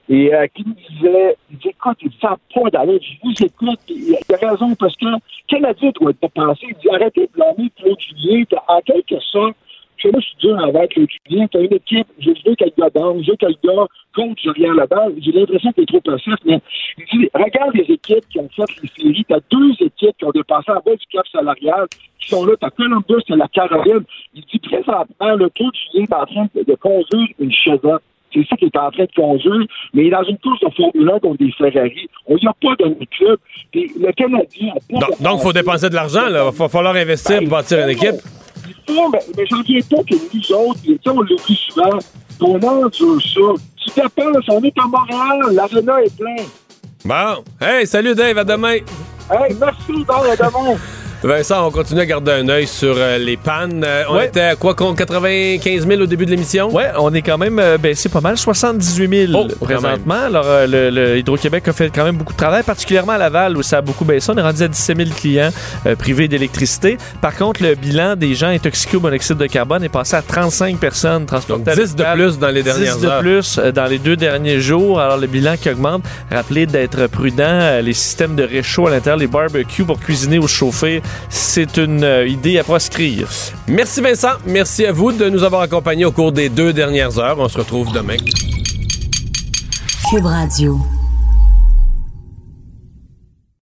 et euh, qui me disait, écoute, il ne sent pas d'aller, je vous écoute, il a, raison, parce que Canadien doit être dépensé. Il dit, arrêtez de blâmer Claude Julien, T'as- en quelque sorte, chez moi, je suis dur avec Claude Julien, tu as une équipe, je veux qu'elle gars je veux qu'elle gars contre Julien là-bas, j'ai l'impression qu'il est trop passif, mais il dit, regarde les équipes qui ont fait les séries, tu as deux équipes qui ont dépassé en bas du cap salarial, qui sont là, tu as Columbus, tu la Caroline. Il dit, présentement, le Claude Julien est en train de, de conduire une chevette. C'est ça qu'il est en train de conduire, mais il est dans une course de Formule 1 contre des Ferrari. On n'y a pas de club. Puis le Canadien a pas Donc, donc, faut dépenser de l'argent, là. Va falloir investir pour bâtir une équipe. Il faut, mais, mais j'en viens pas que nous autres, tu sais, on l'oublie souvent, qu'on endure ça. Tu dépenses, on est à Montréal, l'aréna est plein. Bon. Hey, salut Dave, à demain. Hey, merci, bon, à demain. Vincent, on continue à garder un œil sur euh, les pannes. Euh, on Ouais. était à quoi, contre 95 000 au début de l'émission? Ouais, on est quand même euh, baissé pas mal, 78 000 Oh, quand présentement. Alors, le, le Hydro-Québec a fait quand même beaucoup de travail, particulièrement à Laval où ça a beaucoup baissé. On est rendu à 17 000 clients privés d'électricité. Par contre, le bilan des gens intoxiqués au monoxyde de carbone est passé à 35 personnes transportées. Donc, à 10 de plus dans les 10 dernières de heures. plus dans les deux derniers jours. Alors, le bilan qui augmente. Rappelez d'être prudent. Les systèmes de réchaud à l'intérieur, les barbecues pour cuisiner ou chauffer, c'est une euh, idée à proscrire. Merci Vincent. Merci à vous de nous avoir accompagnés au cours des deux dernières heures. On se retrouve demain. Cube Radio.